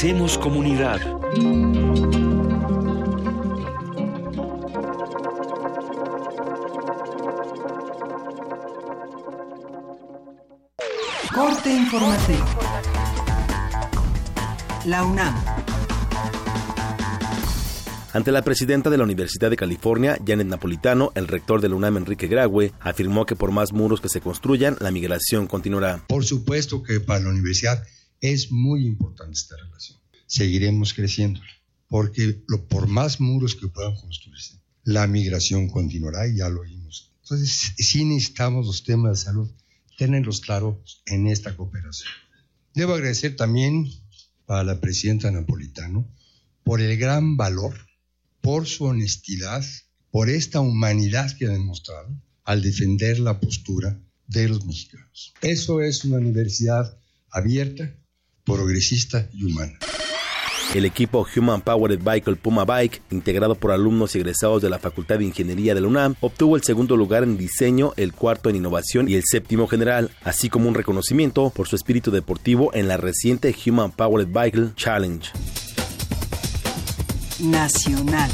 Hacemos comunidad. Corte informativo. La UNAM. Ante la presidenta de la Universidad de California, Janet Napolitano, el rector de la UNAM, Enrique Graue, afirmó que por más muros que se construyan, la migración continuará. Por supuesto que para la universidad es muy importante esta relación. Seguiremos creciendo, porque lo, por más muros que puedan construirse, la migración continuará y ya lo oímos. Entonces, sí necesitamos los temas de salud, tenerlos claros en esta cooperación. Debo agradecer también a la presidenta Napolitano por el gran valor, por su honestidad, por esta humanidad que ha demostrado al defender la postura de los mexicanos. Eso es una universidad abierta, progresista y humana. El equipo Human Powered Vehicle Puma Bike, integrado por alumnos y egresados de la Facultad de Ingeniería de la UNAM, obtuvo el segundo lugar en diseño, el cuarto en innovación y el séptimo general, así como un reconocimiento por su espíritu deportivo en la reciente Human Powered Vehicle Challenge. Nacional.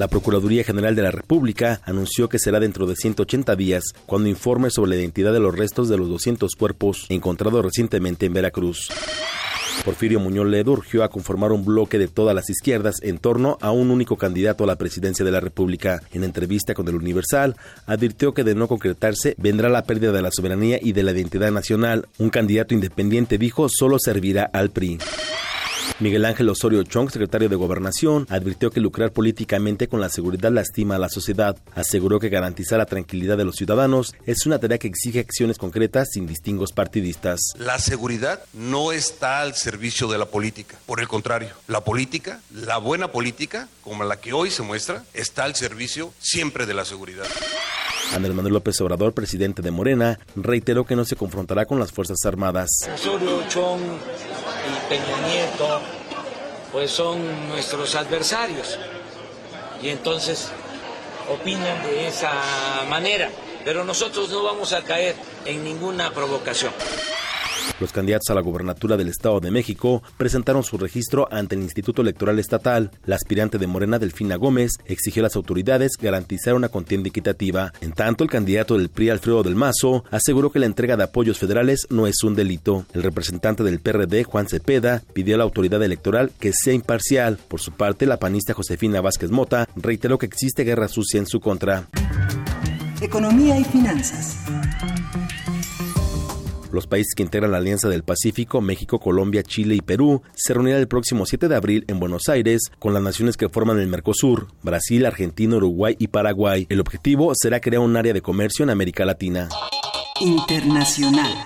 La Procuraduría General de la República anunció que será dentro de 180 días cuando informe sobre la identidad de los restos de los 200 cuerpos encontrados recientemente en Veracruz. Porfirio Muñoz Ledo urgió a conformar un bloque de todas las izquierdas en torno a un único candidato a la presidencia de la República. En entrevista con el Universal, advirtió que de no concretarse vendrá la pérdida de la soberanía y de la identidad nacional. Un candidato independiente dijo solo servirá al PRI. Miguel Ángel Osorio Chong, secretario de Gobernación, advirtió que lucrar políticamente con la seguridad lastima a la sociedad. Aseguró que garantizar la tranquilidad de los ciudadanos es una tarea que exige acciones concretas sin distingos partidistas. La seguridad no está al servicio de la política. Por el contrario, la política, la buena política, como la que hoy se muestra, está al servicio siempre de la seguridad. Andrés Manuel López Obrador, presidente de Morena, reiteró que no se confrontará con las Fuerzas Armadas. Osorio Chong Peña Nieto, pues son nuestros adversarios. Y entonces opinan de esa manera. Pero nosotros no vamos a caer en ninguna provocación. Los candidatos a la gobernatura del Estado de México presentaron su registro ante el Instituto Electoral Estatal. La aspirante de Morena, Delfina Gómez, exigió a las autoridades garantizar una contienda equitativa. En tanto, el candidato del PRI, Alfredo del Mazo, aseguró que la entrega de apoyos federales no es un delito. El representante del PRD, Juan Cepeda, pidió a la autoridad electoral que sea imparcial. Por su parte, la panista Josefina Vázquez Mota reiteró que existe guerra sucia en su contra. Economía y finanzas. Los países que integran la Alianza del Pacífico, México, Colombia, Chile y Perú, se reunirán el próximo 7 de abril en Buenos Aires con las naciones que forman el Mercosur, Brasil, Argentina, Uruguay y Paraguay. El objetivo será crear un área de comercio en América Latina. Internacional.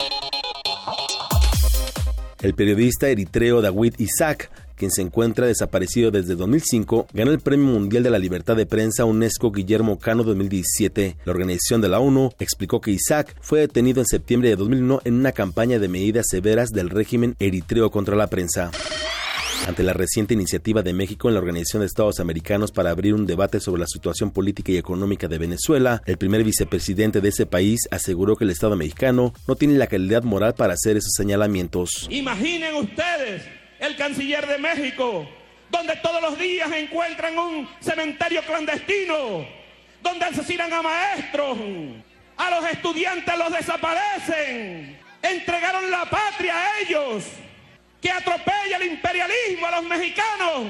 El periodista eritreo Dawid Isaac quien se encuentra desaparecido desde 2005, ganó el Premio Mundial de la Libertad de Prensa UNESCO Guillermo Cano 2017. La organización de la ONU explicó que Isaac fue detenido en septiembre de 2001 en una campaña de medidas severas del régimen eritreo contra la prensa. Ante la reciente iniciativa de México en la Organización de Estados Americanos para abrir un debate sobre la situación política y económica de Venezuela, el primer vicepresidente de ese país aseguró que el Estado mexicano no tiene la calidad moral para hacer esos señalamientos. Imaginen ustedes el canciller de México, donde todos los días encuentran un cementerio clandestino, donde asesinan a maestros, a los estudiantes los desaparecen, entregaron la patria a ellos, que atropella el imperialismo a los mexicanos.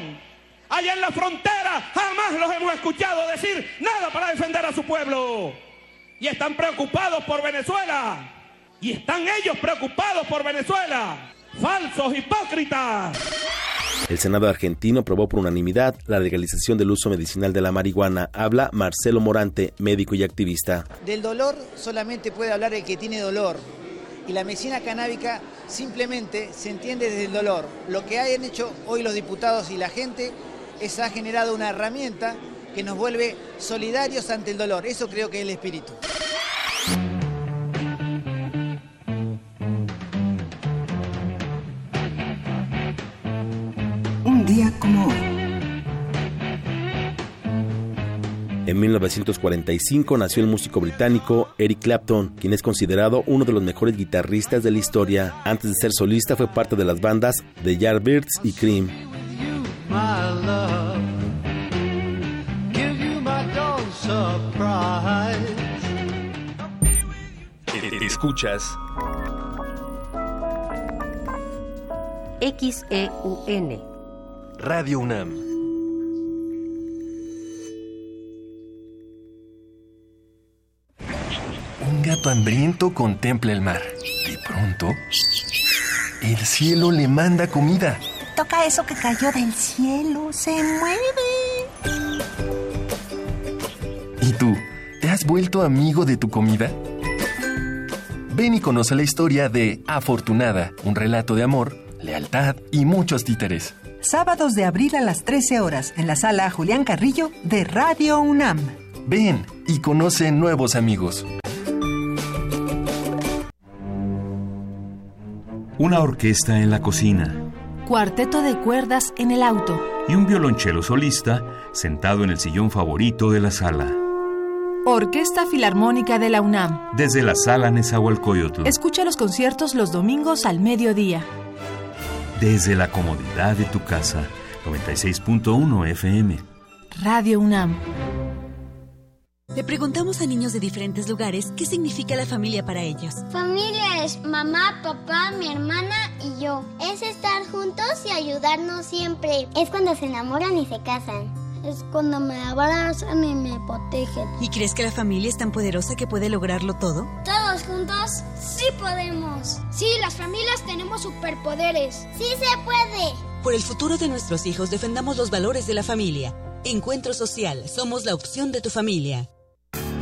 Allá en la frontera jamás los hemos escuchado decir nada para defender a su pueblo. Y están preocupados por Venezuela. Y están ellos preocupados por Venezuela falsos hipócritas. El Senado argentino aprobó por unanimidad la legalización del uso medicinal de la marihuana. Habla Marcelo Morante, médico y activista. Del dolor solamente puede hablar el que tiene dolor. Y la medicina canábica simplemente se entiende desde el dolor. Lo que han hecho hoy los diputados y la gente es ha generado una herramienta que nos vuelve solidarios ante el dolor. Eso creo que es el espíritu. Día como hoy. En 1945 nació el músico británico Eric Clapton, quien es considerado uno de los mejores guitarristas de la historia. Antes de ser solista fue parte de las bandas The Yardbirds y Cream. Escuchas XEUN. Radio UNAM. Un gato hambriento contempla el mar. De pronto, el cielo le manda comida. Toca eso que cayó del cielo, se mueve. ¿Y tú? ¿Te has vuelto amigo de tu comida? Ven y conoce la historia de Afortunada, un relato de amor, lealtad y muchos títeres. Sábados de abril a las 13 horas en la sala Julián Carrillo de Radio UNAM. Ven y conoce nuevos amigos. Una orquesta en la cocina. cuarteto de cuerdas en el auto. Y un violonchelo solista sentado en el sillón favorito de la sala. Orquesta Filarmónica de la UNAM. Desde la sala Nezahualcóyotl. Escucha los conciertos los domingos al mediodía. Desde la comodidad de tu casa. 96.1 FM. Radio UNAM. Le preguntamos a niños de diferentes lugares qué significa la familia para ellos. Familia es mamá, papá, mi hermana y yo. Es estar juntos y ayudarnos siempre. Es cuando se enamoran y se casan. Es cuando me abrazan y me protegen. ¿Y crees que la familia es tan poderosa que puede lograrlo todo? Todos juntos sí podemos. Sí, las familias tenemos superpoderes. Sí se puede. Por el futuro de nuestros hijos defendamos los valores de la familia. Encuentro Social, somos la opción de tu familia.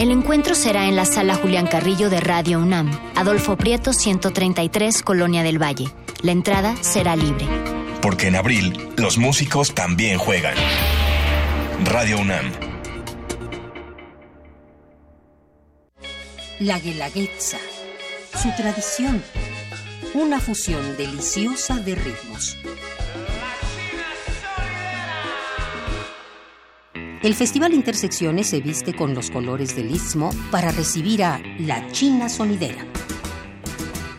El encuentro será en la sala Julián Carrillo de Radio UNAM, Adolfo Prieto 133, Colonia del Valle. La entrada será libre. Porque en abril los músicos también juegan. Radio UNAM. La Guelaguetza. Su tradición. Una fusión deliciosa de ritmos. El Festival Intersecciones se viste con los colores del Istmo para recibir a La China Sonidera.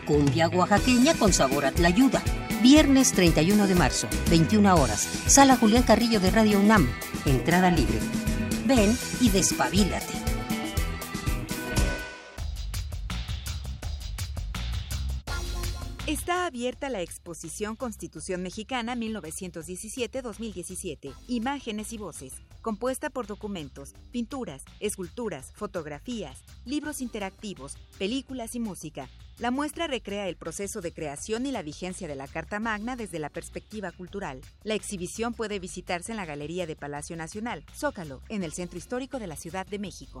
Cumbia oaxaqueña con sabor a tlayuda. Viernes 31 de marzo, 21 horas. Sala Julián Carrillo de Radio UNAM. Entrada libre. Ven y despabilate. Está abierta la exposición Constitución Mexicana 1917-2017, Imágenes y Voces, compuesta por documentos, pinturas, esculturas, fotografías, libros interactivos, películas y música. La muestra recrea el proceso de creación y la vigencia de la Carta Magna desde la perspectiva cultural. La exhibición puede visitarse en la Galería de Palacio Nacional, Zócalo, en el Centro Histórico de la Ciudad de México.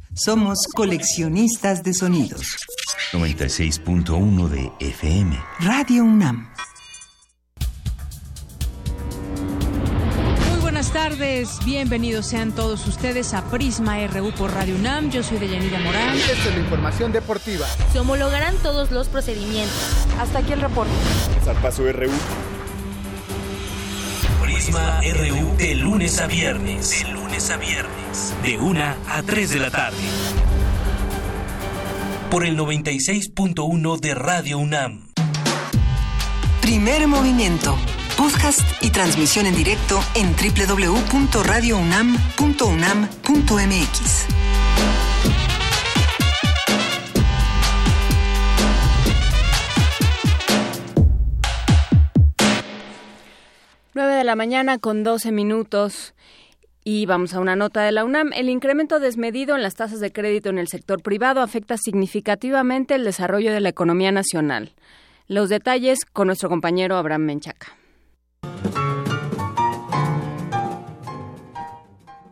Somos coleccionistas de sonidos. 96.1 de FM. Radio UNAM. Muy buenas tardes, bienvenidos sean todos ustedes a Prisma RU por Radio UNAM. Yo soy Deyanira Morán. Esta es la información deportiva. Se homologarán todos los procedimientos. Hasta aquí el reporte. Zarpazo RU. Prisma RU de lunes a viernes. De lunes a viernes. De 1 a 3 de la tarde. Por el 96.1 de Radio UNAM. Primer movimiento. Podcast y transmisión en directo en www.radiounam.unam.mx. 9 de la mañana con 12 minutos. Y vamos a una nota de la UNAM. El incremento desmedido en las tasas de crédito en el sector privado afecta significativamente el desarrollo de la economía nacional. Los detalles con nuestro compañero Abraham Menchaca.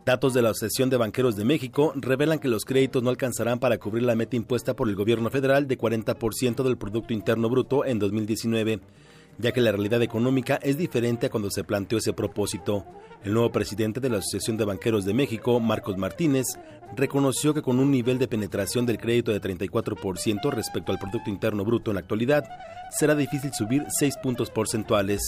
Datos de la Asociación de Banqueros de México revelan que los créditos no alcanzarán para cubrir la meta impuesta por el gobierno federal de 40% del Producto Interno Bruto en 2019 ya que la realidad económica es diferente a cuando se planteó ese propósito. El nuevo presidente de la Asociación de Banqueros de México, Marcos Martínez, reconoció que con un nivel de penetración del crédito de 34% respecto al Producto Interno Bruto en la actualidad, será difícil subir 6 puntos porcentuales.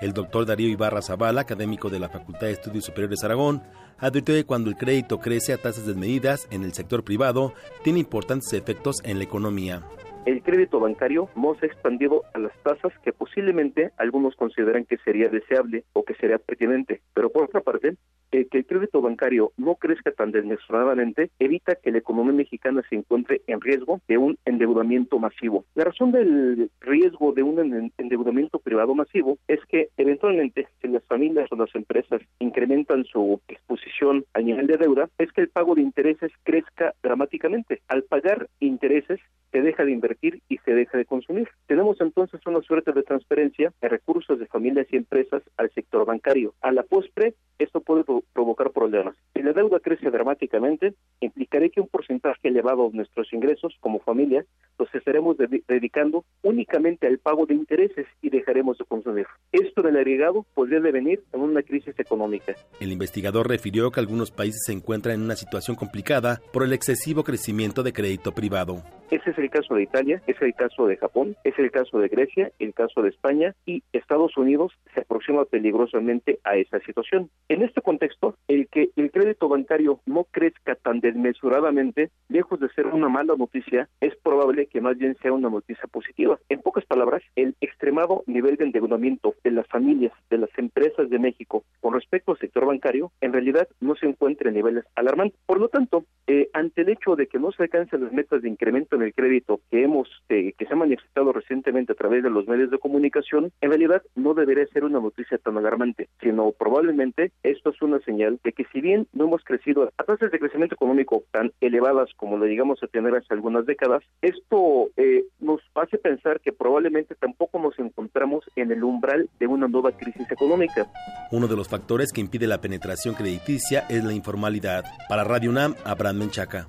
El doctor Darío Ibarra Zavala, académico de la Facultad de Estudios Superiores Aragón, advirtió que cuando el crédito crece a tasas desmedidas en el sector privado, tiene importantes efectos en la economía el crédito bancario no se ha expandido a las tasas que posiblemente algunos consideran que sería deseable o que sería pertinente. Pero por otra parte, que el crédito bancario no crezca tan desmesuradamente evita que la economía mexicana se encuentre en riesgo de un endeudamiento masivo. La razón del riesgo de un endeudamiento privado masivo es que eventualmente si las familias o las empresas incrementan su exposición al nivel de deuda, es que el pago de intereses crezca dramáticamente. Al pagar intereses, se deja de invertir y se deja de consumir. Tenemos entonces una suerte de transferencia de recursos de familias y empresas al sector bancario. A la postre, esto puede provocar problemas. Si la deuda crece dramáticamente, implicaría que un porcentaje elevado de nuestros ingresos como familia los estaremos dedicando únicamente al pago de intereses y dejaremos de consumir. Esto del agregado podría devenir en una crisis económica. El investigador refirió que algunos países se encuentran en una situación complicada por el excesivo crecimiento de crédito privado. Ese es el caso de Italia, es el caso de Japón, es el caso de Grecia, el caso de España y Estados Unidos se aproxima peligrosamente a esa situación. En este contexto, el que el crédito bancario no crezca tan desmesuradamente, lejos de ser una mala noticia, es probable que más bien sea una noticia positiva. En pocas palabras, el extremado nivel de endeudamiento de las familias, de las empresas de México con respecto al sector bancario, en realidad no se encuentra en niveles alarmantes. Por lo tanto, eh, ante el hecho de que no se alcancen las metas de incremento en el crédito que hemos, eh, que se han manifestado recientemente a través de los medios de comunicación, en realidad no debería ser una noticia tan alarmante, sino probablemente esto es una señal de que si bien no hemos crecido a tasas de crecimiento económico tan elevadas como lo llegamos a tener hace algunas décadas, esto eh, nos hace pensar que probablemente tampoco nos encontramos en el umbral de una nueva crisis económica. Uno de los factores que impide la penetración crediticia es la informalidad. Para Radio UNAM, Abraham Menchaca.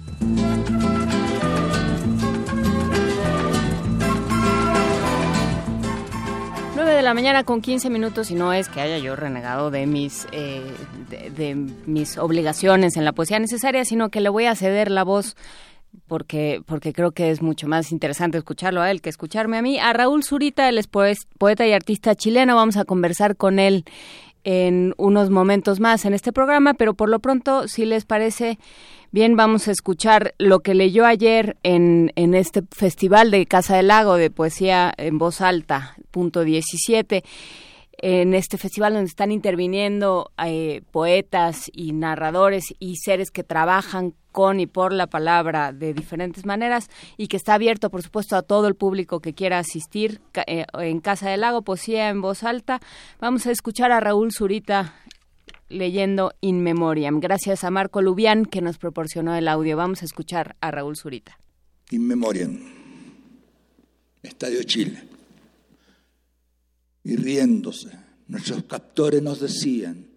De la mañana con 15 minutos y no es que haya yo renegado de mis, eh, de, mis obligaciones en la poesía necesaria, sino que le voy a ceder la voz porque, porque creo que es mucho más interesante escucharlo a él que escucharme a mí. A Raúl Zurita, él es poeta y artista chileno, vamos a conversar con él en unos momentos más en este programa, pero por lo pronto, si les parece bien, vamos a escuchar lo que leyó ayer en, en este Festival de Casa del Lago de Poesía en Voz Alta, punto 17 en este festival donde están interviniendo eh, poetas y narradores y seres que trabajan con y por la palabra de diferentes maneras y que está abierto, por supuesto, a todo el público que quiera asistir eh, en Casa del Lago, poesía en voz alta. Vamos a escuchar a Raúl Zurita leyendo In Memoriam. Gracias a Marco Lubián que nos proporcionó el audio. Vamos a escuchar a Raúl Zurita. In Memoriam, Estadio Chile y riéndose. Nuestros captores nos decían,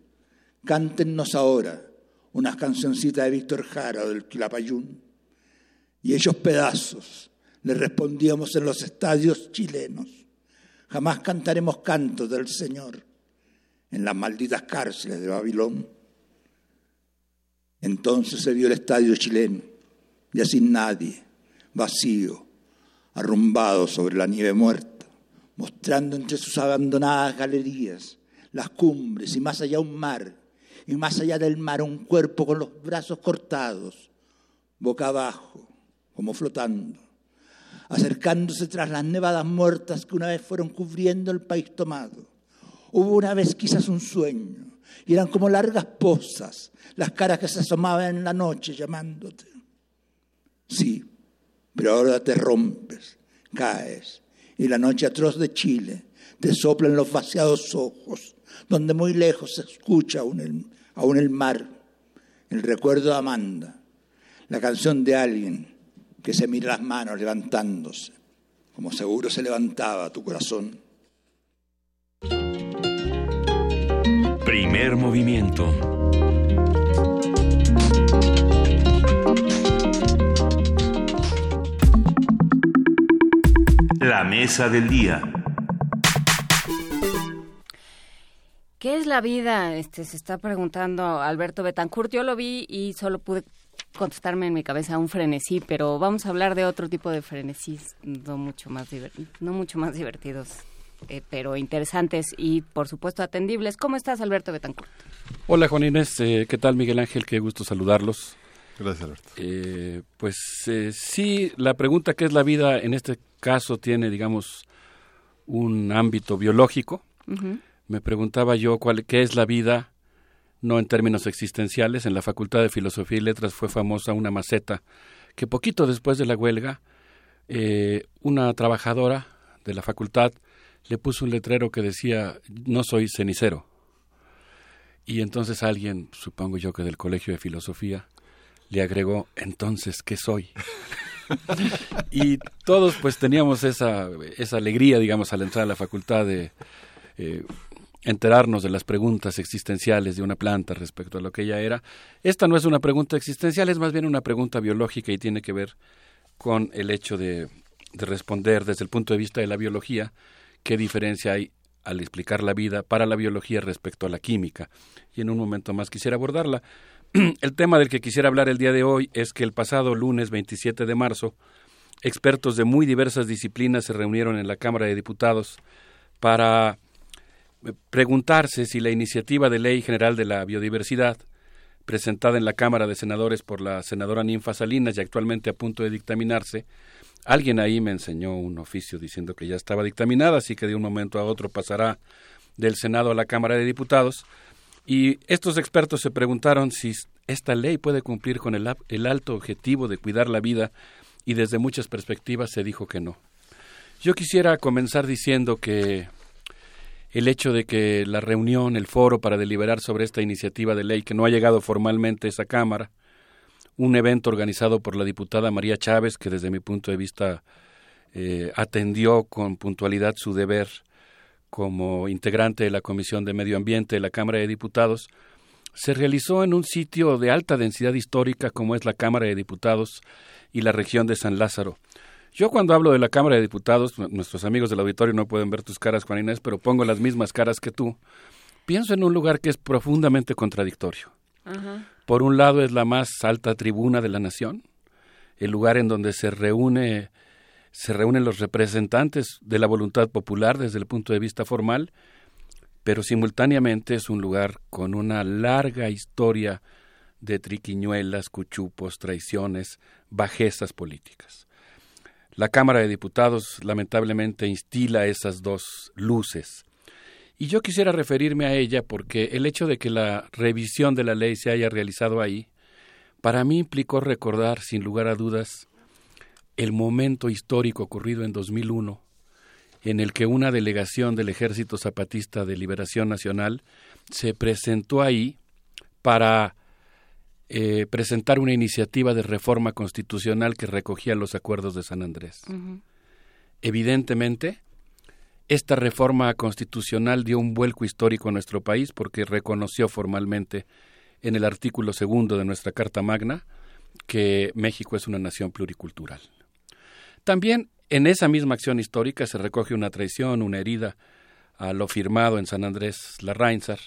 cántennos ahora unas cancioncitas de Víctor Jara o del Quilapayún. Y ellos pedazos, le respondíamos en los estadios chilenos. Jamás cantaremos cantos del Señor en las malditas cárceles de Babilón. Entonces se vio el estadio chileno, ya sin nadie, vacío, arrumbado sobre la nieve muerta, mostrando entre sus abandonadas galerías las cumbres y más allá un mar, y más allá del mar un cuerpo con los brazos cortados, boca abajo, como flotando, acercándose tras las nevadas muertas que una vez fueron cubriendo el país tomado. Hubo una vez quizás un sueño, y eran como largas pozas las caras que se asomaban en la noche llamándote. Sí, pero ahora te rompes, caes, y la noche atroz de Chile te sopla en los vaciados ojos, donde muy lejos se escucha aún el, aún el mar, el recuerdo de Amanda, la canción de alguien que se mira las manos levantándose, como seguro se levantaba tu corazón. Primer movimiento. La mesa del día. ¿Qué es la vida? Este se está preguntando Alberto Betancourt. Yo lo vi y solo pude contestarme en mi cabeza un frenesí, pero vamos a hablar de otro tipo de frenesís, no mucho más no mucho más divertidos, eh, pero interesantes y por supuesto atendibles. ¿Cómo estás, Alberto Betancourt? Hola, Juan Inés. Eh, ¿Qué tal, Miguel Ángel? Qué gusto saludarlos. Gracias, Alberto. Eh, pues sí, la pregunta ¿qué es la vida? En este caso tiene, digamos, un ámbito biológico. Me preguntaba yo cuál, qué es la vida, no en términos existenciales. En la Facultad de Filosofía y Letras fue famosa una maceta que poquito después de la huelga, eh, una trabajadora de la facultad le puso un letrero que decía, no soy cenicero. Y entonces alguien, supongo yo que del Colegio de Filosofía, le agregó, entonces, ¿qué soy? (laughs) y todos pues teníamos esa, esa alegría, digamos, al entrar a la facultad de eh, enterarnos de las preguntas existenciales de una planta respecto a lo que ella era. Esta no es una pregunta existencial, es más bien una pregunta biológica y tiene que ver con el hecho de, de responder desde el punto de vista de la biología qué diferencia hay al explicar la vida para la biología respecto a la química. Y en un momento más quisiera abordarla. (clears throat) El tema del que quisiera hablar el día de hoy es que el pasado lunes 27 de marzo, expertos de muy diversas disciplinas se reunieron en la Cámara de Diputados para eh, preguntarse si la iniciativa de ley general de la biodiversidad, presentada en la Cámara de Senadores por la senadora Ninfa Salinas y actualmente a punto de dictaminarse, alguien ahí me enseñó un oficio diciendo que ya estaba dictaminada, así que de un momento a otro pasará del Senado a la Cámara de Diputados, y estos expertos se preguntaron si esta ley puede cumplir con el, el, alto objetivo de cuidar la vida y desde muchas perspectivas se dijo que no. Yo quisiera comenzar diciendo que el hecho de que la reunión, el foro para deliberar sobre esta iniciativa de ley que no ha llegado formalmente a esa Cámara, un evento organizado por la diputada María Chávez, que desde mi punto de vista eh, atendió con puntualidad su deber como integrante de la Comisión de Medio Ambiente de la Cámara de Diputados, se realizó en un sitio de alta densidad histórica como es la Cámara de Diputados y la región de San Lázaro. Yo cuando hablo de la Cámara de Diputados, nuestros amigos del auditorio no pueden ver tus caras, Juan Inés, pero pongo las mismas caras que tú, pienso en un lugar que es profundamente contradictorio. Por un lado es la más alta tribuna de la nación, el lugar en donde se reúne se reúnen los representantes de la voluntad popular desde el punto de vista formal, pero simultáneamente es un lugar con una larga historia de triquiñuelas, cuchupos, traiciones, bajezas políticas. La Cámara de Diputados lamentablemente instila esas dos luces. Y yo quisiera referirme a ella porque el hecho de que la revisión de la ley se haya realizado ahí, para mí implicó recordar, sin lugar a dudas, el momento histórico ocurrido en 2001, en el que una delegación del Ejército Zapatista de Liberación Nacional se presentó ahí para eh, presentar una iniciativa de reforma constitucional que recogía los acuerdos de San Andrés. Evidentemente, esta reforma constitucional dio un vuelco histórico a nuestro país porque reconoció formalmente en el artículo segundo de nuestra Carta Magna que México es una nación pluricultural. También en esa misma acción histórica se recoge una traición, una herida a lo firmado en San Andrés Larrainzar,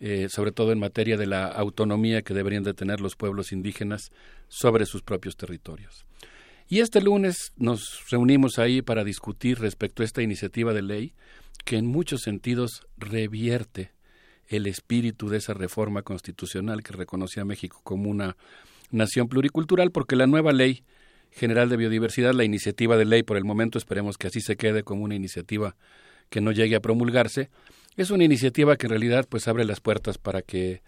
eh, sobre todo en materia de la autonomía que deberían de tener los pueblos indígenas sobre sus propios territorios. Y este lunes nos reunimos ahí para discutir respecto a esta iniciativa de ley que en muchos sentidos revierte el espíritu de esa reforma constitucional que reconoce a México como una nación pluricultural, porque la nueva ley general de biodiversidad, la iniciativa de ley, por el momento esperemos que así se quede como una iniciativa que no llegue a promulgarse, es una iniciativa que en realidad pues abre las puertas para que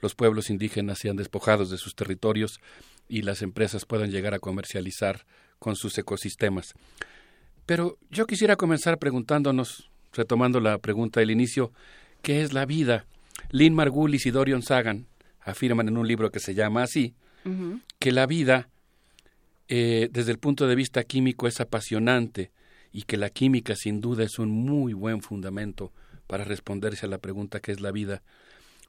los pueblos indígenas sean despojados de sus territorios y las empresas puedan llegar a comercializar con sus ecosistemas. Pero yo quisiera comenzar preguntándonos, retomando la pregunta del inicio, ¿qué es la vida? Lynn Margulis y Dorian Sagan afirman en un libro que se llama así, que la vida, eh, desde el punto de vista químico, es apasionante y que la química sin duda es un muy buen fundamento para responderse a la pregunta ¿qué es la vida?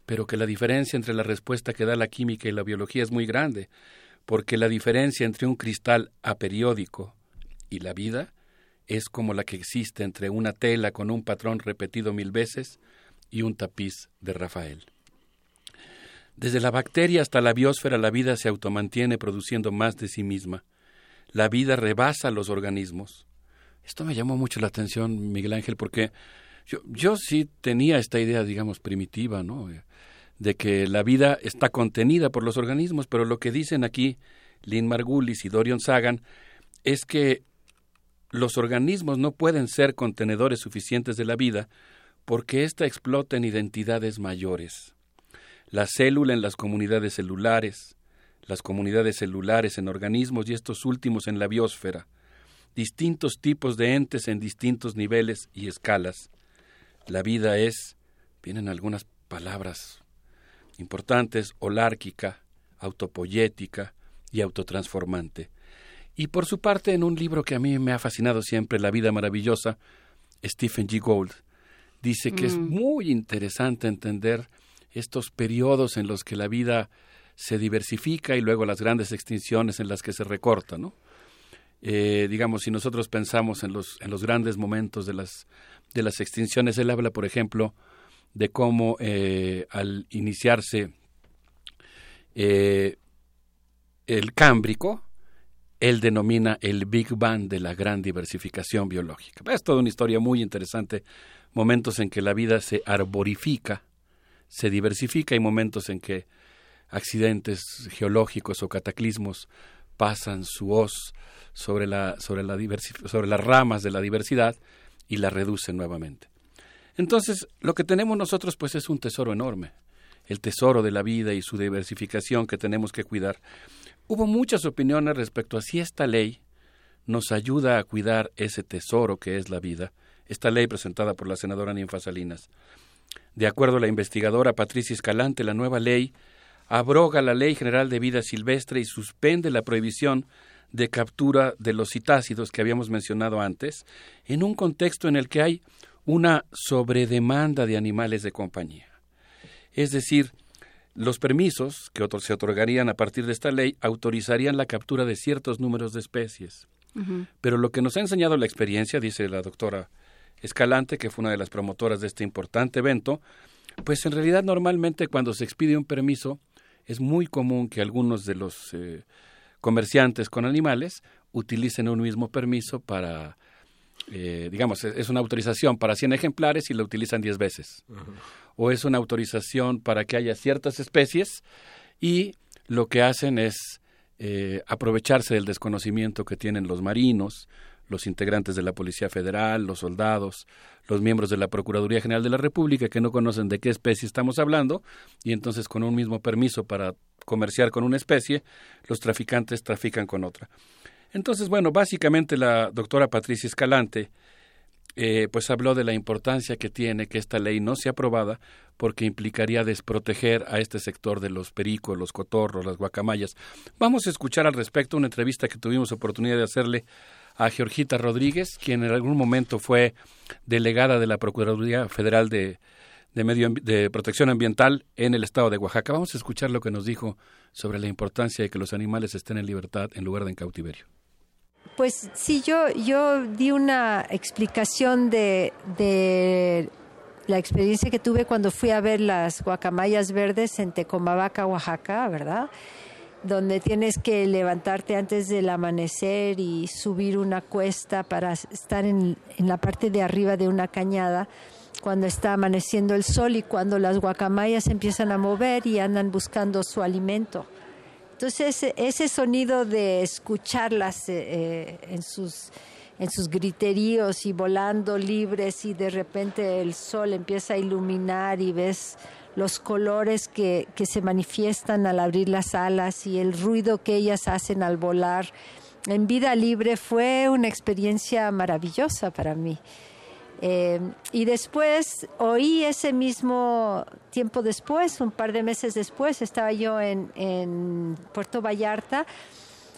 Pero que la diferencia entre la respuesta que da la química y la biología es muy grande, porque la diferencia entre un cristal aperiódico y la vida es como la que existe entre una tela con un patrón repetido mil veces y un tapiz de Rafael. Desde la bacteria hasta la biosfera la vida se automantiene produciendo más de sí misma. La vida rebasa los organismos. Esto me llamó mucho la atención, Miguel Ángel, porque yo, sí tenía esta idea, digamos, primitiva, ¿no? De que la vida está contenida por los organismos, pero lo que dicen aquí Lynn Margulis y Dorian Sagan es que los organismos no pueden ser contenedores suficientes de la vida porque ésta explota en identidades mayores la célula en las comunidades celulares, las comunidades celulares en organismos y estos últimos en la biosfera, distintos tipos de entes en distintos niveles y escalas. La vida es, vienen algunas palabras importantes, holárquica, autopoyética y autotransformante. Y por su parte, en un libro que a mí me ha fascinado siempre, La vida maravillosa, Stephen G. Gould dice que es mm. muy interesante entender estos periodos en los que la vida se diversifica y luego las grandes extinciones en las que se recorta, ¿no? Eh, digamos, si nosotros pensamos en los, en los grandes momentos de las, de las extinciones, él habla, por ejemplo, de cómo eh, al iniciarse eh, el Cámbrico, él denomina el Big Bang de la gran diversificación biológica. Es toda una historia muy interesante, momentos en que la vida se arborifica, se diversifica. Hay momentos en que accidentes geológicos o cataclismos pasan su hoz sobre, la, sobre, la sobre las ramas de la diversidad y la reducen nuevamente. Entonces, lo que tenemos nosotros pues es un tesoro enorme, el tesoro de la vida y su diversificación que tenemos que cuidar. Hubo muchas opiniones respecto a si esta ley nos ayuda a cuidar ese tesoro que es la vida, esta ley presentada por la senadora Ninfa Salinas. De acuerdo a la investigadora Patricia Escalante, la nueva ley abroga la Ley General de Vida Silvestre y suspende la prohibición de captura de los citácidos que habíamos mencionado antes, en un contexto en el que hay una sobredemanda de animales de compañía. Es decir, los permisos que se otorgarían a partir de esta ley autorizarían la captura de ciertos números de especies. Pero lo que nos ha enseñado la experiencia, dice la doctora Escalante, que fue una de las promotoras de este importante evento, pues en realidad normalmente cuando se expide un permiso es muy común que algunos de los eh, comerciantes con animales utilicen un mismo permiso para, eh, digamos, es una autorización para 100 ejemplares y lo utilizan 10 veces. O es una autorización para que haya ciertas especies y lo que hacen es eh, aprovecharse del desconocimiento que tienen los marinos, los integrantes de la Policía Federal, los soldados, los miembros de la Procuraduría General de la República que no conocen de qué especie estamos hablando y entonces con un mismo permiso para comerciar con una especie, los traficantes trafican con otra. Entonces, bueno, básicamente la doctora Patricia Escalante eh, pues habló de la importancia que tiene que esta ley no sea aprobada porque implicaría desproteger a este sector de los pericos, los cotorros, las guacamayas. Vamos a escuchar al respecto una entrevista que tuvimos oportunidad de hacerle a Georgita Rodríguez, quien en algún momento fue delegada de la Procuraduría Federal de, de, medio, de protección ambiental en el estado de Oaxaca. Vamos a escuchar lo que nos dijo sobre la importancia de que los animales estén en libertad en lugar de en cautiverio. Pues sí, yo, yo di una explicación de, de la experiencia que tuve cuando fui a ver las guacamayas verdes en Tecomavaca, Oaxaca, ¿verdad? Donde tienes que levantarte antes del amanecer y subir una cuesta para estar en, la parte de arriba de una cañada cuando está amaneciendo el sol y cuando las guacamayas empiezan a mover y andan buscando su alimento. Entonces ese sonido de escucharlas eh, eh, en sus en sus griteríos y volando libres y de repente el sol empieza a iluminar y ves los colores que, que se manifiestan al abrir las alas y el ruido que ellas hacen al volar en vida libre fue una experiencia maravillosa para mí. Eh, y después oí ese mismo tiempo después, un par de meses después, estaba yo en, en Puerto Vallarta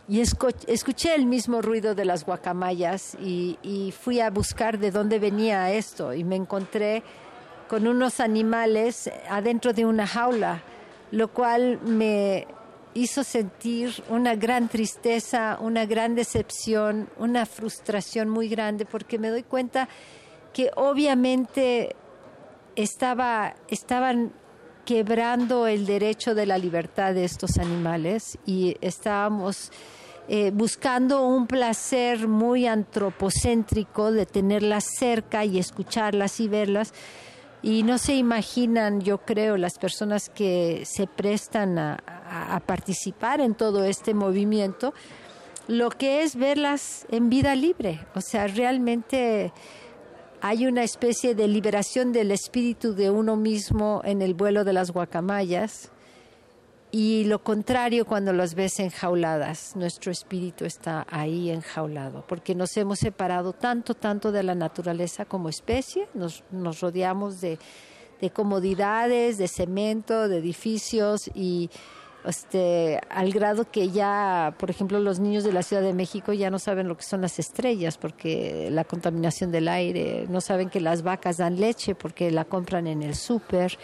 y escuché el mismo ruido de las guacamayas y, y, fui a buscar de dónde venía esto y me encontré con unos animales adentro de una jaula, lo cual me hizo sentir una gran tristeza, una gran decepción, una frustración muy grande porque me doy cuenta que obviamente estaba, estaban quebrando el derecho de la libertad de estos animales y estábamos eh, buscando un placer muy antropocéntrico de tenerlas cerca y escucharlas y verlas. Y no se imaginan, yo creo, las personas que se prestan a, participar en todo este movimiento, lo que es verlas en vida libre. O sea, realmente hay una especie de liberación del espíritu de uno mismo en el vuelo de las guacamayas y lo contrario cuando las ves enjauladas. Nuestro espíritu está ahí enjaulado porque nos hemos separado tanto, tanto de la naturaleza como especie, nos, nos rodeamos de, de comodidades, de cemento, de edificios y este, al grado que ya, por ejemplo, los niños de la Ciudad de México ya no saben lo que son las estrellas porque la contaminación del aire, no saben que las vacas dan leche porque la compran en el súper,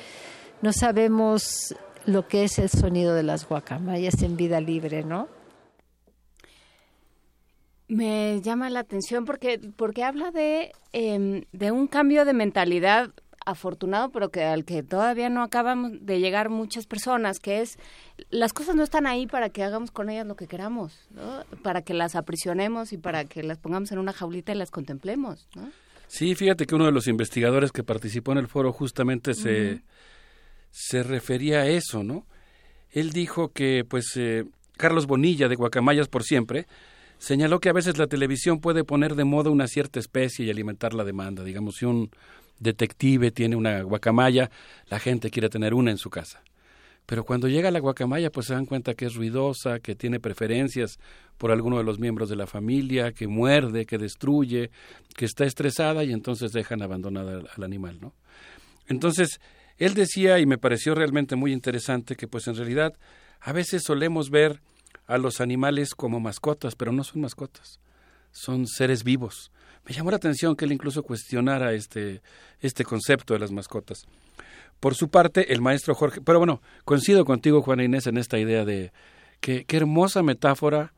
no sabemos lo que es el sonido de las guacamayas en vida libre, ¿no? Me llama la atención porque, porque habla de, em, de un cambio de mentalidad afortunado, pero que al que todavía no acaban de llegar muchas personas, que es las cosas no están ahí para que hagamos con ellas lo que queramos, ¿no? para que las aprisionemos y para que las pongamos en una jaulita y las contemplemos. ¿no? Sí, fíjate que uno de los investigadores que participó en el foro justamente se, se refería a eso, ¿no? Él dijo que, pues, eh, Carlos Bonilla, de Guacamayas por siempre, señaló que a veces la televisión puede poner de moda una cierta especie y alimentar la demanda. Digamos, si un detective tiene una guacamaya, la gente quiere tener una en su casa. Pero cuando llega la guacamaya, pues se dan cuenta que es ruidosa, que tiene preferencias por alguno de los miembros de la familia, que muerde, que destruye, que está estresada y entonces dejan abandonada al animal, ¿no? Entonces, él decía, y me pareció realmente muy interesante, que pues en realidad a veces solemos ver a los animales como mascotas, pero no son mascotas, son seres vivos, me llamó la atención que él incluso cuestionara este, este concepto de las mascotas. Por su parte, el maestro Jorge, pero bueno, coincido contigo, Juana Inés, en esta idea de que qué hermosa metáfora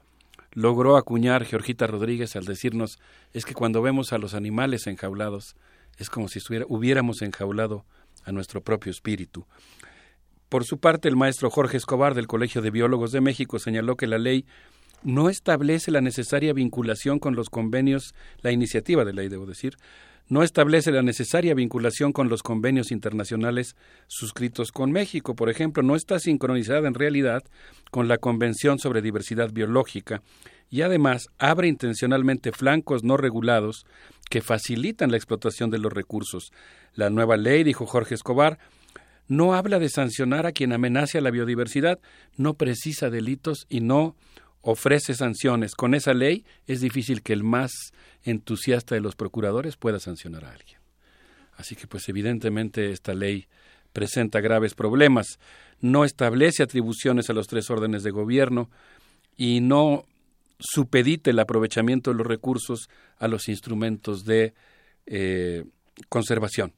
logró acuñar Georgita Rodríguez al decirnos es que cuando vemos a los animales enjaulados es como si hubiéramos enjaulado a nuestro propio espíritu. Por su parte, el maestro Jorge Escobar del Colegio de Biólogos de México señaló que la ley no establece la necesaria vinculación con los convenios, la iniciativa de ley, debo decir, no establece la necesaria vinculación con los convenios internacionales suscritos con México. Por ejemplo, no está sincronizada en realidad con la Convención sobre Diversidad Biológica y además abre intencionalmente flancos no regulados que facilitan la explotación de los recursos. La nueva ley, dijo Jorge Escobar, no habla de sancionar a quien amenace a la biodiversidad, no precisa delitos y no ofrece sanciones. Con esa ley es difícil que el más entusiasta de los procuradores pueda sancionar a alguien. Así que pues evidentemente esta ley presenta graves problemas. No establece atribuciones a los tres órdenes de gobierno y no supedite el aprovechamiento de los recursos a los instrumentos de eh, conservación.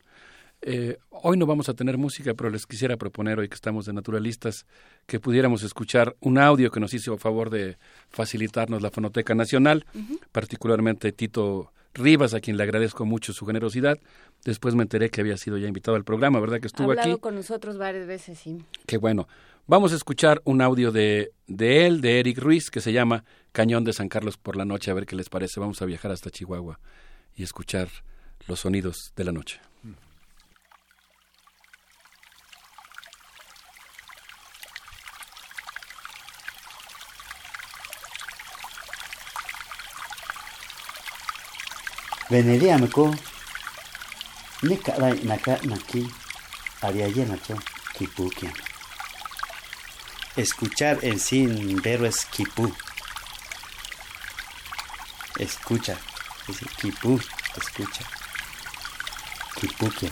Eh, hoy no vamos a tener música, pero les quisiera proponer, hoy que estamos de naturalistas, que pudiéramos escuchar un audio que nos hizo a favor de facilitarnos la Fonoteca Nacional, particularmente Tito Rivas, a quien le agradezco mucho su generosidad. Después me enteré que había sido ya invitado al programa, ¿verdad? Que estuvo ha hablado aquí. con nosotros varias veces, sí. Qué bueno. Vamos a escuchar un audio de, de él, de Eric Ruiz, que se llama Cañón de San Carlos por la noche, a ver qué les parece. Vamos a viajar hasta Chihuahua y escuchar los sonidos de la noche. Nika dai naka naki, ariayenacho, kipukian. Escuchar en sin pero es kipu. Escucha, dice kipu, escucha. Kipukian.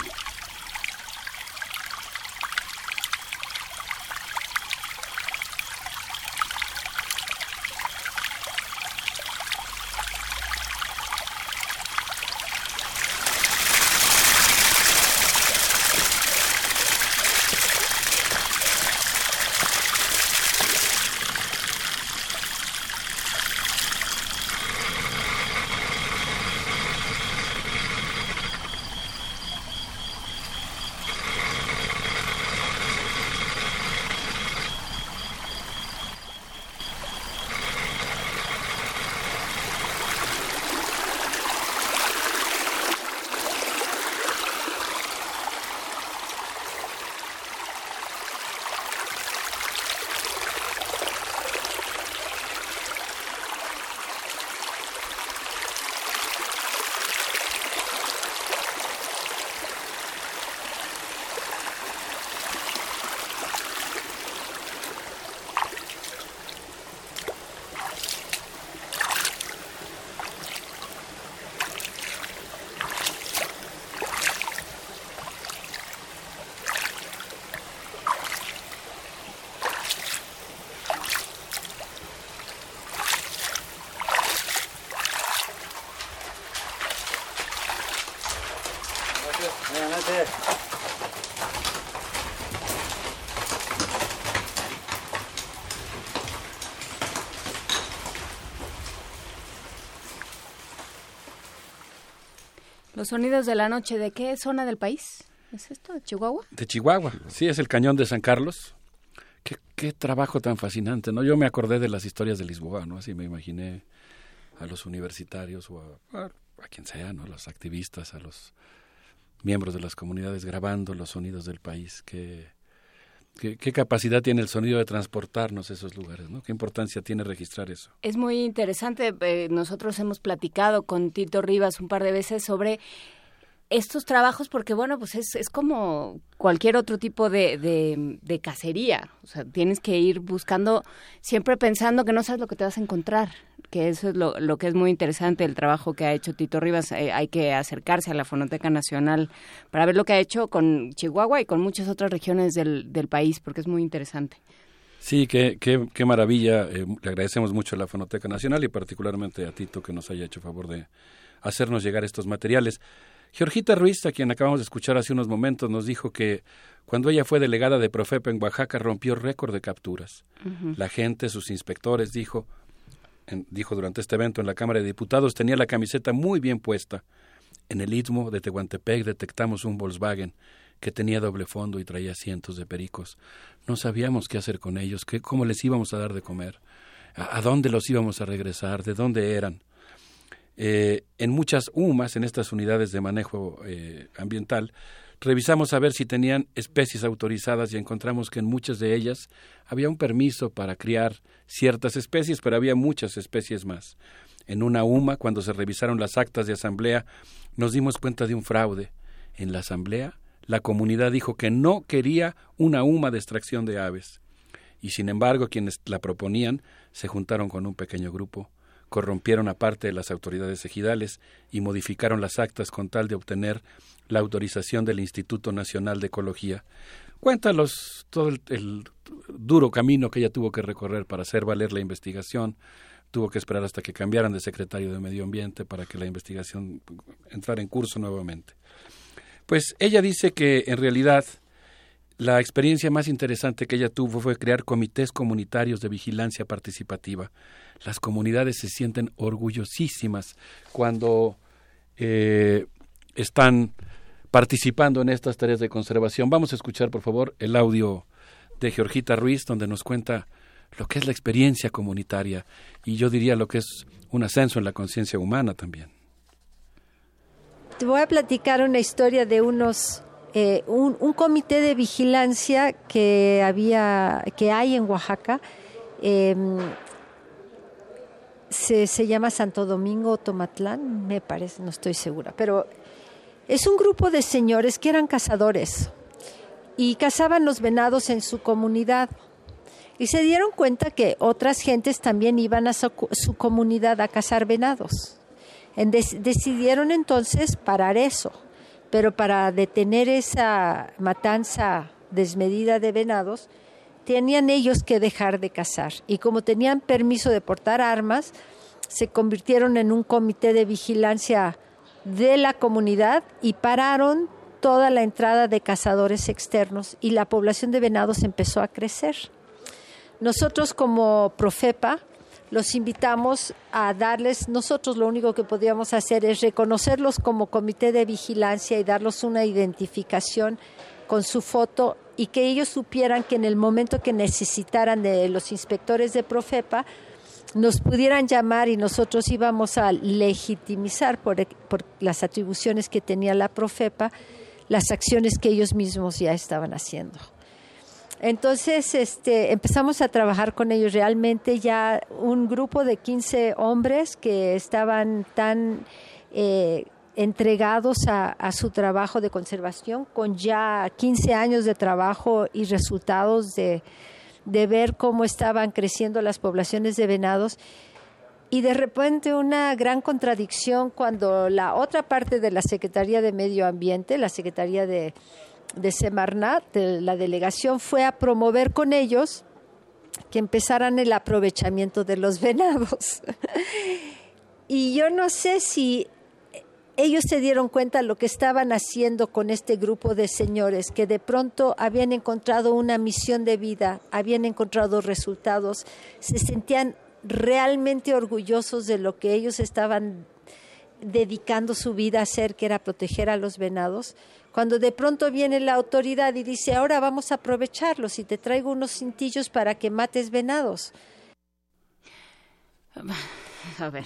Los sonidos de la noche, ¿de qué zona del país? ¿Es esto? ¿De Chihuahua? De Chihuahua, sí, es el cañón de San Carlos. Qué, qué trabajo tan fascinante, ¿no? Yo me acordé de las historias de Lisboa, ¿no? Así me imaginé a los universitarios o a, a, quien sea, ¿no? A los activistas, a los miembros de las comunidades grabando los sonidos del país. Qué, qué, qué capacidad tiene el sonido de transportarnos a esos lugares, ¿no? Qué importancia tiene registrar eso. Es muy interesante. eh, nosotros hemos platicado con Tito Rivas un par de veces sobre estos trabajos porque bueno pues es, es como cualquier otro tipo de, de, cacería o sea tienes que ir buscando siempre pensando que no sabes lo que te vas a encontrar que eso es lo, lo que es muy interesante el trabajo que ha hecho Tito Rivas eh, hay que acercarse a la Fonoteca Nacional para ver lo que ha hecho con Chihuahua y con muchas otras regiones del, del país porque es muy interesante Sí, qué, qué, qué maravilla. Eh, le agradecemos mucho a la Fonoteca Nacional y particularmente a Tito que nos haya hecho favor de hacernos llegar estos materiales. Georgita Ruiz, a quien acabamos de escuchar hace unos momentos, nos dijo que cuando ella fue delegada de Profepa en Oaxaca rompió récord de capturas. La gente, sus inspectores, dijo, en- dijo durante este evento en la Cámara de Diputados, tenía la camiseta muy bien puesta. En el istmo de Tehuantepec detectamos un Volkswagen que tenía doble fondo y traía cientos de pericos. No sabíamos qué hacer con ellos, qué, cómo les íbamos a dar de comer, a, a dónde los íbamos a regresar, de dónde eran. Eh, en muchas UMAS, en estas unidades de manejo eh, ambiental, revisamos a ver si tenían especies autorizadas y encontramos que en muchas de ellas había un permiso para criar ciertas especies, pero había muchas especies más. En una UMA, cuando se revisaron las actas de asamblea, nos dimos cuenta de un fraude. En la asamblea, la comunidad dijo que no quería una UMA de extracción de aves. Y sin embargo, quienes la proponían se juntaron con un pequeño grupo, corrompieron a parte de las autoridades ejidales y modificaron las actas con tal de obtener la autorización del Instituto Nacional de Ecología. Cuéntanos todo el, el duro camino que ella tuvo que recorrer para hacer valer la investigación. Tuvo que esperar hasta que cambiaran de secretario de Medio Ambiente para que la investigación entrara en curso nuevamente. Pues ella dice que en realidad la experiencia más interesante que ella tuvo fue crear comités comunitarios de vigilancia participativa. Las comunidades se sienten orgullosísimas cuando eh, están participando en estas tareas de conservación. Vamos a escuchar, por favor, el audio de Georgita Ruiz, donde nos cuenta lo que es la experiencia comunitaria y yo diría lo que es un ascenso en la conciencia humana también. Te voy a platicar una historia de unos eh, un, comité de vigilancia que había que hay en Oaxaca em, se, se, llama Santo Domingo Tomatlán me parece no estoy segura pero es un grupo de señores que eran cazadores y cazaban los venados en su comunidad y se dieron cuenta que otras gentes también iban a su, comunidad a cazar venados. decidieron entonces parar eso, pero para detener esa matanza desmedida de venados, tenían ellos que dejar de cazar. Y como tenían permiso de portar armas, se convirtieron en un comité de vigilancia de la comunidad y pararon toda la entrada de cazadores externos y la población de venados empezó a crecer. Nosotros como Profepa los invitamos a darles, nosotros lo único que podíamos hacer es reconocerlos como comité de vigilancia y darles una identificación con su foto y que ellos supieran que en el momento que necesitaran de los inspectores de Profepa, nos pudieran llamar y nosotros íbamos a legitimizar por, por, las atribuciones que tenía la Profepa las acciones que ellos mismos ya estaban haciendo. Entonces, este, empezamos a trabajar con ellos. Realmente ya un grupo de 15 hombres que estaban tan eh, entregados a, su trabajo de conservación, con ya 15 años de trabajo y resultados de, de ver cómo estaban creciendo las poblaciones de venados. Y de repente una gran contradicción cuando la otra parte de la Secretaría de Medio Ambiente, la Secretaría de de Semarnat, de la delegación, fue a promover con ellos que empezaran el aprovechamiento de los venados. (laughs) y yo no sé si ellos se dieron cuenta de lo que estaban haciendo con este grupo de señores, que de pronto habían encontrado una misión de vida, habían encontrado resultados, se sentían realmente orgullosos de lo que ellos estaban dedicando su vida a hacer, que era proteger a los venados cuando de pronto viene la autoridad y dice, ahora vamos a aprovecharlos y te traigo unos cintillos para que mates venados. (sighs) A ver,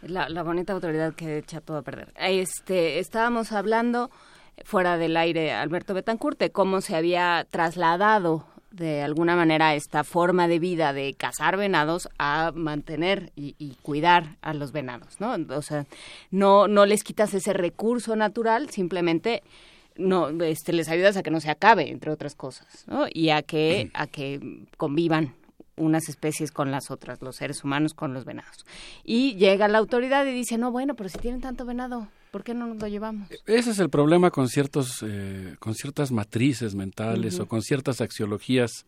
la, bonita autoridad que echa todo a perder. Este, estábamos hablando fuera del aire, Alberto Betancourt, de cómo se había trasladado de alguna manera esta forma de vida de cazar venados a mantener y, y, cuidar a los venados, ¿no? O sea, no, no les quitas ese recurso natural, simplemente no este, les ayudas a que no se acabe, entre otras cosas, ¿no? Y a que, a que convivan unas especies con las otras, los seres humanos con los venados. Y llega la autoridad y dice, no, bueno, pero si tienen tanto venado, ¿por qué no nos lo llevamos? Ese es el problema con ciertos, eh, con ciertas matrices mentales o con ciertas axiologías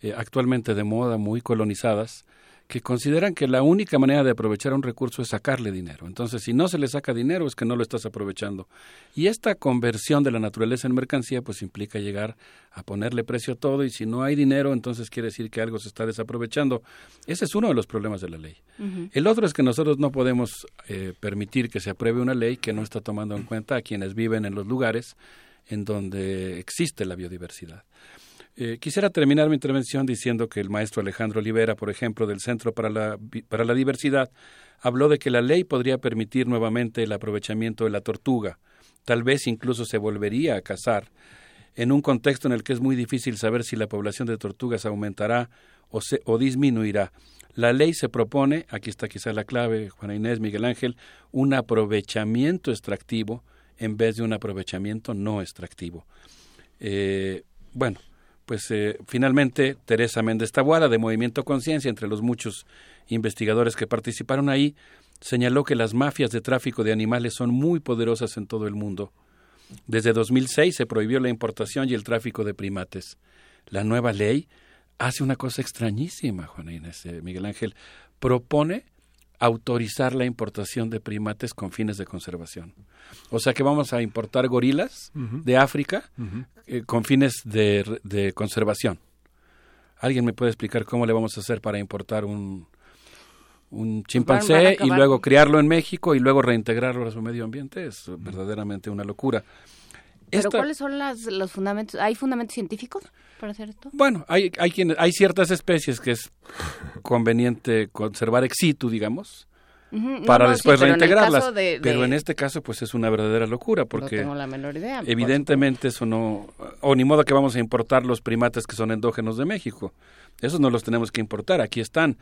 eh, actualmente de moda, muy colonizadas, que consideran que la única manera de aprovechar un recurso es sacarle dinero. Entonces, si no se le saca dinero es que no lo estás aprovechando. Y esta conversión de la naturaleza en mercancía pues implica llegar a ponerle precio a todo y si no hay dinero entonces quiere decir que algo se está desaprovechando. Ese es uno de los problemas de la ley. El otro es que nosotros no podemos eh, permitir que se apruebe una ley que no está tomando en cuenta a quienes viven en los lugares en donde existe la biodiversidad. Eh, quisiera terminar mi intervención diciendo que el maestro Alejandro Olivera, por ejemplo, del Centro para la, para la Diversidad, habló de que la ley podría permitir nuevamente el aprovechamiento de la tortuga. Tal vez incluso se volvería a cazar en un contexto en el que es muy difícil saber si la población de tortugas aumentará o, disminuirá. La ley se propone, aquí está quizá la clave, Juana Inés, Miguel Ángel, un aprovechamiento extractivo en vez de un aprovechamiento no extractivo. Eh, bueno, pues eh, finalmente Teresa Méndez Tabuada, de Movimiento Conciencia, entre los muchos investigadores que participaron ahí, señaló que las mafias de tráfico de animales son muy poderosas en todo el mundo. Desde 2006 se prohibió la importación y el tráfico de primates. La nueva ley hace una cosa extrañísima, Juan Inés, eh, Miguel Ángel, propone autorizar la importación de primates con fines de conservación. O sea que vamos a importar gorilas de África eh, con fines de, de, conservación. ¿Alguien me puede explicar cómo le vamos a hacer para importar un, un chimpancé y luego criarlo en México y luego reintegrarlo a su medio ambiente? Es verdaderamente una locura. ¿Pero cuáles son las, los fundamentos? ¿Hay fundamentos científicos para hacer esto? Bueno, hay, hay, quienes, hay ciertas especies que es conveniente conservar ex situ, digamos, para después reintegrarlas. pero en este caso, pues es una verdadera locura, porque no tengo la menor idea, evidentemente eso no... O ni modo que vamos a importar los primates que son endógenos de México. Esos no los tenemos que importar, aquí están.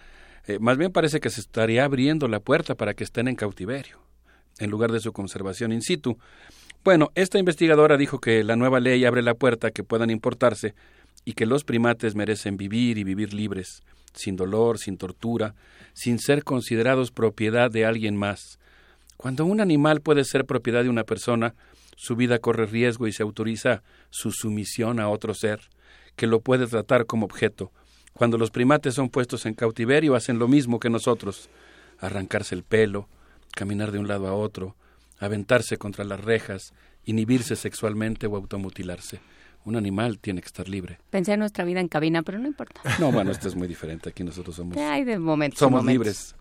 Eh, más bien parece que se estaría abriendo la puerta para que estén en cautiverio, en lugar de su conservación in situ. Bueno, esta investigadora dijo que la nueva ley abre la puerta a que puedan importarse y que los primates merecen vivir y vivir libres, sin dolor, sin tortura, sin ser considerados propiedad de alguien más. Cuando un animal puede ser propiedad de una persona, su vida corre riesgo y se autoriza su sumisión a otro ser, que lo puede tratar como objeto. Cuando los primates son puestos en cautiverio, hacen lo mismo que nosotros, arrancarse el pelo, caminar de un lado a otro, aventarse contra las rejas, inhibirse sexualmente o automutilarse. Un animal tiene que estar libre. Pensé en nuestra vida en cabina, pero no importa. No, bueno, esto es muy diferente. Aquí nosotros somos. (laughs) Hay de momentos. Somos libres.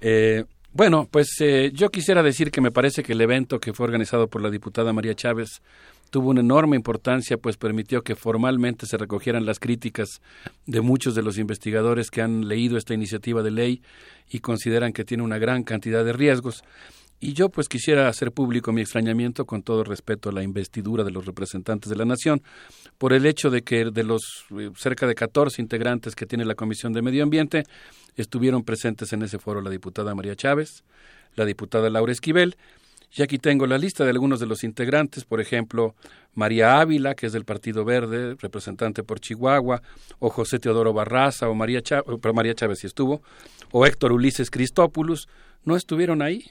Eh, bueno, pues eh, yo quisiera decir que me parece que el evento que fue organizado por la diputada María Chávez tuvo una enorme importancia, pues permitió que formalmente se recogieran las críticas de muchos de los investigadores que han leído esta iniciativa de ley y consideran que tiene una gran cantidad de riesgos. Y yo pues quisiera hacer público mi extrañamiento con todo respeto a la investidura de los representantes de la nación por el hecho de que de los eh, cerca de 14 integrantes que tiene la Comisión de Medio Ambiente estuvieron presentes en ese foro la diputada María Chávez, la diputada Laura Esquivel, y aquí tengo la lista de algunos de los integrantes, por ejemplo, María Ávila, que es del Partido Verde, representante por Chihuahua, o José Teodoro Barraza, o María Chávez, María Chávez sí estuvo, o Héctor Ulises Cristópoulos, no estuvieron ahí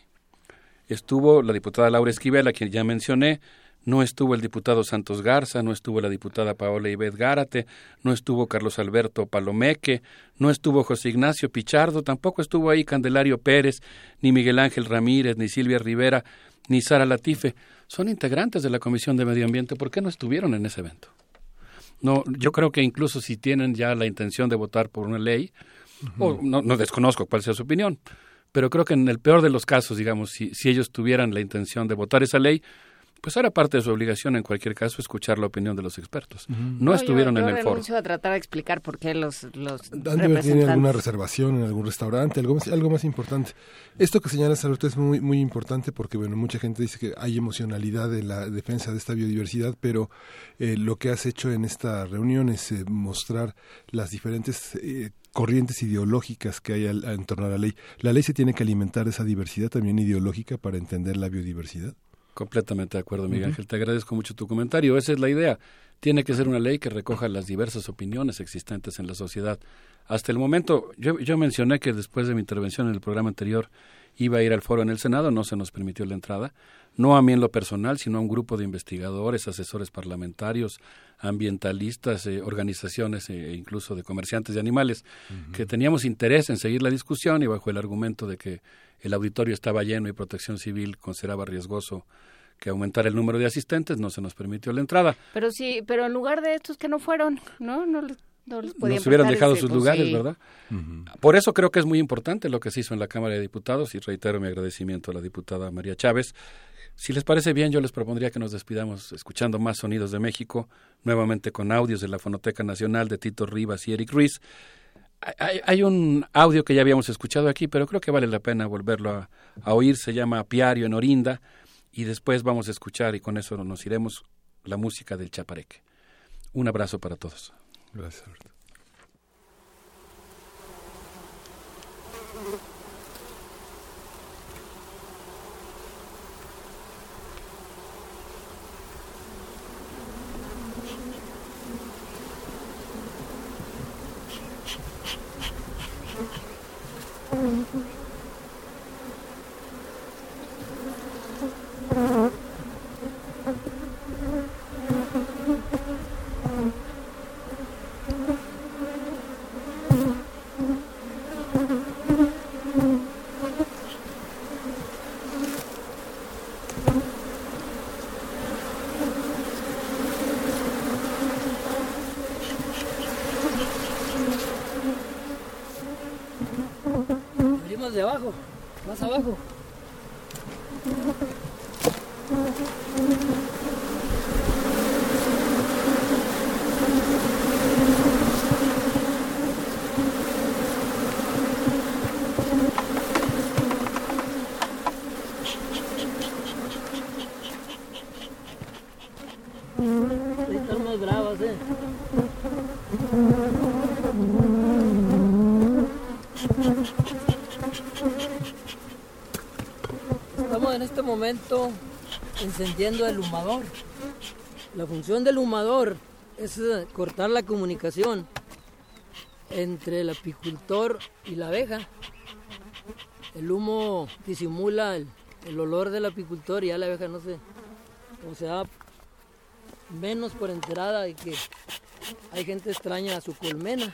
estuvo la diputada Laura Esquivel, a quien ya mencioné, no estuvo el diputado Santos Garza, no estuvo la diputada Paola Ibet Gárate, no estuvo Carlos Alberto Palomeque, no estuvo José Ignacio Pichardo, tampoco estuvo ahí Candelario Pérez, ni Miguel Ángel Ramírez, ni Silvia Rivera, ni Sara Latife. Son integrantes de la Comisión de Medio Ambiente. ¿Por qué no estuvieron en ese evento? No, yo creo que incluso si tienen ya la intención de votar por una ley, o no, no desconozco cuál sea su opinión, pero creo que en el peor de los casos, digamos, si, si ellos tuvieran la intención de votar esa ley, pues era parte de su obligación en cualquier caso escuchar la opinión de los expertos. No, estuvieron en el foro. a tratar de explicar por qué los, los tiene alguna reservación en algún restaurante, algo más, algo más importante. Esto que señalas, Alberto, es muy, muy importante porque, bueno, mucha gente dice que hay emocionalidad en la defensa de esta biodiversidad, pero eh, lo que has hecho en esta reunión es eh, mostrar las diferentes eh, corrientes ideológicas que hay en torno a la ley. ¿La ley se tiene que alimentar de esa diversidad también ideológica para entender la biodiversidad? Completamente de acuerdo, Miguel Ángel. Te agradezco mucho tu comentario. Esa es la idea. Tiene que ser una ley que recoja las diversas opiniones existentes en la sociedad. Hasta el momento, yo, yo mencioné que después de mi intervención en el programa anterior iba a ir al foro en el Senado, no se nos permitió la entrada no a mí en lo personal, sino a un grupo de investigadores, asesores parlamentarios, ambientalistas, eh, organizaciones e incluso de comerciantes de animales, que teníamos interés en seguir la discusión y bajo el argumento de que el auditorio estaba lleno y Protección Civil consideraba riesgoso que aumentara el número de asistentes, no se nos permitió la entrada. Pero sí, pero en lugar de estos que no fueron, ¿no? No, no nos hubieran dejado sus lugares, ¿verdad? Por eso creo que es muy importante lo que se hizo en la Cámara de Diputados y reitero mi agradecimiento a la diputada María Chávez, si les parece bien, yo les propondría que nos despidamos escuchando más sonidos de México, nuevamente con audios de la Fonoteca Nacional de Tito Rivas y Eric Ruiz. Hay, un audio que ya habíamos escuchado aquí, pero creo que vale la pena volverlo a, oír. Se llama Piario en Orinda y después vamos a escuchar y con eso nos iremos la música del Chapareque. Un abrazo para todos. Gracias, Mm-hmm. Este momento encendiendo el humador. La función del humador es eh, cortar la comunicación entre el apicultor y la abeja. El humo disimula el, olor del apicultor y ya la abeja no se, o menos por enterada de que hay gente extraña a su colmena.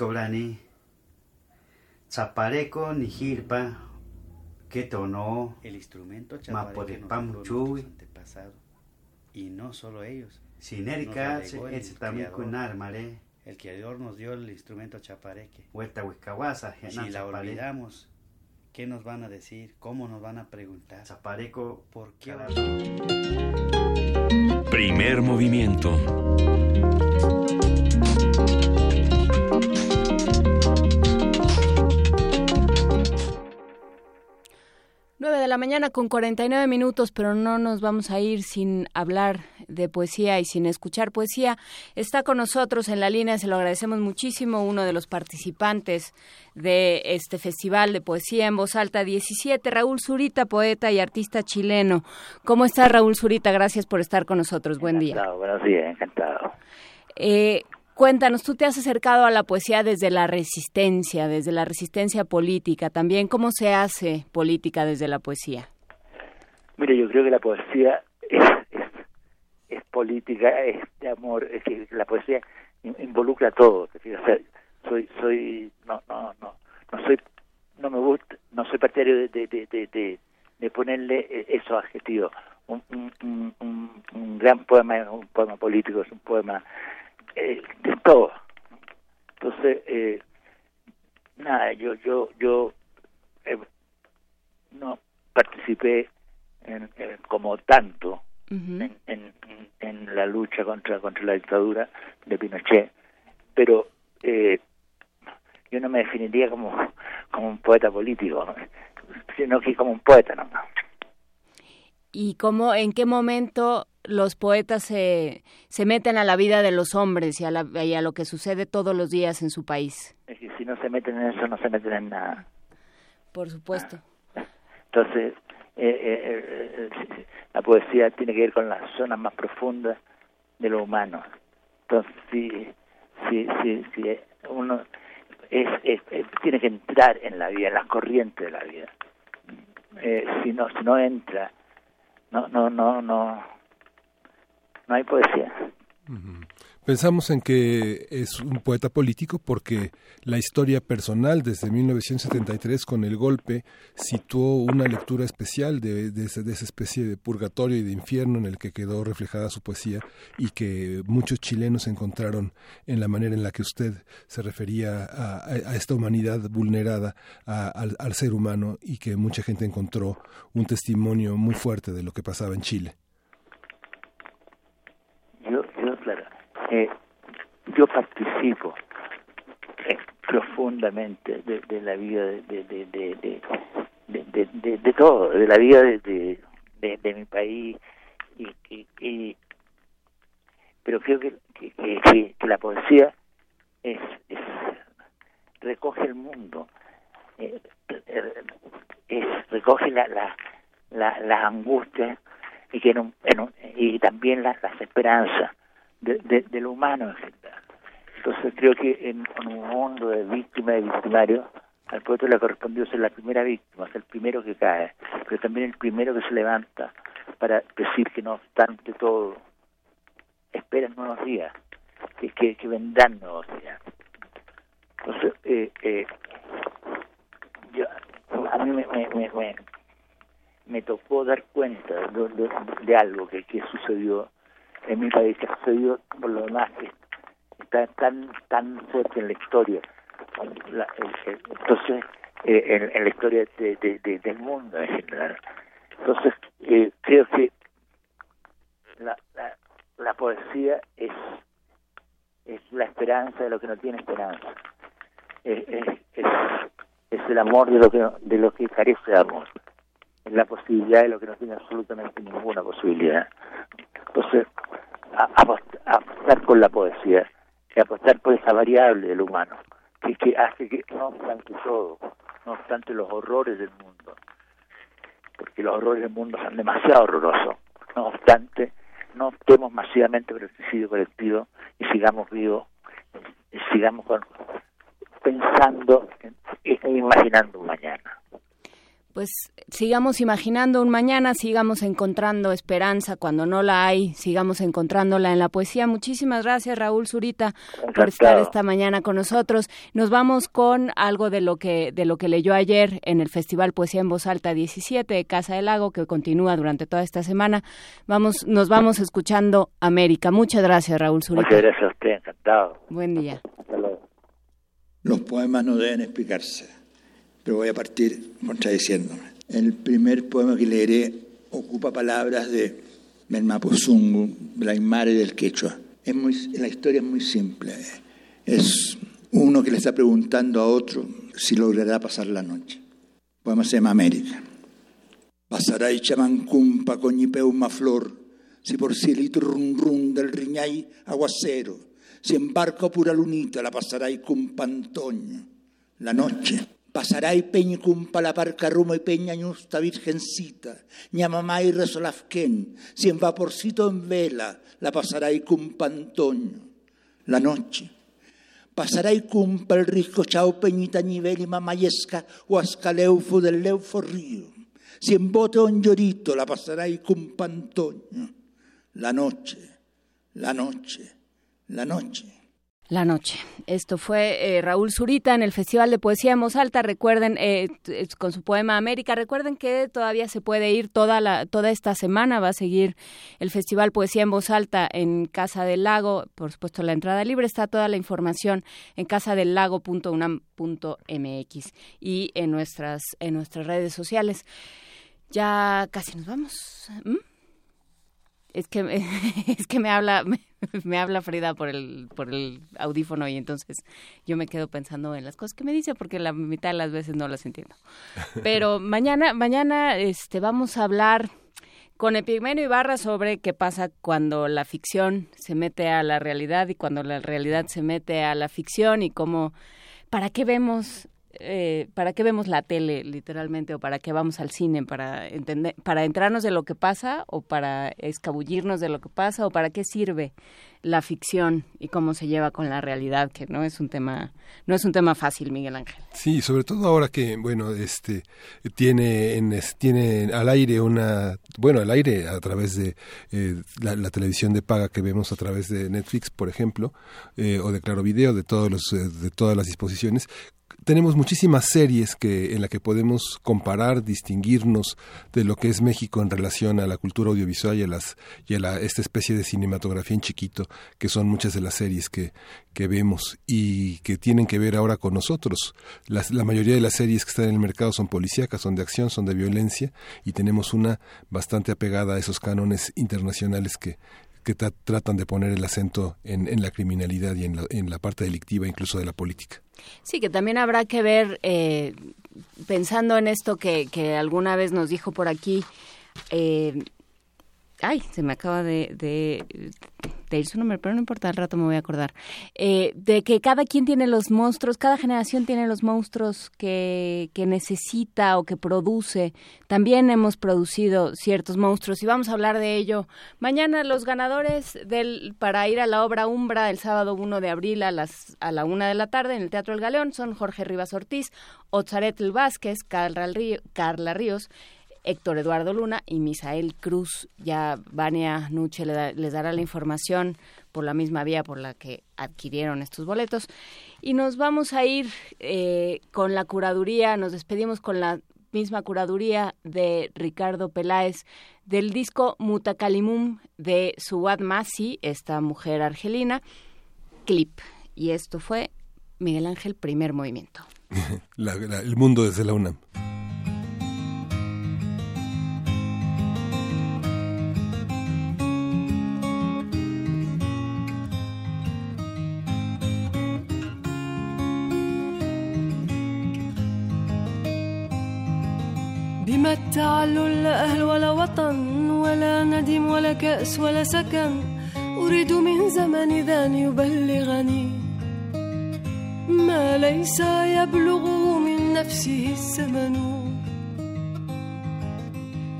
Etzcoblani, Zapareco, Nijirpa, que tono, el instrumento antepasado y no solo ellos. Sinérica, ese también con armare. El criador nos dio el instrumento chapareque. Huerta Huizcahuasa, Si la olvidamos, ¿qué nos van a decir? ¿Cómo nos van a preguntar? Zapareco, ¿por qué? Primer movimiento. La mañana con 49 minutos, pero no nos vamos a ir sin hablar de poesía y sin escuchar poesía. Está con nosotros en la línea, se lo agradecemos muchísimo, uno de los participantes de este Festival de Poesía en Voz Alta 17, Raúl Zurita, poeta y artista chileno. ¿Cómo estás, Raúl Zurita? Gracias por estar con nosotros. Buen día. Buenos días, encantado. Eh, Cuéntanos, tú te has acercado a la poesía desde la resistencia, desde la resistencia política también. ¿Cómo se hace política desde la poesía? Mire, yo creo que la poesía (laughs) es, es, política, es de amor, es que la poesía in- involucra todo. O sea, soy, soy, no, no, no, no soy, no me gusta, no soy partidario de, de, de, de, ponerle eh, esos adjetivos. Un, un, un- un gran poema es un poema político, es un poema eh, de todo. Entonces, eh, nada, yo, yo, yo eh, no participé en, como tanto en, en, en la lucha contra contra la dictadura de Pinochet, pero eh, yo no me definiría como como un poeta político, ¿no? sino que como un poeta nomás. ¿Y cómo, en qué momento los poetas se, se meten a la vida de los hombres y a, la- y a lo que sucede todos los días en su país? Es que si no se meten en eso, no se meten en nada. Por supuesto. Entonces, eh, eh, eh, la poesía tiene que ver con las zonas más profundas de lo humano. Entonces, si, si, si, si uno es, es- es- tiene que entrar en la vida, en las corrientes de la vida. Eh, si no, si no entra, no, no, no, no, no hay poesía. Pensamos en que es un poeta político porque la historia personal desde 1973 con el golpe situó una lectura especial de, de, esa especie de purgatorio y de infierno en el que quedó reflejada su poesía y que muchos chilenos encontraron en la manera en la que usted se refería a, esta humanidad vulnerada al ser humano y que mucha gente encontró un testimonio muy fuerte de lo que pasaba en Chile. Eh, yo participo eh, profundamente de, la vida de, de, de, de, todo, de la vida de, de, mi país y, y, pero creo que, que, la poesía es, es recoge el mundo eh, es recoge la la la, la angustia y que en y también las, las esperanzas de, lo humano en general. Entonces creo que en, un mundo de víctima y victimario, al poeta le correspondió ser la primera víctima, ser el primero que cae, pero también el primero que se levanta para decir que no obstante todo, esperan nuevos días, que, que, que vendrán nuevos días. Entonces, eh, eh, yo, a mí me, me, me, me, tocó dar cuenta de, de, algo que, que sucedió en mi país que ha sucedido por lo demás que está tan tan fuerte en la historia entonces eh, en, la historia de, del mundo en general. Entonces eh, creo que la, la, poesía es es la esperanza de lo que no tiene esperanza. Es, es, es, el amor de lo que de lo que carece de amor es la posibilidad de lo que no tiene absolutamente ninguna posibilidad. Entonces, apostar por la poesía, y apostar por esa variable del humano, que, que hace que, no obstante todo, no obstante los horrores del mundo, porque los horrores del mundo son demasiado horrorosos, no obstante, no optemos masivamente por el suicidio colectivo y sigamos vivos, y sigamos pensando e imaginando un mañana pues sigamos imaginando un mañana, sigamos encontrando esperanza cuando no la hay, sigamos encontrándola en la poesía. Muchísimas gracias Raúl Zurita por estar esta mañana con nosotros. Nos vamos con algo de lo que de lo que leyó ayer en el Festival Poesía en Voz Alta 17 de Casa del Lago que continúa durante toda esta semana. Vamos nos vamos escuchando América. Muchas gracias Raúl Zurita. Muchas gracias a usted, encantado. Buen día. Los poemas no deben explicarse pero voy a partir contradiciéndome. El primer poema que leeré ocupa palabras de del Mapuzungu, la Aymara del Quechua. Es muy, la historia es muy simple. Es uno que le está preguntando a otro si logrará pasar la noche. El poema se llama América. Pasará y chamancumpa coñipeuma flor, si por cielito rum rum del riñay aguacero, si en barco pura lunita la pasará y cumpantoño. La noche Pasará y cumpa la parca rumo y peña ñusta virgencita, ñamamá y resolafquén, si en vaporcito en vela la pasará y cumpa Antonio. La noche. Pasará y cumpa el risco chao peñita nivel y mamayesca o ascaleufu del leufo río. Si en bote un llorito la pasará y cumpa Antonio. La noche, la noche, la noche. La noche. Esto fue eh, Raúl Zurita en el Festival de Poesía en Voz Alta. Recuerden, eh, con su poema América, recuerden que todavía se puede ir toda, la, toda esta semana. Va a seguir el Festival Poesía en Voz Alta en Casa del Lago. Por supuesto, la entrada libre. Está toda la información en casadelago.unam.mx y en nuestras, en nuestras redes sociales. Ya casi nos vamos. ¿Mm? Es que, (laughs) es que me habla... (laughs) me habla Frida por el, por el audífono y entonces yo me quedo pensando en las cosas que me dice porque la mitad de las veces no las entiendo. Pero (laughs) mañana, mañana este, vamos a hablar con Epigmenio Ibarra sobre qué pasa cuando la ficción se mete a la realidad y cuando la realidad se mete a la ficción y cómo, para qué vemos eh, para qué vemos la tele literalmente o para qué vamos al cine para entender para entrarnos de lo que pasa o para escabullirnos de lo que pasa o para qué sirve la ficción y cómo se lleva con la realidad que no es un tema no es un tema fácil Miguel Ángel sí sobre todo ahora que bueno este tiene en, tiene al aire una bueno al aire a través de eh, la, televisión de paga que vemos a través de Netflix por ejemplo eh, o de Claro Video de todos los eh, de todas las disposiciones tenemos muchísimas series que en la que podemos comparar, distinguirnos de lo que es México en relación a la cultura audiovisual y a las y a esta especie de cinematografía en chiquito que son muchas de las series que, que vemos y que tienen que ver ahora con nosotros. la mayoría de las series que están en el mercado son policíacas, son de acción, son de violencia y tenemos una bastante apegada a esos cánones internacionales que, que tratan de poner el acento en, en la criminalidad y en la, en la parte delictiva incluso de la política. Sí, que también habrá que ver, eh, pensando en esto que, que, alguna vez nos dijo por aquí, eh, ay, se me acaba de, de, ir su nombre, pero no importa, al rato me voy a acordar, eh, de que cada quien tiene los monstruos, cada generación tiene los monstruos que, que necesita o que produce. También hemos producido ciertos monstruos y vamos a hablar de ello. Mañana los ganadores del, para ir a la obra Umbra el sábado 1 de abril a, las, a la una de la tarde en el Teatro El Galeón son Jorge Rivas Ortiz, Otzaretl Vázquez, Carla Ríos, Héctor Eduardo Luna y Misael Cruz. Ya Vania Nuche les dará la información por la misma vía por la que adquirieron estos boletos. Y nos vamos a ir eh, con la curaduría, nos despedimos con la misma curaduría de Ricardo Peláez del disco Mutakalimum de Suad Masi, esta mujer argelina, clip. Y esto fue Miguel Ángel, primer movimiento. (laughs) el mundo desde la UNAM. التعلل لا أهل ولا وطن ولا ندم ولا كأس ولا سكن. أريد من زمن ذا يبلغني ما ليس يبلغه من نفسه الزمن.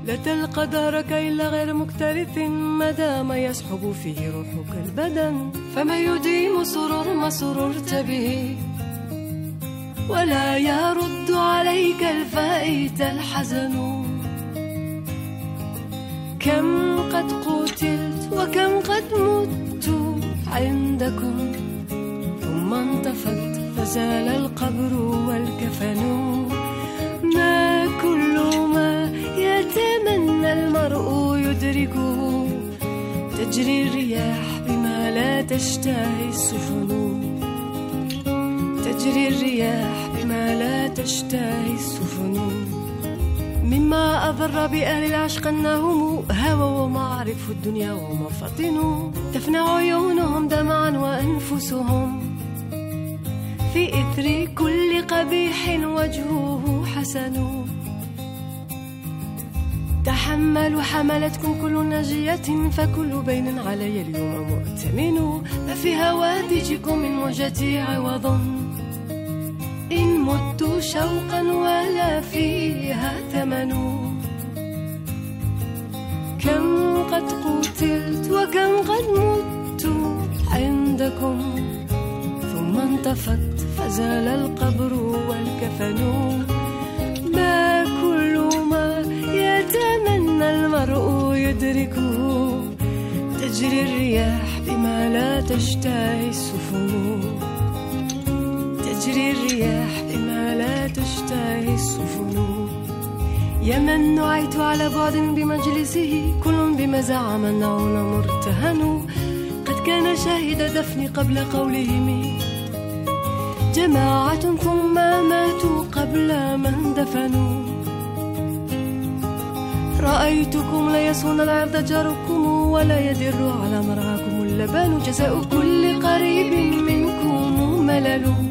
لا تلقى دارك إلا غير مكترث ما دام يسحب فيه روحك البدن. فما يديم سرور ما سررت به ولا يرد عليك الفائت الحزن. كم قد قتلت وكم قد مت عندكم. ثم انطفت فزال القبر والكفن. ما كل ما يتمنى المرء يدركه. تجري الرياح بما لا تشتهي السفن. تجري الرياح بما لا تشتهي السفن. مما أضر بأهل العشق أنهم هوى ومعرف الدنيا ومفطن تفنى عيونهم دمعا وأنفسهم. في إثر كل قبيح وجهه حسن. تحملوا حملتكم كل ناجية فكل بين علي اليوم مؤتمن. ما في هواتجكم من موجتي عوض. إن مت شوقا ولا فيها ثمن. كم قد قتلت وكم قد مت عندكم. ثم انطفت فزال القبر والكفن. ما كل ما يتمنى المرء يدركه تجري الرياح بما لا تشتهي السفن. تجري الرياح بما لا تشتهي السفن. يا من نعيت على بعد بمجلسه كل بما زعم النعون مرتهن. قد كان شاهد دفني قبل قولهم. جماعة ثم ماتوا قبل من دفنوا. رأيتكم لا يصون العرض جاركم ولا يدر على مرعاكم اللبان. جزاء كل قريب منكم ملل.